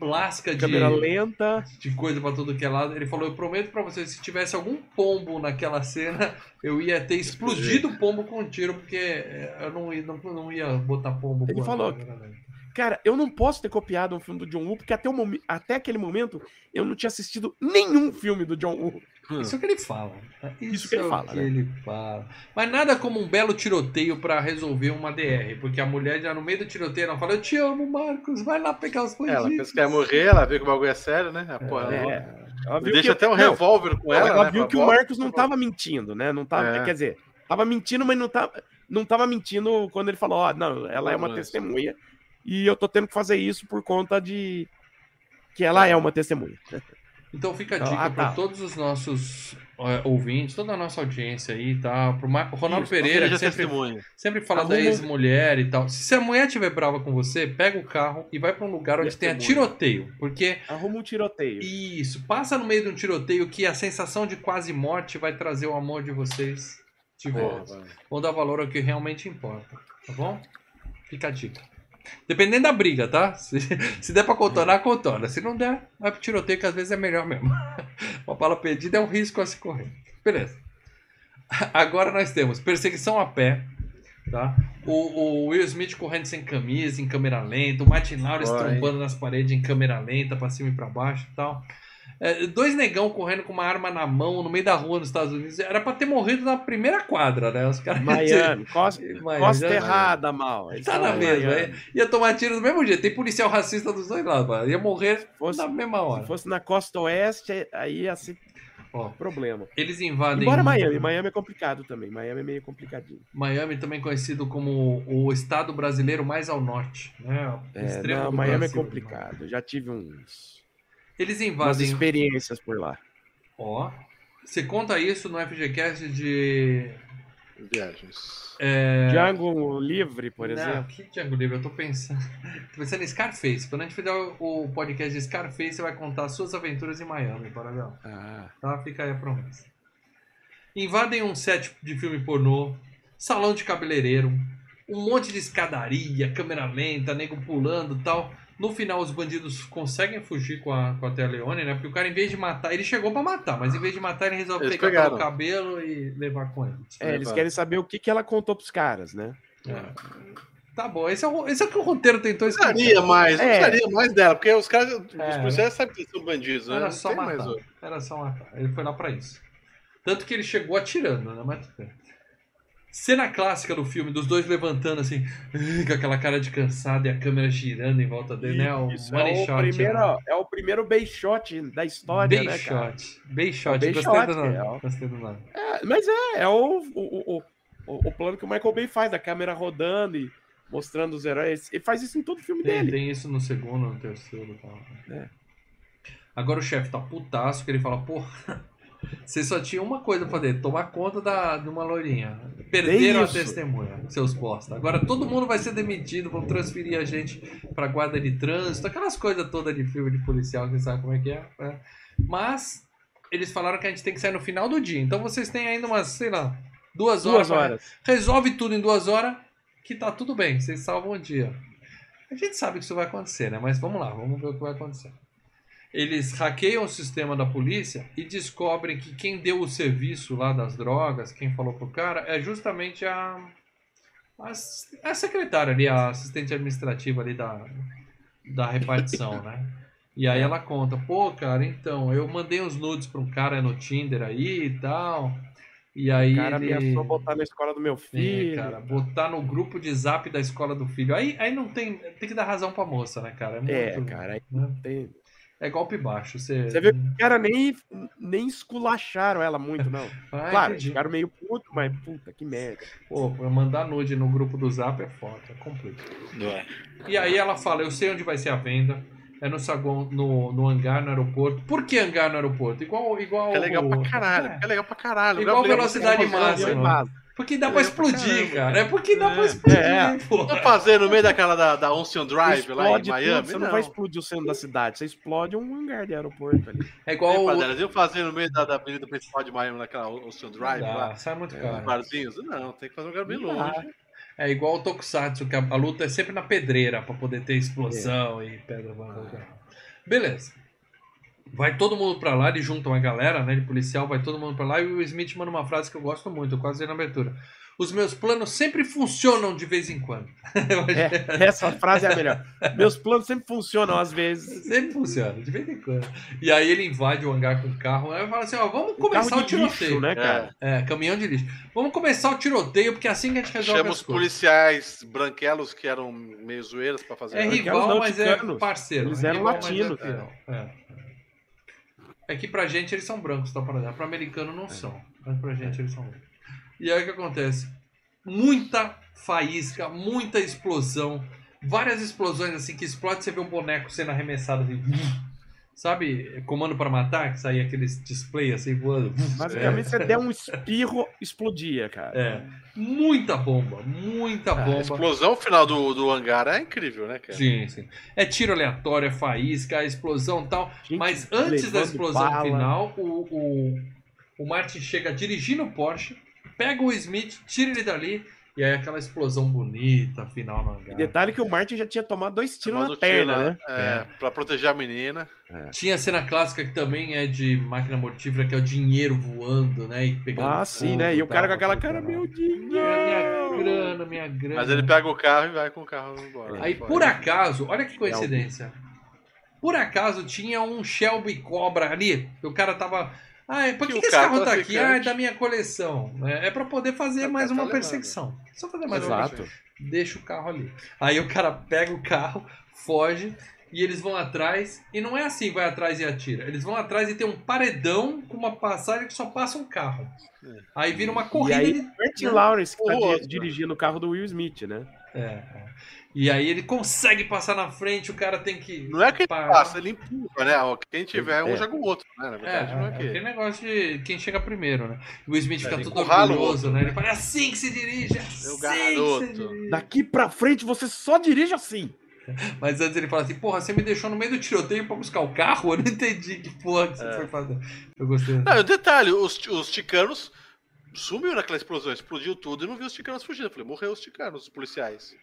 S1: lasca de,
S3: Câmera lenta.
S1: de coisa pra tudo que é lado. Ele falou: Eu prometo pra vocês, se tivesse algum pombo naquela cena, eu ia ter explodido o pombo com um tiro, porque é, eu não ia, não, não ia botar pombo.
S3: Ele falou
S1: câmera lenta.
S3: Cara, eu não posso ter copiado um filme do John Woo, porque até, o até aquele momento eu não tinha assistido nenhum filme do John Woo.
S1: Isso é o que ele fala.
S3: Isso que ele
S1: é o
S3: fala,
S1: que
S3: né?
S1: ele fala. Mas nada como um belo tiroteio pra resolver uma DR. Porque a mulher já no meio do tiroteio ela fala: Eu te amo, Marcos, vai lá pegar os
S2: Ela
S1: bandidos.
S2: pensa que ia morrer, ela vê que o bagulho é sério, né? A porra
S3: É,
S2: louca.
S3: Ela viu
S2: Deixa
S3: que-
S2: até um revólver com ela,
S3: Ela,
S2: né?
S3: viu que o
S2: "Volta,
S3: Marcos não
S2: por favor."
S3: tava mentindo, né? Não tava,
S2: É.
S3: Quer dizer, tava mentindo, mas não tava, não tava mentindo quando ele falou: Ó, não, ela é uma testemunha. E eu tô tendo que fazer isso por conta de que ela é uma testemunha.
S1: Então fica a
S3: Então,
S1: dica
S3: ah, tá.
S1: todos os nossos é, ouvintes, toda a nossa audiência aí, tá? Pro Mar... o Ronaldo
S3: Isso,
S1: Pereira, que sempre,
S2: testemunha.
S1: sempre fala da
S3: Arruma um-
S1: ex-mulher e tal. Se a mulher estiver brava com você, pega o carro e vai pra um lugar onde tenha
S3: Testemunha.
S1: tiroteio. Porque
S3: Arruma um tiroteio.
S1: Isso, passa no meio de um tiroteio que a sensação de quase morte vai trazer o amor de vocês de volta. Vão dar valor ao que realmente importa, tá bom? Fica a dica. Dependendo da briga, tá? Se, se der pra contornar, contorna. Se não der, vai pro tiroteio, que às vezes é melhor mesmo. Uma bala perdida é um risco a se correr. Beleza. Agora nós temos perseguição a pé, tá? O, o Will Smith correndo sem camisa, em câmera lenta. O Martin Lawrence trombando nas paredes em câmera lenta, pra cima e pra baixo e tal. É, dois negão correndo com uma arma na mão no meio da rua nos Estados Unidos. Era pra ter morrido na primeira quadra, né? Os caras
S3: Miami, costa,
S1: Miami,
S3: costa errada, mal.
S1: Tá
S3: estavam
S1: na mesma, ia, ia tomar tiro do mesmo jeito. Tem policial racista dos dois lados, mano. Ia morrer
S3: Fosse-
S1: na mesma hora.
S3: Se fosse na costa oeste, aí ia ser
S1: Ó,
S3: problema.
S1: eles invadem.
S3: Embora Miami, Miami é complicado também. Miami é meio complicadinho.
S1: Miami também conhecido como o estado brasileiro mais ao norte, né?
S3: É, não, Miami é
S1: Brasil.
S3: complicado. Eu já tive uns,
S1: Eles invadem.
S3: experiências por lá.
S1: Ó, você conta isso no FGCast de.
S2: Viagens.
S1: É...
S3: Django Livre, por
S1: Não,
S3: exemplo.
S1: que Django Livre? Eu tô pensando. tô pensando em Scarface. Quando a gente fizer o podcast de Scarface, você vai contar suas aventuras em Miami, Parabéns.
S3: Ah,
S1: Tá? Fica aí a promessa. Invadem um set de filme pornô, salão de cabeleireiro, um monte de escadaria, câmera lenta, nego pulando e tal. No final, os bandidos conseguem fugir com a, com a Leone, né? Porque o cara, em vez de matar, ele chegou pra matar, mas em vez de matar, ele resolve
S2: Eles
S1: pegar pelo cabelo e levar com ele.
S3: é, eles querem saber o que, que ela contou pros caras, né?
S1: Tá bom, esse é, o, esse é o que o roteiro tentou escrever.
S2: Precisaria mais,
S3: É.
S2: precisaria mais dela, porque os caras, os
S1: É.
S2: policiais sabem que eles são bandidos, né?
S1: Era só matar. Era só matar. Ele foi lá pra isso. Tanto que ele chegou atirando, né? Mas tudo bem. Cena clássica do filme, dos dois levantando assim, com aquela cara de cansado e a câmera girando em volta dele, né? O
S3: Isso, é, o
S1: shot.
S3: primeiro,
S1: né?
S3: é o primeiro base shot da história,
S1: Bay
S3: né, cara?
S1: shot. Bay shot.
S3: Bay
S1: Gostei
S3: shot,
S1: do nome.
S3: é.
S1: Gostei do nome.
S3: É, mas é, é o, o, o, o, o plano que o Michael Bay faz, da câmera rodando e mostrando os heróis. Ele faz isso em todo filme
S1: Tem,
S3: dele.
S1: tem isso no segundo, no terceiro e tal.
S3: É.
S1: Agora o chefe tá putaço, que ele fala, porra, Você só tinha uma coisa pra fazer, tomar conta da, de uma loirinha. Perderam a testemunha, seus postos. Agora todo mundo vai ser demitido, vão transferir a gente pra guarda de trânsito, aquelas coisas todas de filme de policial, que sabe como é que é. é. Mas eles falaram que a gente tem que sair no final do dia. Então vocês têm ainda umas, sei lá, duas horas.
S3: Duas
S1: pra-
S3: horas.
S1: Resolve tudo em duas horas, que tá tudo bem, vocês salvam o dia. A gente sabe que isso vai acontecer, né? Mas vamos lá, vamos ver o que vai acontecer. Eles hackeiam o sistema da polícia e descobrem que quem deu o serviço lá das drogas, quem falou pro cara, é justamente a, a, a secretária ali, a assistente administrativa ali da, da repartição, né? E aí ela conta, pô, cara, então, eu mandei uns nudes pra um cara no Tinder aí e tal. E aí
S3: O cara
S1: ele...
S3: ameaçou botar na escola do meu
S1: Sim,
S3: filho.
S1: cara, botar no grupo de zap da escola do filho. Aí, aí não tem. Tem que dar razão pra moça, né, cara?
S3: É,
S1: muito-
S3: cara, aí
S1: né?
S3: tem-
S1: É golpe baixo. Você,
S3: Você viu que os caras nem, nem esculacharam ela muito, não.
S1: Ah,
S3: claro,
S1: entendi.
S3: ficaram meio puto, mas puta, que merda.
S1: Pô, pra mandar nude no grupo do zap é foda, é complicado. E aí ela fala: Eu sei onde vai ser a venda. É no saguão, no, no hangar no aeroporto. Por que hangar no aeroporto? Igual. igual
S2: É legal pra
S1: o-
S2: caralho,
S1: É,
S2: é legal pra caralho.
S1: Igual
S2: Legal-
S1: velocidade máxima. Porque dá pra
S2: pra
S1: explodir, cara. É porque dá pra
S2: É.
S1: explodir,
S3: É.
S1: pô.
S2: Não fazer no meio daquela da, da Ocean Drive lá em
S3: Explode
S2: Miami?
S3: tudo, você não, vai explodir o centro da cidade, você explode um hangar de aeroporto ali.
S1: É
S2: É,
S1: igual. o-
S2: Eles iam fazer no meio da, da avenida principal de Miami, naquela Ocean Drive
S1: Dá,
S2: lá,
S1: sai muito
S3: É,
S1: caro.
S2: os barzinhos. Não, tem que fazer um lugar bem
S3: Não
S2: longe.
S1: É igual o Tokusatsu, que a, a luta é sempre na pedreira pra poder ter explosão e pedra. Beleza. Vai todo mundo pra lá, ele junta uma galera, né, de policial, vai todo mundo pra lá e o Will Smith manda uma frase que eu gosto muito, eu quase dei na abertura. Os meus planos sempre funcionam de vez em quando. Acho
S3: É, essa frase é a melhor. Meus planos sempre funcionam às vezes.
S1: Sempre funciona, de vez em quando. E aí ele invade o hangar com o carro, aí fala assim, ó, vamos começar
S3: carro
S1: o
S3: de lixo,
S1: tiroteio.
S3: né, cara?
S1: É, caminhão de lixo. Vamos começar o tiroteio, porque é assim que a gente resolve
S2: Chama
S1: as
S2: os
S1: coisas.
S2: policiais branquelos que eram meio zoeiras pra fazer.
S1: É
S2: a-
S1: rival,
S3: não,
S1: mas é parceiro.
S3: Eles
S1: É
S3: eram latinos,
S1: É, fiel. É. É que pra gente eles são brancos, tá para Pra americano não são. Mas pra gente eles são brancos. E aí o que acontece? Muita faísca, muita explosão. Várias explosões assim que explode, você vê um boneco sendo arremessado assim. Sabe, comando para matar, que saía aqueles display assim voando.
S3: Basicamente, você der um espirro, explodia, cara.
S1: É. Muita bomba, muita
S2: A
S1: bomba.
S2: explosão final do, do hangar é incrível, né, cara?
S1: Sim, sim. É tiro aleatório, é faísca, é explosão e tal.
S3: Gente
S1: Mas antes da explosão
S3: bala.
S1: final, o, o, o Martin chega dirigindo o Porsche, pega o Smith, tira ele dali, e aí aquela explosão bonita, final no hangar.
S3: detalhe que o Martin já tinha tomado dois tiros
S2: Tomando
S3: na perna,
S2: tiro,
S3: né?
S2: É, pra proteger a menina.
S1: Tinha a cena clássica que também é de máquina mortífera, que é o dinheiro voando, né? E pegando
S3: Ah, sim, né? E o cara com aquela cara, meu
S1: É, Minha
S3: dinheiro!
S1: grana, minha grana.
S2: Mas ele pega o carro e vai com o carro embora.
S1: Aí, por acaso, olha que coincidência. Por acaso tinha um Shelby Cobra ali. O cara tava. Ah, por que,
S2: Que
S1: que esse
S2: carro
S1: carro tá aqui? Ah, é da minha coleção. É, é pra poder fazer
S2: O
S1: mais
S2: tá
S1: uma
S2: levando.
S1: perseguição. Só fazer mais uma
S3: Exato.
S1: perseguição. Deixa o carro ali. Aí o cara pega o carro, foge. E eles vão atrás, e não é assim, vai atrás e atira. Eles vão atrás e tem um paredão com uma passagem que só passa um carro. Aí vira uma
S3: E
S1: corrida
S3: aí,
S1: de
S3: Lawrence que tá
S2: O
S3: di-
S2: outro.
S3: dirigindo o carro do Will Smith, né?
S1: É, é. E aí ele consegue passar na frente, o cara tem que.
S2: Não é que ele
S1: parar.
S2: passa, ele empurra, né? Quem tiver um
S3: É.
S2: joga o outro, né? Na
S1: É,
S2: verdade, não é
S1: é,
S2: que.
S1: aquele negócio de quem chega primeiro, né? O Will Smith
S2: É,
S1: fica todo orgulhoso, né?
S2: né?
S1: Ele fala, é assim que se dirige, é assim que
S2: garoto."
S1: se dirige.
S3: Daqui pra frente você só dirige assim.
S1: Mas antes ele fala assim, porra, você me deixou no meio do tiroteio pra buscar o carro? Eu não entendi que porra que você
S2: É.
S1: foi fazer. Eu gostei.
S2: Não, o detalhe, os, os ticanos sumiu naquela explosão, explodiu tudo e não viu os ticanos fugindo. Eu falei, morreu os ticanos, os policiais.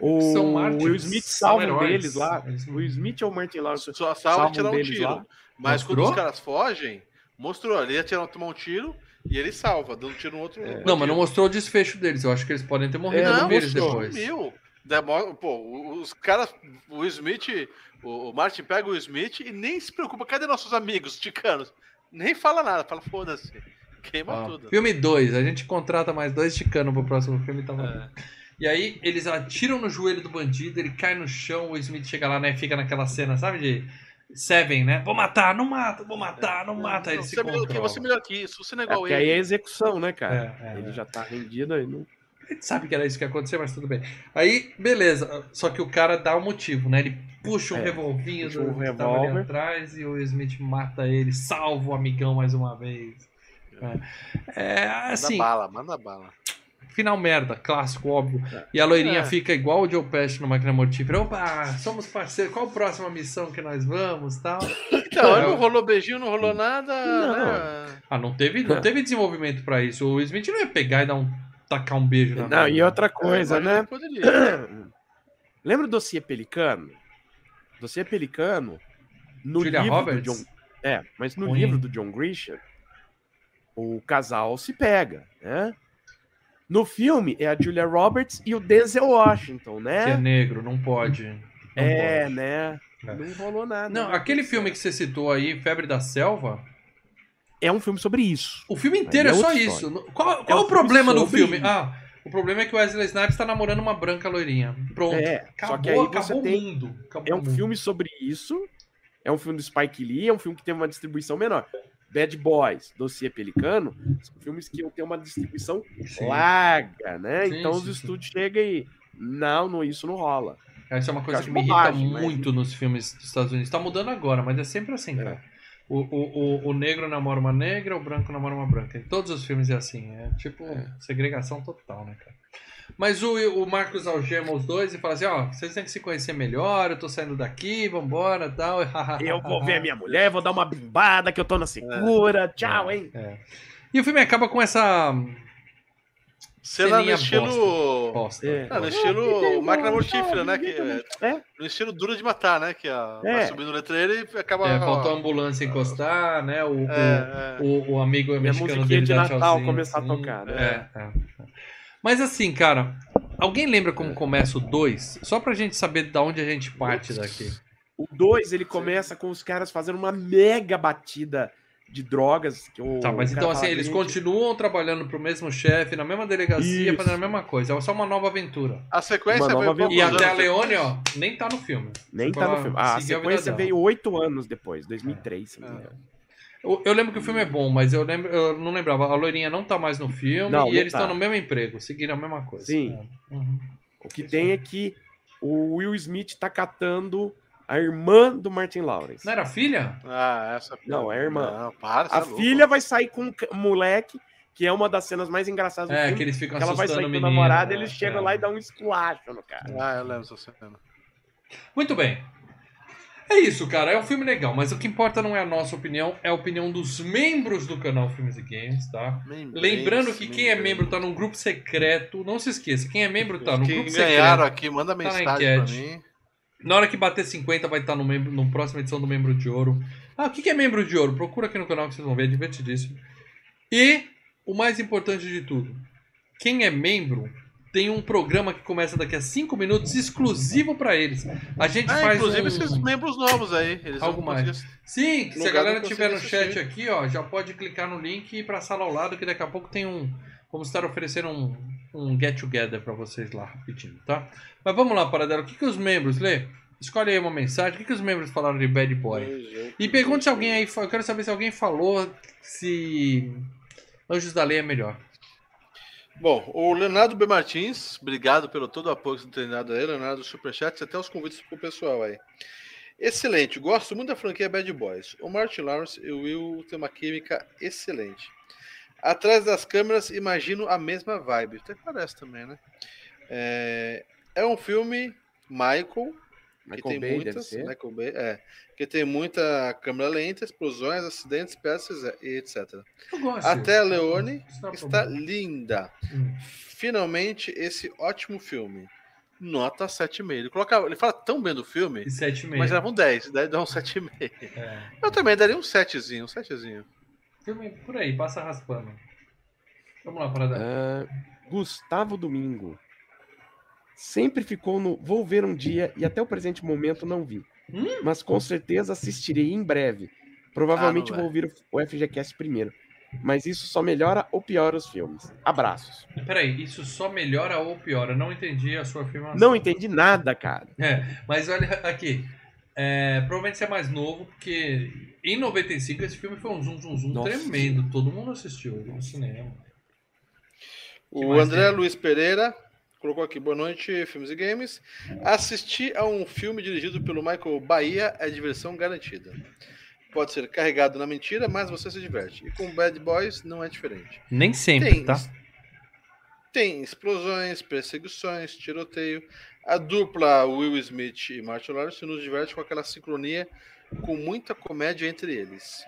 S3: O
S1: São
S3: Will Smith salva um deles lá. O Will Smith ou o Martin Lawrence?
S2: Só salva e tirar um
S3: deles
S2: tiro.
S3: lá.
S2: Mas quando
S1: Mostrou?
S2: os caras fogem, mostrou. Ele ia tirar, tomar um tiro e ele salva, dando um tiro no outro.
S3: É.
S1: Não, mas não mostrou o desfecho deles. Eu acho que eles podem ter morrido
S3: É, não mostrou.
S1: depois.
S2: Sumiu. Demo- Pô, os caras, o Will Smith, o Martin pega o Will Smith e nem se preocupa. Cadê nossos amigos ticanos? Nem fala nada, fala foda-se. Queima
S1: Ó,
S2: tudo.
S1: filme 2, a gente contrata mais dois ticanos pro próximo filme, tá bom.
S2: É.
S1: E aí eles atiram no joelho do bandido, ele cai no chão, o Smith chega lá, né, fica naquela cena, sabe, de Seven, né? Vou matar, não mata, vou matar, não mata, aí ele
S2: Não,
S1: se
S2: você, é melhor que, você é melhor que isso, você não é
S3: É,
S2: igual
S3: porque aí é
S2: ele.
S3: execução, né, cara?
S1: É, é,
S3: ele
S1: é.
S3: já tá rendido aí. Não...
S1: A gente sabe que era isso que ia acontecer, mas tudo bem. Aí, beleza. Só que o cara dá o motivo, né? Ele puxa um
S3: É,
S1: revolvinho
S3: puxa
S1: do
S3: um
S1: que tava ali atrás e o Smith mata ele, salva o amigão mais uma vez. É, é, assim,
S2: Manda bala, manda bala.
S1: Final merda, clássico, óbvio. E a loirinha
S2: É.
S1: fica igual o Joe Pesci no Máquina Mortífera. Opa, somos parceiros, qual a próxima missão que nós vamos tal?
S2: Então,
S1: É,
S2: não rolou beijinho, não rolou nada.
S3: Não.
S2: né?
S1: Ah, não teve, não teve desenvolvimento pra isso. O Smith não ia pegar e dar um, tacar um beijo na
S3: Não, e outra coisa,
S2: É,
S3: né?
S2: Poderia.
S3: Lembra do dossiê Pelicano? Dossiê Pelicano, no
S1: Julia
S3: livro
S1: Roberts?
S3: do John... É, mas no
S1: Ruim.
S3: livro do John Grisham, o casal se pega, né? No filme é a Julia Roberts e o Denzel Washington,
S1: Que é
S3: né?
S1: negro, não pode. Não
S3: É,
S1: pode.
S3: né?
S1: É.
S3: Não rolou nada.
S1: Não,
S3: né?
S1: aquele filme que você citou aí, Febre da Selva,
S3: É um filme sobre isso.
S1: o filme inteiro é,
S3: é
S1: só
S3: outra
S1: isso.
S3: história.
S1: Qual, qual
S3: É um
S1: o problema do filme?
S3: isso.
S1: Ah, o problema é que o Wesley Snipes tá namorando uma branca loirinha. Pronto.
S3: É,
S1: acabou,
S3: só que aí você
S1: acabou
S3: tem...
S1: o mundo. Acabou
S3: É
S1: o
S3: um
S1: mundo.
S3: filme sobre isso. É um filme do Spike Lee, é um filme que teve uma distribuição menor. Bad Boys, Dossiê Pelicano, são filmes que têm uma distribuição
S1: Sim.
S3: larga, né?
S1: Sim,
S3: então
S1: sim,
S3: os estúdios chegam e. Não, não, isso não rola.
S1: Essa é uma coisa que me irrita
S3: bobagem, mas-
S1: muito nos filmes dos Estados Unidos. Tá mudando agora, mas é sempre assim,
S3: É.
S1: cara. O, o, o, o negro namora uma negra, o branco namora uma branca. Em todos os filmes é assim. É tipo segregação total, né, cara? Mas o, o Marcos algema os dois e fala assim: ó, vocês têm que se conhecer melhor, eu tô saindo daqui, vambora tal.
S3: Eu vou ver a minha mulher, vou dar uma bimbada que eu tô na segura. Tchau, hein?
S1: É. E o filme acaba com essa
S2: Cena no estilo.
S1: bosta.
S3: É.
S2: Ah, no estilo máquina mortífera, né? Que,
S3: É.
S2: no estilo duro de matar, né? Que a,
S3: É.
S2: vai subindo o letreiro e acaba.
S1: É, faltou a ambulância encostar, né? O,
S2: É, é.
S1: o, o, o amigo
S3: a
S1: mexicano
S3: musiquinha
S1: dele
S3: de
S1: dá
S3: Natal começar a
S1: assim.
S3: tocar, né?
S1: É, é. Mas assim, cara, alguém lembra como começa o 2? Só pra gente saber de onde a gente parte daqui.
S3: O 2, ele começa com os caras fazendo uma mega batida de drogas. Que o
S1: Tá, mas então assim, eles
S3: "Gente,
S1: continuam trabalhando pro mesmo chefe, na mesma delegacia,
S3: Isso.
S1: fazendo a mesma coisa. É só uma nova aventura.
S2: A sequência
S3: Uma nova
S2: veio poucos
S1: E até a. Leone, ó, nem tá no filme.
S3: Nem
S1: Só
S3: tá no filme. Ah, a
S1: a
S3: sequência
S1: dela.
S3: veio oito anos depois, 2003. se não me
S2: É.
S1: Eu, eu lembro que o filme é bom, mas eu, lembro, eu não lembrava. A loirinha não tá mais no filme
S3: Não,
S1: e
S3: não
S1: eles
S3: tá.
S1: estão no mesmo emprego, seguindo a mesma coisa.
S3: Sim.
S1: É. Uhum.
S3: O que tem é que o Will Smith tá catando a irmã do Martin Lawrence.
S1: Não era a filha?
S2: Ah, essa.
S3: Não, é a irmã.
S2: Não, para,
S3: A
S2: é
S3: filha vai sair com um moleque, que é uma das cenas mais engraçadas do
S1: É,
S3: filme.
S1: que eles ficam
S3: que ela vai sair
S1: o
S3: com o
S1: menino.
S3: namorado,
S1: né?
S3: eles chegam
S1: É.
S3: lá e dão um esculacho no cara.
S2: Ah, eu lembro essa cena.
S1: Muito bem. É isso, cara. É um filme legal, mas o que importa não é a nossa opinião, é a opinião dos membros do canal Filmes e Games, tá? Lembrando que quem é membro tá num grupo secreto. Não se esqueça, quem é membro tá no
S2: Quem
S1: grupo
S2: ganharam
S1: secreto.
S2: aqui, manda
S1: na
S2: mensagem pra
S1: enquete.
S2: mim.
S1: Na hora que bater 50 vai estar no, membro, no próxima edição do Membro de Ouro. Ah, o que que é Membro de Ouro? Procura aqui no canal que vocês vão ver, é divertidíssimo. E o mais importante de tudo, quem é membro tem um programa que começa daqui a 5 minutos exclusivo pra eles. A gente
S2: Ah,
S1: faz
S2: inclusive
S1: um...
S2: esses membros novos aí. Eles
S1: Algo mais.
S2: conseguir-
S1: Sim, se a galera tiver no
S2: consigo
S1: chat
S2: assistir.
S1: aqui, ó, já pode clicar no link e ir pra sala ao lado, que daqui a pouco tem um. Vamos estar oferecendo um, um get together pra vocês lá rapidinho, tá? Mas vamos lá, Paradelo. O que, que os membros, Lê? Escolhe aí uma mensagem. O que, que os membros falaram de Bad Boy? E pergunte se alguém aí. Eu quero saber se alguém falou se. Anjos da Lei é melhor.
S2: Bom, o Leonardo B. Martins, obrigado pelo todo o apoio que você tem dado aí, Leonardo Superchat, até os convites pro pessoal aí. Excelente, gosto muito da franquia Bad Boys. O Martin Lawrence e o Will têm uma química excelente. Atrás das câmeras, imagino a mesma vibe. Até parece também, né? É, é um filme Michael, que
S3: Michael
S2: tem
S3: Bay
S2: muitas. Michael Bay, é, que tem muita câmera lenta, explosões, acidentes, peças e etc.
S1: Eu gosto.
S2: Até a Leone
S1: é
S2: está
S1: problema.
S2: linda.
S1: Hum.
S2: Finalmente, esse ótimo filme. Nota 7,5. Ele, coloca, ele fala tão bem do filme,
S1: E 7,5.
S2: mas dava um 10, daí dá um 7,5.
S1: É.
S2: Eu também daria um 7zinho, um 7zinho.
S1: Filme por aí, passa raspando. Vamos lá, Paradelo.
S3: Ah, Gustavo Domingo. Sempre ficou no vou ver um dia e até o presente momento não vi.
S1: Hum?
S3: Mas com certeza assistirei em breve. Provavelmente
S2: Ah,
S3: vou ouvir o FGCast primeiro. Mas isso só melhora ou piora os filmes. Abraços.
S1: Peraí, isso só melhora ou piora? Não entendi a sua afirmação.
S3: Não entendi nada, cara.
S1: É, mas olha aqui. É, provavelmente você é mais novo, porque em 95 esse filme foi um zoom, zoom, zoom
S3: Nossa.
S1: tremendo. Todo mundo assistiu no cinema.
S2: O André
S1: tem?
S2: Luiz Pereira colocou aqui, boa noite, filmes e games. Assistir a um filme dirigido pelo Michael Bahia é diversão garantida. Pode ser carregado na mentira, mas você se diverte. E com Bad Boys não é diferente.
S1: Nem sempre,
S2: Tem,
S1: tá?
S2: tem explosões, perseguições, tiroteio. A dupla Will Smith e Martin Lawrence nos diverte com aquela sincronia com muita comédia entre eles.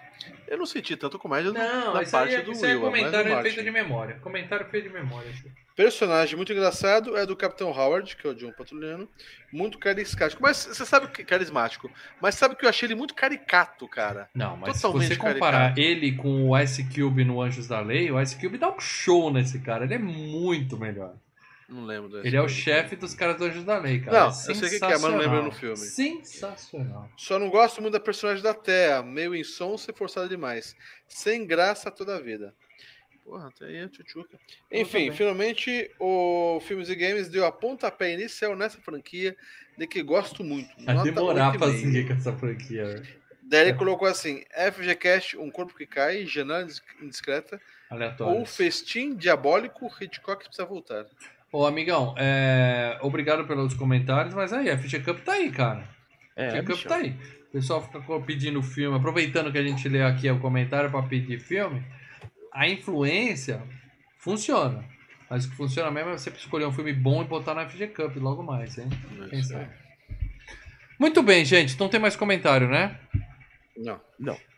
S2: Eu não senti tanto comédia
S1: Não,
S2: na parte
S1: aí, é-
S2: do
S1: isso aí é
S2: Will, mas do
S1: comentário feito de memória. Comentário feito de memória.
S2: Personagem muito engraçado é do Capitão Howard, que é o John Patrulhano. Muito carismático. Mas você sabe que carismático. Mas sabe que eu achei ele muito caricato, cara.
S1: Não, mas
S2: Totalmente
S1: se você comparar
S2: caricato.
S1: ele com o Ice Cube no Anjos da Lei, o Ice Cube dá um show nesse cara. Ele é muito melhor.
S2: Não lembro.
S1: Ele é o chefe dos caras do Anjos da Lei, cara.
S2: Não,
S1: é
S2: eu sei o que que é, mas não lembro no filme.
S1: Sensacional.
S2: Só não gosto muito da personagem da Terra. Meio insonsa e forçada demais. Sem graça toda a vida. Porra, até aí é tchutchuca. Enfim,
S1: também.
S2: finalmente o Filmes e Games deu a pontapé inicial nessa franquia de que gosto muito.
S1: Vai demorar pra
S2: 8,5.
S1: seguir com essa franquia. velho.
S2: Daí ele colocou assim: FGCast, um corpo que cai, janela indiscreta,
S1: Aleatório.
S2: ou festim diabólico, Hitchcock precisa voltar.
S1: Ô, amigão, é... obrigado pelos comentários, mas aí, a FG Cup tá aí, cara.
S3: É,
S1: FG Cup
S3: bichão.
S1: tá aí. O pessoal fica pedindo filme, aproveitando que a gente lê aqui o comentário pra pedir filme. A influência funciona. Mas o que funciona mesmo é você escolher um filme bom e botar na FG Cup logo mais, hein? Quem sabe? Muito bem, gente. Não tem mais comentário, né?
S2: Não.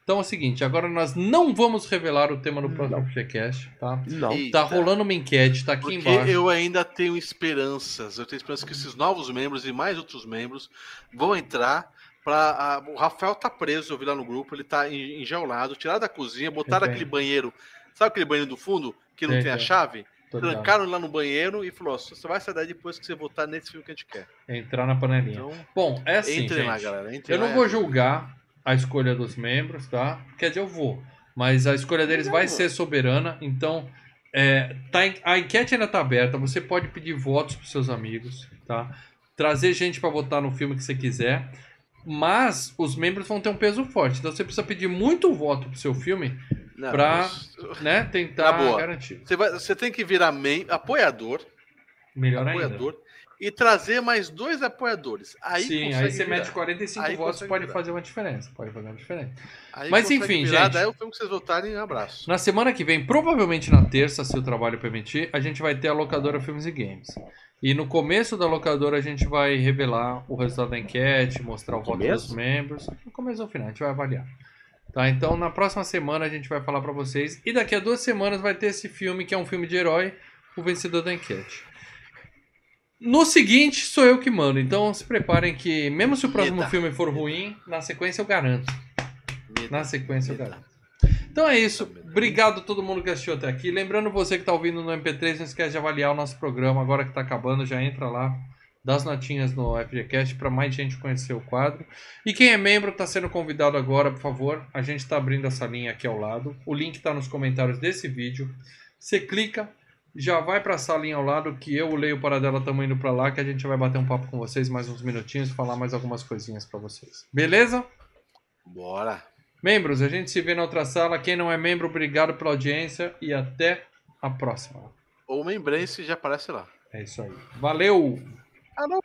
S1: Então é o seguinte, agora nós não vamos revelar o tema do próximo FGCast, tá?
S3: Não.
S1: Tá rolando uma enquete, tá aqui
S2: Porque
S1: embaixo.
S2: eu ainda tenho esperanças. Eu tenho esperança que esses novos membros e mais outros membros vão entrar. Pra, o Rafael tá preso, eu vi lá no grupo, ele tá en- enjaulado, tiraram da cozinha, botaram
S1: Entendi.
S2: aquele banheiro. Sabe aquele banheiro do fundo que não
S1: Sei,
S2: tem a chave? Trancaram lá no banheiro e falou: "Ó, você vai sair daí depois que você votar nesse filme que a gente quer.
S1: Entrar na panelinha.
S2: Então,
S1: Bom, é assim,
S2: entrem lá,
S1: gente.
S2: galera. Entrem
S1: Eu
S2: lá
S1: não vou julgar a escolha dos membros, tá? Quer dizer, eu vou. Mas a escolha deles vai ser soberana. Então, é, tá a enquete ainda tá aberta. Você pode pedir votos pros seus amigos, tá? Trazer gente pra votar no filme que você quiser. Mas os membros vão ter um peso forte. Então você precisa pedir muito voto pro seu filme,
S2: Não,
S1: pra-
S2: mas
S1: né? Tentar garantir.
S2: Você, vai- você tem que virar mem- apoiador,
S1: Melhor ainda.
S2: apoiador e trazer mais dois apoiadores. Aí
S1: Sim, aí você
S2: virar.
S1: mete 45
S2: Aí
S1: votos, pode
S2: virar.
S1: fazer uma diferença. Pode fazer uma diferença.
S2: Aí
S1: Mas enfim,
S2: virar,
S1: gente.
S2: Daí o filme que vocês votarem, um abraço.
S1: Na semana que vem, provavelmente na terça, se o trabalho permitir, a gente vai ter a locadora Filmes e Games. E no começo da locadora a gente vai revelar o resultado da enquete, mostrar o voto dos membros. No começo ou final, a gente vai avaliar. Tá, então na próxima semana a gente vai falar pra vocês. E daqui a duas semanas vai ter esse filme, que é um filme de herói, o vencedor da enquete. No seguinte, sou eu que mando. Então se preparem que, mesmo se o próximo
S2: Meta.
S1: filme for ruim, na sequência eu garanto.
S2: Medo.
S1: Na sequência eu
S2: Medo.
S1: garanto. Então é isso. Obrigado a todo mundo que assistiu até aqui. Lembrando você que está ouvindo no MP3, não esquece de avaliar o nosso programa. Agora que está acabando, já entra lá, dá as notinhas no FGCast para mais gente conhecer o quadro. E quem é membro está sendo convidado agora, por favor. A gente está abrindo essa linha aqui ao lado. O link está nos comentários desse vídeo. Você clica, já vai para a salinha ao lado que eu, o Leio Paradela, estamos indo para lá, que a gente vai bater um papo com vocês mais uns minutinhos, falar mais algumas coisinhas para vocês. Beleza?
S2: Bora.
S1: Membros, a gente se vê na outra sala. Quem não é membro, obrigado pela audiência e até a próxima.
S2: Ou membrense já aparece lá.
S1: É isso aí. Valeu!
S2: Ah, não,